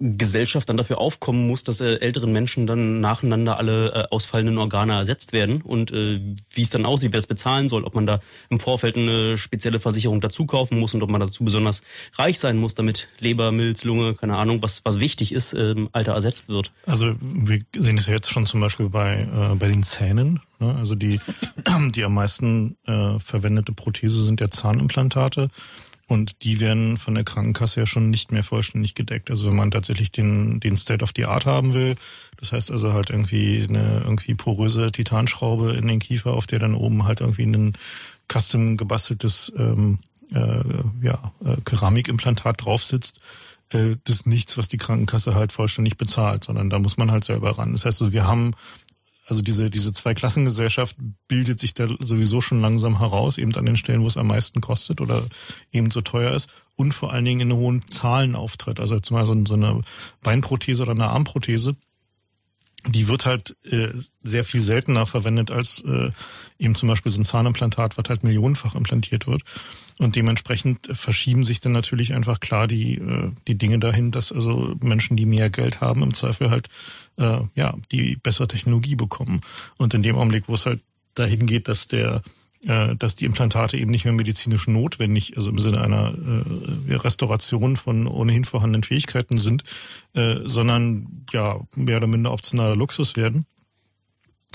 Gesellschaft dann dafür aufkommen muss, dass äh, älteren Menschen dann nacheinander alle äh, ausfallenden Organe ersetzt werden und äh, wie es dann aussieht, wer es bezahlen soll, ob man da im Vorfeld eine spezielle Versicherung dazu kaufen muss und ob man dazu besonders reich sein muss, damit Leber, Milz, Lunge, keine Ahnung, was was wichtig ist, äh, im Alter ersetzt wird. Also wir sehen es ja jetzt schon zum Beispiel bei äh, bei den Zähnen. Ne? Also die *clears throat* die am meisten äh, verwendete Prothese sind ja Zahnimplantate. Und die werden von der Krankenkasse ja schon nicht mehr vollständig gedeckt. Also wenn man tatsächlich den, den State of the Art haben will, das heißt also halt irgendwie eine irgendwie poröse Titanschraube in den Kiefer, auf der dann oben halt irgendwie ein custom gebasteltes ähm, äh, ja, äh, Keramikimplantat drauf sitzt, äh, das ist nichts, was die Krankenkasse halt vollständig bezahlt, sondern da muss man halt selber ran. Das heißt also, wir haben also diese, diese Zweiklassengesellschaft bildet sich da sowieso schon langsam heraus, eben an den Stellen, wo es am meisten kostet oder eben so teuer ist und vor allen Dingen in hohen Zahlen auftritt. Also jetzt mal so, so eine Beinprothese oder eine Armprothese, die wird halt äh, sehr viel seltener verwendet als äh, eben zum Beispiel so ein Zahnimplantat, was halt millionenfach implantiert wird. Und dementsprechend verschieben sich dann natürlich einfach klar die, äh, die Dinge dahin, dass also Menschen, die mehr Geld haben, im Zweifel halt äh, ja die bessere Technologie bekommen. Und in dem Augenblick, wo es halt dahin geht, dass der äh, dass die Implantate eben nicht mehr medizinisch notwendig, also im Sinne einer äh, Restauration von ohnehin vorhandenen Fähigkeiten sind, äh, sondern ja mehr oder minder optionaler Luxus werden.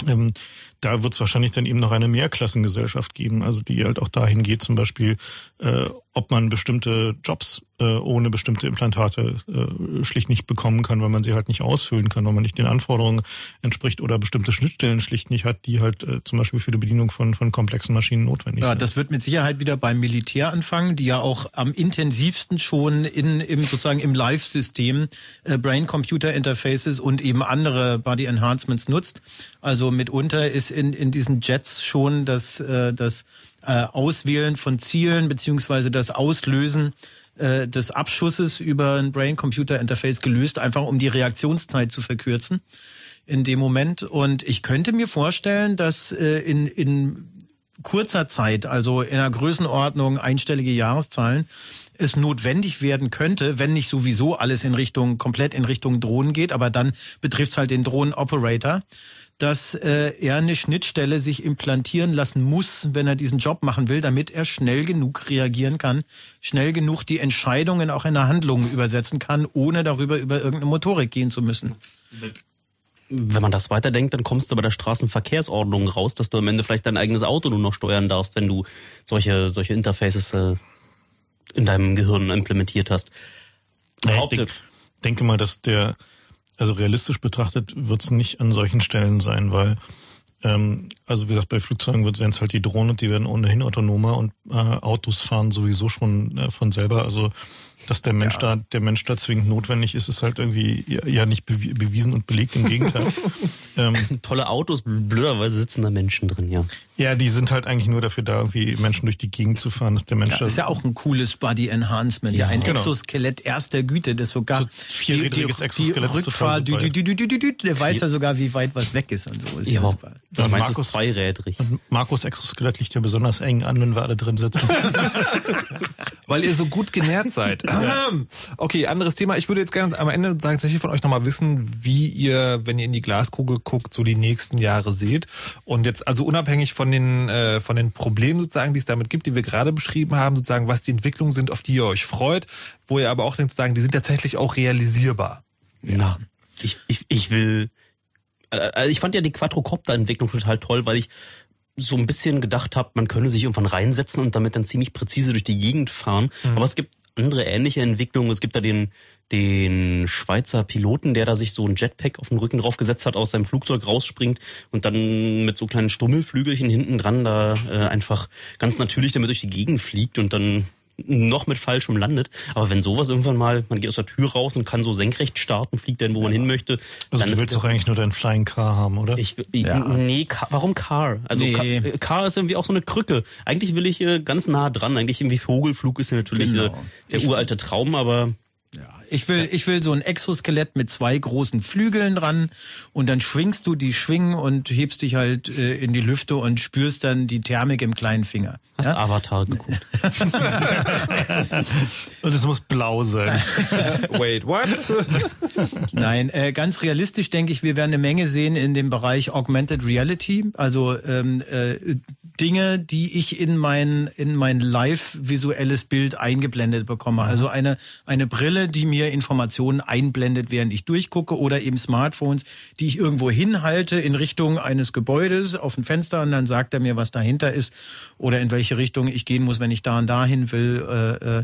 Ähm, da wird es wahrscheinlich dann eben noch eine Mehrklassengesellschaft geben, also die halt auch dahin geht, zum Beispiel, äh, ob man bestimmte Jobs äh, ohne bestimmte Implantate äh, schlicht nicht bekommen kann, weil man sie halt nicht ausfüllen kann, weil man nicht den Anforderungen entspricht oder bestimmte Schnittstellen schlicht nicht hat, die halt äh, zum Beispiel für die Bedienung von, von komplexen Maschinen notwendig Ja, sind. das wird mit Sicherheit wieder beim Militär anfangen, die ja auch am intensivsten schon in, im, sozusagen im Live-System äh, Brain-Computer-Interfaces und eben andere Body Enhancements nutzt. Also mitunter ist in, in diesen Jets schon das, äh, das äh, Auswählen von Zielen beziehungsweise das Auslösen äh, des Abschusses über ein Brain-Computer-Interface gelöst, einfach um die Reaktionszeit zu verkürzen in dem Moment. Und ich könnte mir vorstellen, dass äh, in, in kurzer Zeit, also in einer Größenordnung einstellige Jahreszahlen, es notwendig werden könnte, wenn nicht sowieso alles in Richtung, komplett in Richtung Drohnen geht, aber dann betrifft es halt den Drohnen-Operator, dass äh, er eine Schnittstelle sich implantieren lassen muss, wenn er diesen Job machen will, damit er schnell genug reagieren kann, schnell genug die Entscheidungen auch in eine Handlung übersetzen kann, ohne darüber über irgendeine Motorik gehen zu müssen. Wenn man das weiterdenkt, dann kommst du bei der Straßenverkehrsordnung raus, dass du am Ende vielleicht dein eigenes Auto nur noch steuern darfst, wenn du solche, solche Interfaces äh, in deinem Gehirn implementiert hast. Ja, ich denke mal, dass der, also realistisch betrachtet, wird es nicht an solchen Stellen sein, weil, ähm, also wie gesagt, bei Flugzeugen werden es halt die Drohnen, die werden ohnehin autonomer und äh, Autos fahren sowieso schon äh, von selber. Also dass der Mensch da, der Mensch da zwingend notwendig ist, ist halt irgendwie ja, ja nicht bewi- bewiesen und belegt. Im Gegenteil. *laughs* ähm, Tolle Autos, blöderweise sitzen da Menschen drin, ja. ja, die sind halt eigentlich nur dafür da, irgendwie Menschen durch die Gegend zu fahren, dass der Mensch Ja, da ist ja auch ein cooles Body Enhancement. Ja, ein genau. Exoskelett erster Güte, das sogar So vierrädriges die, Exoskelett die ist Rückfahr, total dü, super, dü, dü, dü, dü, dü, der weiß ja sogar, wie weit was weg ist und so. Ist ja, Ja. super. Das Ja, meinst Markus- ist zweirädrig. Markus Exoskelett liegt ja besonders eng an, wenn wir alle drin sitzen. *laughs* Weil ihr so gut genährt seid. *laughs* okay, anderes Thema. Ich würde jetzt gerne am Ende tatsächlich von euch nochmal wissen, wie ihr, wenn ihr in die Glaskugel guckt, so die nächsten Jahre seht. Und jetzt also unabhängig von den, äh, von den Problemen sozusagen, die es damit gibt, die wir gerade beschrieben haben, sozusagen, was die Entwicklungen sind, auf die ihr euch freut, wo ihr aber auch denkt, sozusagen, die sind tatsächlich auch realisierbar. Ja. Ich, ich, ich will. äh, Also ich fand ja die Quadrocopter-Entwicklung total toll, weil ich so ein bisschen gedacht habe, man könne sich irgendwann reinsetzen und damit dann ziemlich präzise durch die Gegend fahren. Aber es gibt andere ähnliche Entwicklungen. Es gibt da den, den Schweizer Piloten, der da sich so ein Jetpack auf den Rücken draufgesetzt hat, aus seinem Flugzeug rausspringt und dann mit so kleinen Stummelflügelchen hinten dran da äh, einfach ganz natürlich damit durch die Gegend fliegt und dann noch mit falschem landet. Aber wenn sowas irgendwann mal, man geht aus der Tür raus und kann so senkrecht starten, fliegt dann, wo man hin möchte. Also dann du willst doch eigentlich nur deinen Flying Car haben, oder? ich, Nee, Car, warum Car? Also Nee. Car, Car ist irgendwie auch so eine Krücke. Eigentlich will ich äh, ganz nah dran. Eigentlich irgendwie Vogelflug ist ja natürlich Genau. äh, der Ich- uralte Traum, aber Ich will, ich will so ein Exoskelett mit zwei großen Flügeln dran und dann schwingst du die Schwingen und hebst dich halt äh, in die Lüfte und spürst dann die Thermik im kleinen Finger. Hast ja? Avatar geguckt. *laughs* und es muss blau sein. *laughs* Wait, what? Nein, äh, ganz realistisch denke ich, wir werden eine Menge sehen in dem Bereich Augmented Reality, also ähm, äh, Dinge, die ich in mein in mein live visuelles Bild eingeblendet bekomme. Also eine eine Brille, die mir Informationen einblendet, während ich durchgucke, oder eben Smartphones, die ich irgendwo hinhalte in Richtung eines Gebäudes auf ein Fenster und dann sagt er mir, was dahinter ist oder in welche Richtung ich gehen muss, wenn ich da und dahin will. Äh, äh,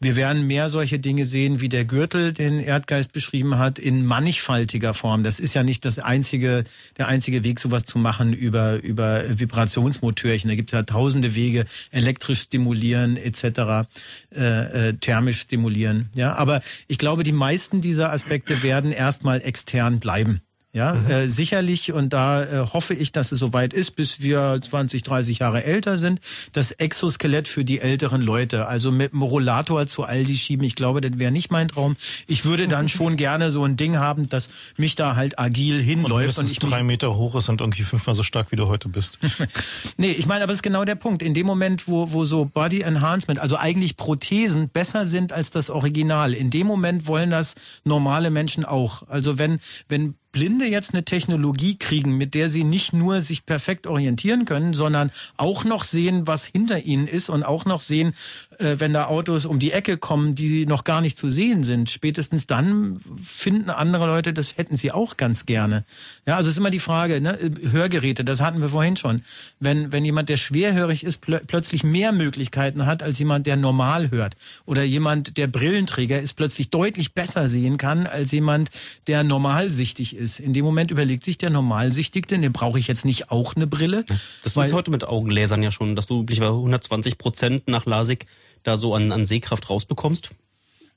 wir werden mehr solche Dinge sehen, wie der Gürtel, den Erdgeist beschrieben hat, in mannigfaltiger Form. Das ist ja nicht das einzige, der einzige Weg, sowas zu machen über über Vibrationsmotörchen. Da gibt es ja tausende Wege, elektrisch stimulieren etc., äh, äh, thermisch stimulieren. Ja, aber ich glaube, die meisten dieser Aspekte werden erstmal extern bleiben. Ja, mhm. äh, sicherlich, und da äh, hoffe ich, dass es soweit ist, bis wir 20, 30 Jahre älter sind, das Exoskelett für die älteren Leute. Also mit dem Rollator zu Aldi schieben, ich glaube, das wäre nicht mein Traum. Ich würde dann *laughs* schon gerne so ein Ding haben, das mich da halt agil hinläuft. Und, und ich drei Meter hoch ist und irgendwie fünfmal so stark, wie du heute bist. *laughs* nee, ich meine, aber es ist genau der Punkt. In dem Moment, wo, wo so Body Enhancement, also eigentlich Prothesen, besser sind als das Original, in dem Moment wollen das normale Menschen auch. Also wenn, wenn Blinde jetzt eine Technologie kriegen, mit der sie nicht nur sich perfekt orientieren können, sondern auch noch sehen, was hinter ihnen ist und auch noch sehen, äh, wenn da Autos um die Ecke kommen, die noch gar nicht zu sehen sind. Spätestens dann finden andere Leute, das hätten sie auch ganz gerne. Ja, also es ist immer die Frage, ne? Hörgeräte, das hatten wir vorhin schon. Wenn, wenn jemand, der schwerhörig ist, plö plötzlich mehr Möglichkeiten hat als jemand, der normal hört. Oder jemand, der Brillenträger ist, plötzlich deutlich besser sehen kann als jemand, der normalsichtig ist. In dem Moment überlegt sich der Normalsichtigte, den brauche ich jetzt nicht auch eine Brille. Das ist heute mit Augenlasern ja schon, dass du üblicherweise 120 Prozent nach LASIK da so an, an Sehkraft rausbekommst.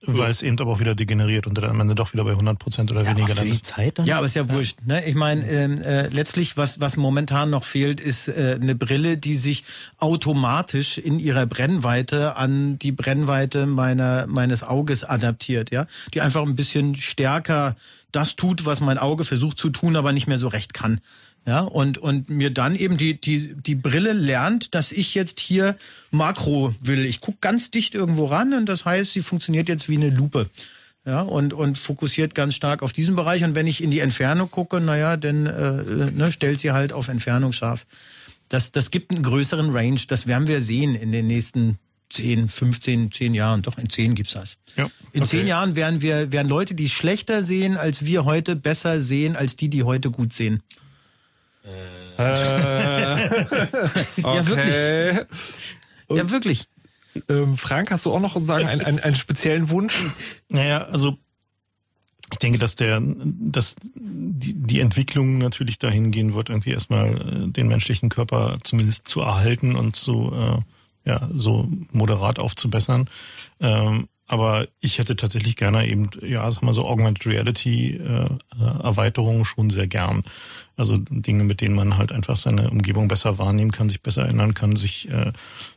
Weil es eben aber auch wieder degeneriert und dann am Ende doch wieder bei 100 Prozent oder ja, weniger dann ist. Zeit dann? Ja, aber ist ja, ja. wurscht. Ne? Ich meine, ähm, äh, letztlich, was, was momentan noch fehlt, ist äh, eine Brille, die sich automatisch in ihrer Brennweite an die Brennweite meiner, meines Auges adaptiert. ja, Die einfach ein bisschen stärker das tut, was mein Auge versucht zu tun, aber nicht mehr so recht kann. Ja, und, und mir dann eben die, die, die Brille lernt, dass ich jetzt hier Makro will. Ich guck ganz dicht irgendwo ran und das heißt, sie funktioniert jetzt wie eine Lupe. Ja, und, und fokussiert ganz stark auf diesen Bereich. Und wenn ich in die Entfernung gucke, naja, dann äh, ne, stellt sie halt auf Entfernung scharf. Das, das gibt einen größeren Range. Das werden wir sehen in den nächsten 10, 15, 10 Jahren. Doch, in 10 gibt's das. Ja, okay. In 10 Jahren werden wir, werden Leute, die schlechter sehen als wir heute, besser sehen als die, die heute gut sehen. Äh. *laughs* ja, wirklich. ja, wirklich. Ähm, Frank, hast du auch noch sagen, einen, einen, einen speziellen Wunsch? Naja, also ich denke, dass der, dass die, die Entwicklung natürlich dahin gehen wird, irgendwie erstmal äh, den menschlichen Körper zumindest zu erhalten und zu äh, ja so moderat aufzubessern. Ähm, aber ich hätte tatsächlich gerne eben, ja, sag mal so Augmented Reality äh, äh, Erweiterungen schon sehr gern. Also Dinge, mit denen man halt einfach seine Umgebung besser wahrnehmen kann, sich besser erinnern kann, sich äh,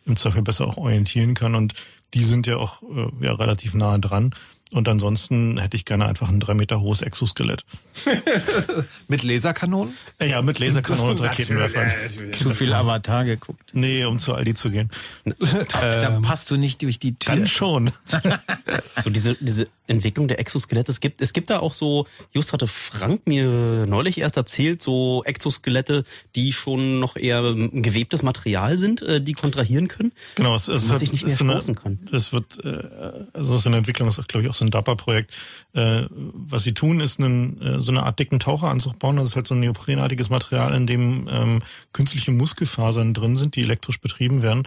im Zweifel besser auch orientieren kann. Und die sind ja auch äh, ja, relativ nahe dran. Und ansonsten hätte ich gerne einfach ein drei Meter hohes Exoskelett. *laughs* mit Laserkanonen? Ja, mit Laserkanonen und *laughs* Raketenwerfern. Zu viel Avatar geguckt. Nee, um zu Aldi zu gehen. *laughs* da passt du nicht durch die Tür. Dann schon. so diese, diese Entwicklung der Exoskelette. Es gibt, es gibt da auch so, just hatte Frank mir neulich erst erzählt, so Exoskelette, die schon noch eher gewebtes Material sind, äh, die kontrahieren können. Genau, es, es, was ich nicht mehr so eine, kann. Es wird, äh, also so eine Entwicklung ist, glaube ich, auch so ein DAPA-Projekt. Äh, was sie tun, ist einen, so eine Art dicken Taucheranzug bauen. Das ist halt so ein neoprenartiges Material, in dem ähm, künstliche Muskelfasern drin sind, die elektrisch betrieben werden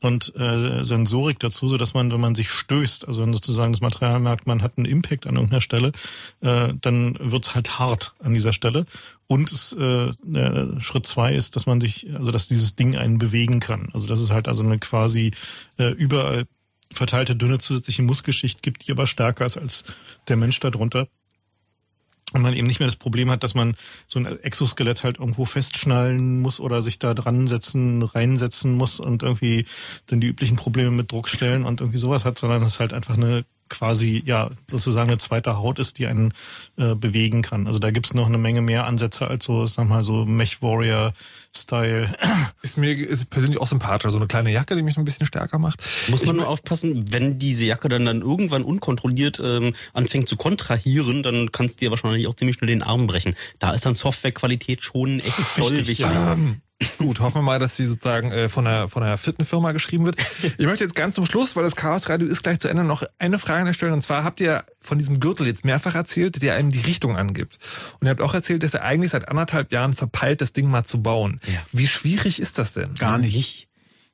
und äh, Sensorik dazu, so dass man, wenn man sich stößt, also wenn sozusagen das Material merkt, man hat einen Impact an irgendeiner Stelle, äh, dann wird's halt hart an dieser Stelle. Und es, äh, Schritt zwei ist, dass man sich, also dass dieses Ding einen bewegen kann. Also dass es halt also eine quasi äh, überall verteilte dünne zusätzliche Muskelschicht gibt, die aber stärker ist als der Mensch darunter und man eben nicht mehr das Problem hat, dass man so ein Exoskelett halt irgendwo festschnallen muss oder sich da dran setzen, reinsetzen muss und irgendwie dann die üblichen Probleme mit Druck stellen und irgendwie sowas hat, sondern es halt einfach eine quasi ja sozusagen eine zweite Haut ist, die einen äh, bewegen kann. Also da gibt's noch eine Menge mehr Ansätze als so, sag mal, so Mech Warrior Style. *clears throat* Ist mir ist persönlich auch sympathischer. So eine kleine Jacke, die mich ein bisschen stärker macht. Muss man Ich nur aufpassen, wenn diese Jacke dann, dann irgendwann unkontrolliert ähm, anfängt zu kontrahieren, dann kannst du dir wahrscheinlich auch ziemlich schnell den Arm brechen. Da ist dann Softwarequalität schon echt doll wichtig. ja. Gut, hoffen wir mal, dass die sozusagen äh, von einer von einer vierten Firma geschrieben wird. *laughs* Ich möchte jetzt ganz zum Schluss, weil das Chaos Radio ist gleich zu Ende, noch eine Frage an der Stelle. Und zwar habt ihr von diesem Gürtel jetzt mehrfach erzählt, der einem die Richtung angibt. Und ihr habt auch erzählt, dass ihr eigentlich seit anderthalb Jahren verpeilt, das Ding mal zu bauen. Wie schwierig ist das denn? Gar nicht.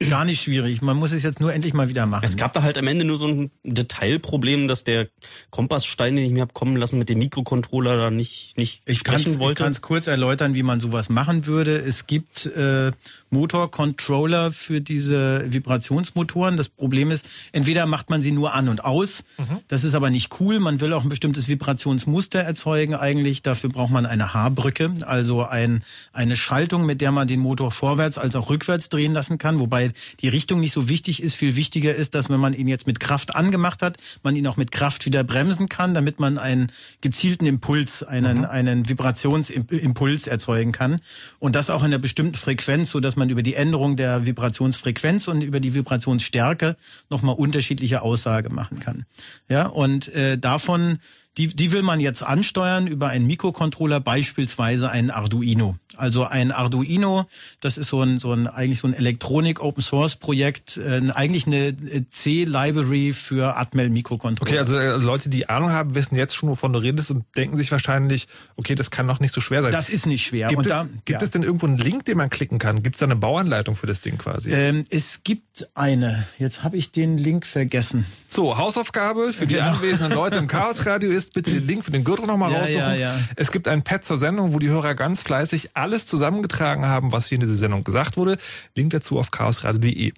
Gar nicht schwierig. Man muss es jetzt nur endlich mal wieder machen. Es gab da halt am Ende nur so ein Detailproblem, dass der Kompassstein, den ich mir hab kommen lassen, mit dem Mikrocontroller da nicht, nicht Ich kann sprechen es wollte. kurz erläutern, wie man sowas machen würde. Es gibt äh, Motorcontroller für diese Vibrationsmotoren. Das Problem ist, entweder macht man sie nur an und aus. Das ist aber nicht cool. Man will auch ein bestimmtes Vibrationsmuster erzeugen eigentlich. Dafür braucht man eine Haarbrücke, also ein, eine Schaltung, mit der man den Motor vorwärts als auch rückwärts drehen lassen kann. Wobei die Richtung nicht so wichtig ist. Viel wichtiger ist, dass wenn man ihn jetzt mit Kraft angemacht hat, man ihn auch mit Kraft wieder bremsen kann, damit man einen gezielten Impuls, einen, einen Vibrationsimpuls erzeugen kann. Und das auch in einer bestimmten Frequenz, so dass man über die Änderung der Vibrationsfrequenz und über die Vibrationsstärke nochmal unterschiedliche Aussage machen kann. Ja, und äh, davon die, die will man jetzt ansteuern über einen Mikrocontroller, beispielsweise einen Arduino. Also ein Arduino, das ist so ein, so ein eigentlich so ein Elektronik-Open-Source-Projekt, äh, eigentlich eine äh, C-Library für Atmel-Mikrocontroller. Okay, also äh, Leute, die Ahnung haben, wissen jetzt schon, wovon du redest und denken sich wahrscheinlich, okay, das kann doch nicht so schwer sein. Das ist nicht schwer. Gibt, Und es, da- gibt ja. es denn irgendwo einen Link, den man klicken kann? Gibt es da eine Bauanleitung für das Ding quasi? Ähm, es gibt eine. Jetzt habe ich den Link vergessen. So, Hausaufgabe für die Genau. anwesenden Leute im *laughs* Chaosradio ist, bitte den Link für den Gürtel nochmal Ja, raussuchen. ja, ja. Es gibt ein Pad zur Sendung, wo die Hörer ganz fleißig alles zusammengetragen haben, was hier in dieser Sendung gesagt wurde. Link dazu auf chaosradio.de.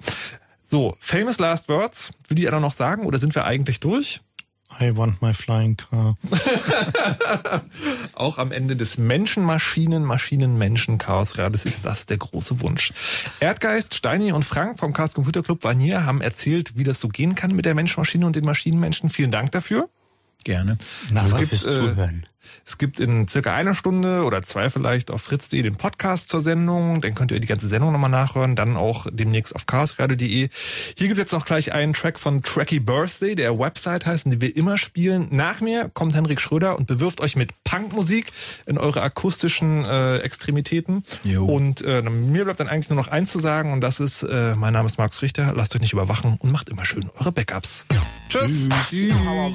So, famous last words. Will die einer noch sagen oder sind wir eigentlich durch? I want my flying car. *laughs* Auch am Ende des Menschen, Maschinen, Maschinen, Menschen, Chaosradios ist das der große Wunsch. Erdgeist, Steini und Frank vom Chaos Computer Club waren hier, haben erzählt, wie das so gehen kann mit der Mensch-Maschine und den Maschinenmenschen. Vielen Dank dafür. Gerne. Danke fürs Zuhören. Es gibt in circa einer Stunde oder zwei vielleicht auf fritz.de den Podcast zur Sendung. Dann könnt ihr die ganze Sendung nochmal nachhören. Dann auch demnächst auf chaosradio.de. Hier gibt es jetzt noch gleich einen Track von Tracky Birthday, der Website heißt und den wir immer spielen. Nach mir kommt Henrik Schröder und bewirft euch mit Punkmusik in eure akustischen äh, Extremitäten. Jo. Und äh, mir bleibt dann eigentlich nur noch eins zu sagen und das ist, äh, mein Name ist Markus Richter. Lasst euch nicht überwachen und macht immer schön eure Backups. Tschüss. You know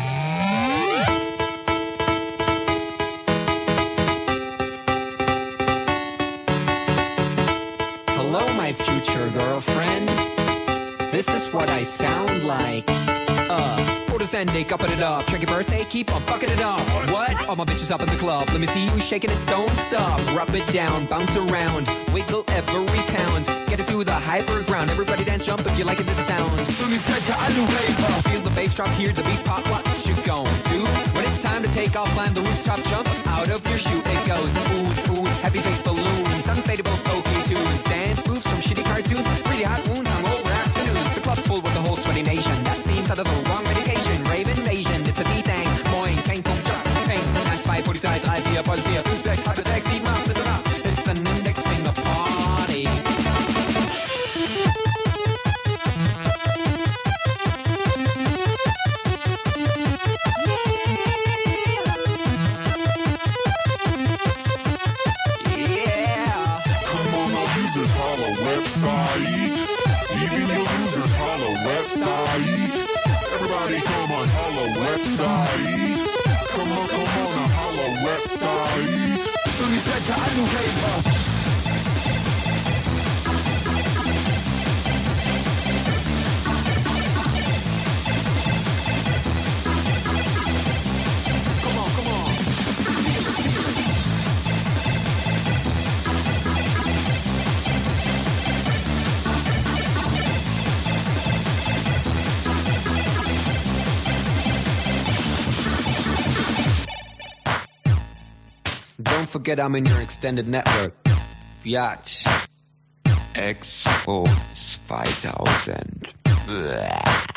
Future girlfriend. This is what I sound like. Uh, orders ending, upping it up. Check your birthday, keep on fucking it up. What? All my bitches up in the club. Let me see you shaking it, don't stop. Rub it down, bounce around, wiggle every pound. Get it to the hyper ground. Everybody dance, jump if you like it, this sound. Feel the bass drop, hear the beat pop. What you gon' do? When it's time to take off, climb the rooftop, jump out of your shoe. It goes oohs, oohs, happy face balloons, unfadable pokey tunes, dance moves from shitty cartoons, pretty hot wounds on over afternoons. The club's full with the whole sweaty nation. That seems out of the wrong medication. website. Come on, come on, our website. Respect to Alu forget I'm in your extended network. Biatch. Expo 2000. Bäh.